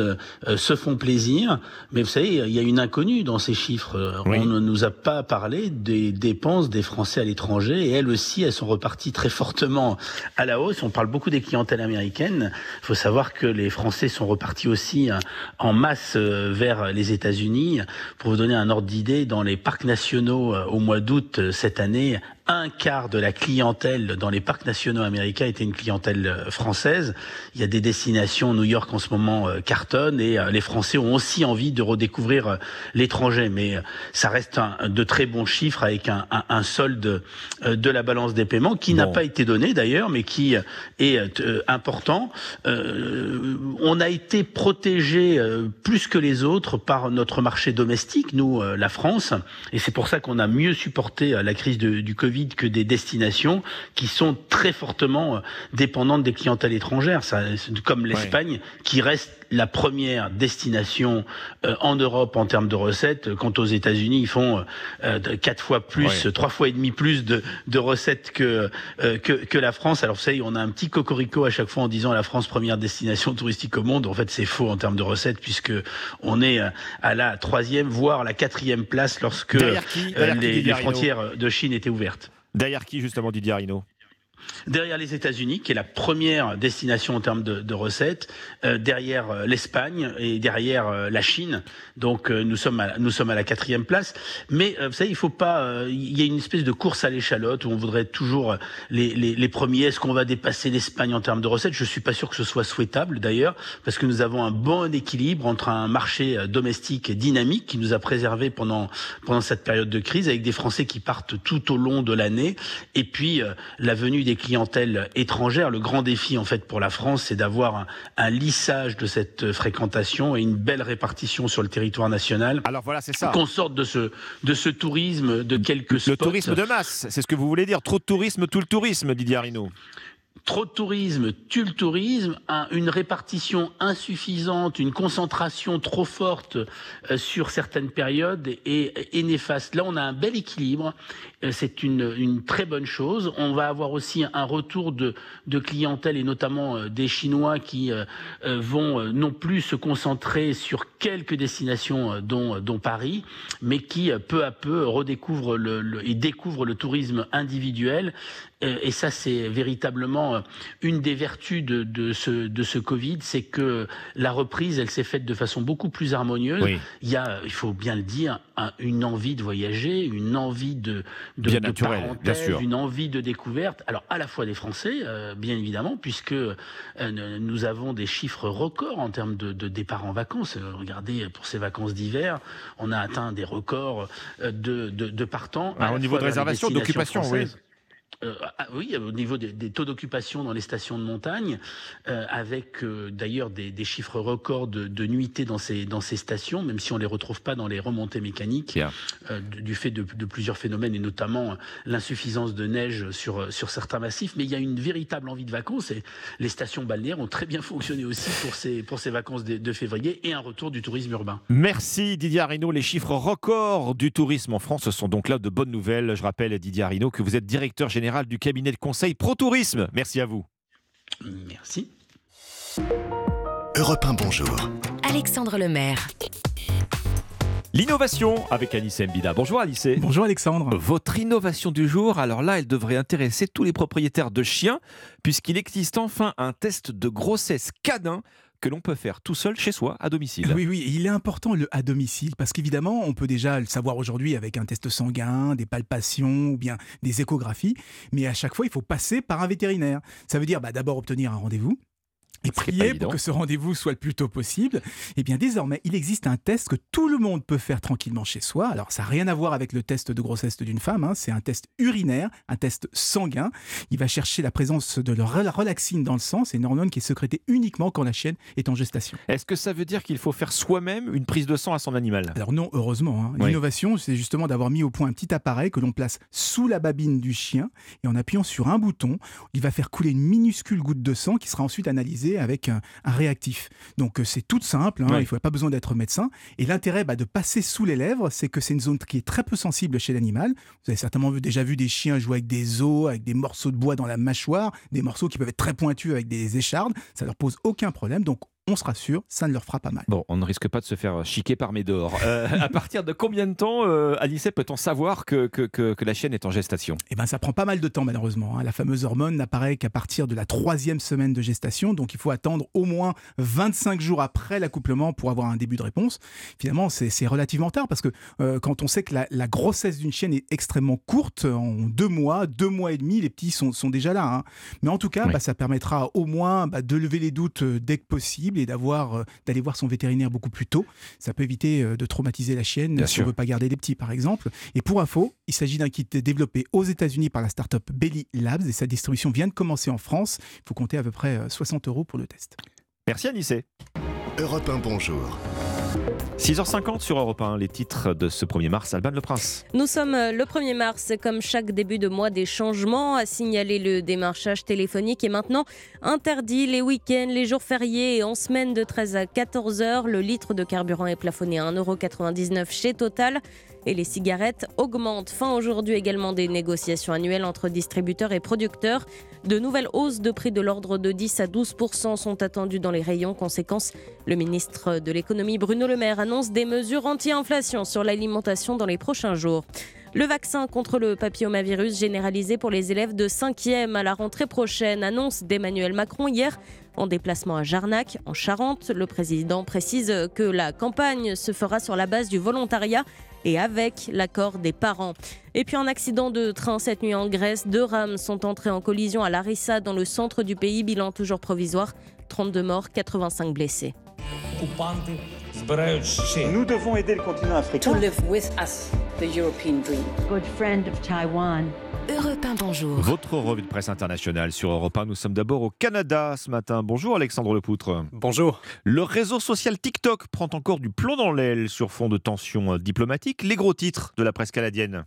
se font plaisir. Mais vous savez, il y a une inconnue dans ces chiffres. On ne nous a pas parlé des dépenses des Français à l'étranger, et elles aussi, elles sont reparties très fortement à la hausse. On parle beaucoup des clientèles américaines. Il faut savoir que les Français sont repartis aussi hein, en masse euh, vers les États-Unis. Pour vous donner un ordre d'idée, dans les parcs nationaux euh, au mois d'août euh, cette année, un quart de la clientèle dans les parcs nationaux américains était une clientèle euh, française. Il y a des destinations, New York en ce moment euh, cartonne et euh, les Français ont aussi envie de redécouvrir l'étranger. Mais ça reste un, de très bons chiffres avec un, un, un solde de la balance des paiements qui n'a pas été donné d'ailleurs, mais qui est important. Euh, on a été protégé plus que les autres par notre marché domestique, nous, la France, et c'est pour ça qu'on a mieux supporté la crise de, du Covid que des destinations qui sont très fortement euh, dépendantes des clientèles étrangères, ça, comme l'Espagne, qui reste la première destination euh, en Europe en termes de recettes. Quant aux États-Unis, ils font euh, quatre fois plus, trois fois et demi plus de, de recettes que, que, que la France. Alors vous savez, on a un petit cocorico à chaque fois en disant la France première destination touristique au monde. En fait, c'est faux en termes de recettes puisque on est à la troisième, voire la quatrième place lorsque les, les frontières de Chine étaient ouvertes. Derrière qui, justement, Didier Arino derrière les États-Unis, qui est la première destination en termes de, de recettes, euh, derrière euh, l'Espagne et derrière euh, la Chine. Donc euh, nous sommes à, nous sommes à la quatrième place. Mais vous savez, il faut pas. Il y a une espèce de course à l'échalote où on voudrait toujours les, les, les premiers. Est-ce qu'on va dépasser l'Espagne en termes de recettes? Je suis pas sûr que ce soit souhaitable d'ailleurs, parce que nous avons un bon équilibre entre un marché domestique dynamique qui nous a préservé pendant pendant cette période de crise, avec des Français qui partent tout au long de l'année, et puis la venue des clientèles étrangères. Le grand défi en fait pour la France, c'est d'avoir un, un, lissage de cette fréquentation et une belle répartition sur le territoire national. Alors voilà, c'est ça. Qu'on sorte de ce de ce tourisme de quelques spots. Le tourisme de masse, c'est ce que vous voulez dire. Trop de tourisme, tout le tourisme, Didier Arino trop de tourisme tue le tourisme, une répartition insuffisante, une concentration trop forte euh, sur certaines périodes est, néfaste. Là, on a un bel équilibre, euh, c'est une, une, très bonne chose. On va avoir aussi un retour de, de clientèle et notamment euh, des Chinois qui vont non plus se concentrer sur quelques destinations dont, Paris, mais qui peu à peu redécouvrent le, le, et découvrent le tourisme individuel et ça c'est véritablement une des vertus de, de, ce, de ce Covid, c'est que la reprise, elle s'est faite de façon beaucoup plus harmonieuse. Oui. Il y a, il faut bien le dire, un, une envie de voyager, une envie de, de, bien de naturel, bien sûr. une envie de découverte. Alors à la fois des Français, euh, bien évidemment, puisque euh, nous avons des chiffres records en termes de, de départ en vacances. regardez, pour ces vacances d'hiver, on a atteint des records de, de, de partants. Ah, au niveau de réservation, d'occupation, oui. Euh, ah, oui, au niveau des, des taux d'occupation dans les stations de montagne, euh, avec euh, d'ailleurs des, des, chiffres records de, de nuitées dans ces, dans ces stations, même si on ne les retrouve pas dans les remontées mécaniques, yeah. du fait de, de, plusieurs phénomènes, et notamment l'insuffisance de neige sur, sur certains massifs. Mais il y a une véritable envie de vacances, et les stations balnéaires ont très bien fonctionné aussi pour ces, pour ces vacances de, de février, et un retour du tourisme urbain. Merci Didier Arino. Les chiffres records du tourisme en France sont donc là de bonnes nouvelles. Je rappelle, Didier Arino, que vous êtes directeur général du cabinet de conseil Pro Tourisme. Merci à vous. Merci. Europe 1, bonjour. Alexandre Lemaire. L'innovation avec Alice Mbida. Bonjour Alice. Bonjour Alexandre. Votre innovation du jour, alors là, elle devrait intéresser tous les propriétaires de chiens, puisqu'il existe enfin un test de grossesse canin que l'on peut faire tout seul chez soi, à domicile. Oui, oui, il est important le à domicile parce qu'évidemment, on peut déjà le savoir aujourd'hui avec un test sanguin, des palpations ou bien des échographies, mais à chaque fois, il faut passer par un vétérinaire. Ça veut dire bah, d'abord obtenir un rendez-vous et prier pour que ce rendez-vous soit le plus tôt possible, eh bien désormais, il existe un test que tout le monde peut faire tranquillement chez soi. Alors ça n'a rien à voir avec le test de grossesse d'une femme, hein. c'est un test urinaire, un test sanguin. Il va chercher la présence de la relaxine dans le sang, c'est une hormone qui est sécrétée uniquement quand la chienne est en gestation. Est-ce que ça veut dire qu'il faut faire soi-même une prise de sang à son animal? Alors non, heureusement. Hein. L'innovation, c'est justement d'avoir mis au point un petit appareil que l'on place sous la babine du chien et en appuyant sur un bouton, il va faire couler une minuscule goutte de sang qui sera ensuite analysée avec un, réactif. Donc euh, c'est tout simple, hein, il faut pas besoin d'être médecin. Et l'intérêt bah, de passer sous les lèvres, c'est que c'est une zone qui est très peu sensible chez l'animal. Vous avez certainement déjà vu des chiens jouer avec des os, avec des morceaux de bois dans la mâchoire, des morceaux qui peuvent être très pointus avec des échardes. Ça leur pose aucun problème. Donc on se rassure, ça ne leur fera pas mal. Bon, on ne risque pas de se faire chiquer par Médor. Euh, à partir de combien de temps, euh, Alice, peut-on savoir que, que, la chienne est en gestation? Eh bien, ça prend pas mal de temps, malheureusement. Hein. La fameuse hormone n'apparaît qu'à partir de la troisième semaine de gestation, donc il faut attendre au moins 25 jours après l'accouplement pour avoir un début de réponse. Finalement, c'est relativement tard parce que euh, quand on sait que la, grossesse d'une chienne est extrêmement courte, en deux mois, deux mois et demi, les petits sont, sont déjà là. Hein. Mais en tout cas, bah, ça permettra au moins bah, de lever les doutes dès que possible et d'avoir euh, d'aller voir son vétérinaire beaucoup plus tôt. Ça peut éviter euh, de traumatiser la chienne si on ne veut pas garder les petits, par exemple. Et pour info, il s'agit d'un kit développé aux États-Unis par la start-up Belly Labs et sa distribution vient de commencer en France. Il faut compter à peu près 60 euh, euros pour le test. Merci Anissé. Europe 1, bonjour. 6h50 sur Europe 1, les titres de ce 1er mars. Alban Le Prince. Nous sommes euh, le 1er mars, comme chaque début de mois, des changements à signaler le démarchage téléphonique est maintenant interdit les week-ends, les jours fériés et en semaine de 13 à 14 h Le litre de carburant est plafonné à 1,99€ chez Total et les cigarettes augmentent. Fin aujourd'hui également des négociations annuelles entre distributeurs et producteurs. De nouvelles hausses de prix de l'ordre de 10 à 12% sont attendues dans les rayons. Conséquence, le ministre de l'économie Bruno Le Maire annonce des mesures anti-inflation sur l'alimentation dans les prochains jours. Le vaccin contre le papillomavirus généralisé pour les élèves de 5e à la rentrée prochaine, annonce d'Emmanuel Macron hier en déplacement à Jarnac, en Charente. Le président précise que la campagne se fera sur la base du volontariat et avec l'accord des parents. Et puis un accident de train cette nuit en Grèce. Deux rames sont entrées en collision à Larissa dans le centre du pays. Bilan toujours provisoire. 32 morts, 85 blessés. Nous devons aider le continent africain. To live with us, the European dream. Good friend of Taiwan. Europe 1, bonjour. Votre revue de presse internationale sur Europe 1. Nous sommes d'abord au Canada ce matin. Bonjour Alexandre Lepoutre. Bonjour. Le réseau social TikTok prend encore du plomb dans l'aile sur fond de tensions diplomatiques. Les gros titres de la presse canadienne.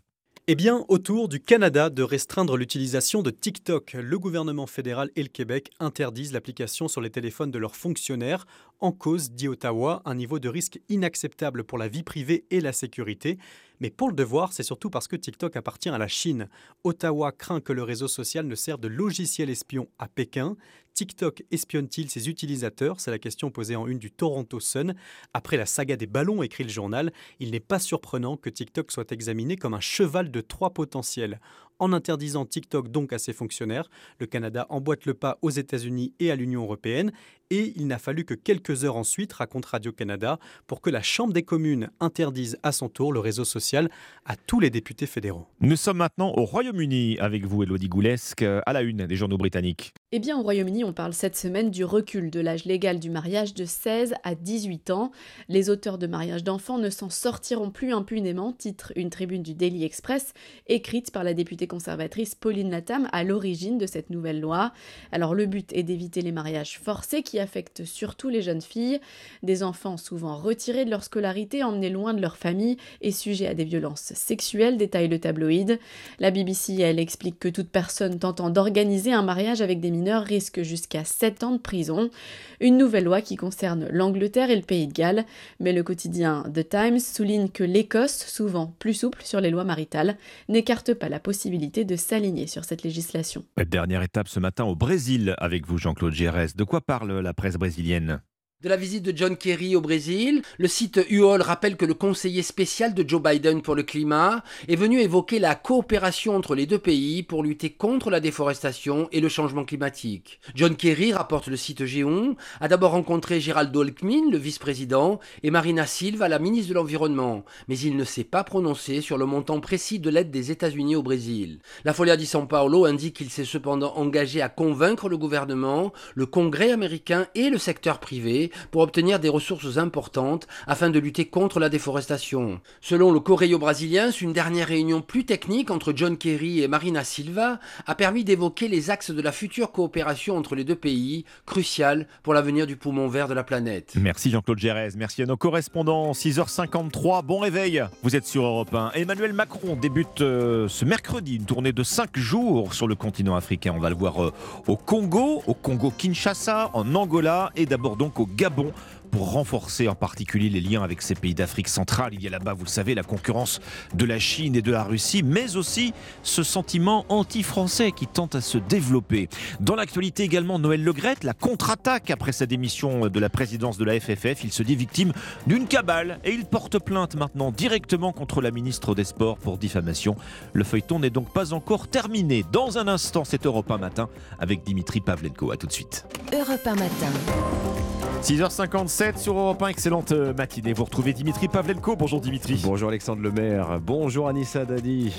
Eh bien, autour du Canada de restreindre l'utilisation de TikTok, le gouvernement fédéral et le Québec interdisent l'application sur les téléphones de leurs fonctionnaires. En cause, dit Ottawa, un niveau de risque inacceptable pour la vie privée et la sécurité. Mais pour le devoir, c'est surtout parce que TikTok appartient à la Chine. Ottawa craint que le réseau social ne serve de logiciel espion à Pékin. TikTok espionne-t-il ses utilisateurs? C'est la question posée en une du Toronto Sun. Après la saga des ballons, écrit le journal, il n'est pas surprenant que TikTok soit examiné comme un cheval de trois potentiels. En interdisant TikTok donc à ses fonctionnaires, le Canada emboîte le pas aux États-Unis et à l'Union européenne et il n'a fallu que quelques heures ensuite, raconte Radio-Canada, pour que la Chambre des communes interdise à son tour le réseau social à tous les députés fédéraux. Nous sommes maintenant au Royaume-Uni avec vous, Elodie Goulesque, à la une des journaux britanniques. Eh bien, au Royaume-Uni, on parle cette semaine du recul de l'âge légal du mariage de 16 à 18 ans. Les auteurs de mariage d'enfants ne s'en sortiront plus impunément, titre une tribune du Daily Express, écrite par la députée conservatrice Pauline Latam à l'origine de cette nouvelle loi. Alors, le but est d'éviter les mariages forcés qui affectent surtout les jeunes filles. Des enfants souvent retirés de leur scolarité, emmenés loin de leur famille et sujets à des violences sexuelles, détaille le tabloïd. La BBC, elle, explique que toute personne tentant d'organiser un mariage avec des mineurs risque jusqu'à 7 ans de prison. Une nouvelle loi qui concerne l'Angleterre et le Pays de Galles. Mais le quotidien The Times souligne que l'Écosse, souvent plus souple sur les lois maritales, n'écarte pas la possibilité de s'aligner sur cette législation. Dernière étape ce matin au Brésil avec vous, Jean-Claude Gérès. De quoi parle la presse brésilienne? De la visite de John Kerry au Brésil, le site UOL rappelle que le conseiller spécial de Joe Biden pour le climat est venu évoquer la coopération entre les deux pays pour lutter contre la déforestation et le changement climatique. John Kerry, rapporte le site Géon, a d'abord rencontré Gérald Olkmin, le vice-président, et Marina Silva, la ministre de l'Environnement, mais il ne s'est pas prononcé sur le montant précis de l'aide des États-Unis au Brésil. La Folia di São Paulo indique qu'il s'est cependant engagé à convaincre le gouvernement, le Congrès américain et le secteur privé pour obtenir des ressources importantes afin de lutter contre la déforestation. Selon le Correio brésilien, une dernière réunion plus technique entre John Kerry et Marina Silva a permis d'évoquer les axes de la future coopération entre les deux pays, crucial pour l'avenir du poumon vert de la planète. Merci Jean-Claude Gérez, merci à nos correspondants. 6h53, bon réveil. Vous êtes sur Europe 1. Emmanuel Macron débute euh, ce mercredi une tournée de 5 jours sur le continent africain. On va le voir euh, au Congo, au Congo-Kinshasa, en Angola et d'abord donc au Gabon pour renforcer en particulier les liens avec ces pays d'Afrique centrale. Il y a là-bas, vous le savez, la concurrence de la Chine et de la Russie, mais aussi ce sentiment anti-français qui tente à se développer. Dans l'actualité également, Noël Legrette, la contre-attaque après sa démission de la présidence de la FFF. Il se dit victime d'une cabale et il porte plainte maintenant directement contre la ministre des Sports pour diffamation. Le feuilleton n'est donc pas encore terminé. Dans un instant, c'est Europe 1 matin avec Dimitri Pavlenko. A tout de suite. Europe 1 matin. 6h57 sur Europe 1, excellente euh, matinée. Vous retrouvez Dimitri Pavlenko. Bonjour Dimitri. Bonjour Alexandre Lemaire. Bonjour Anissa Dadi.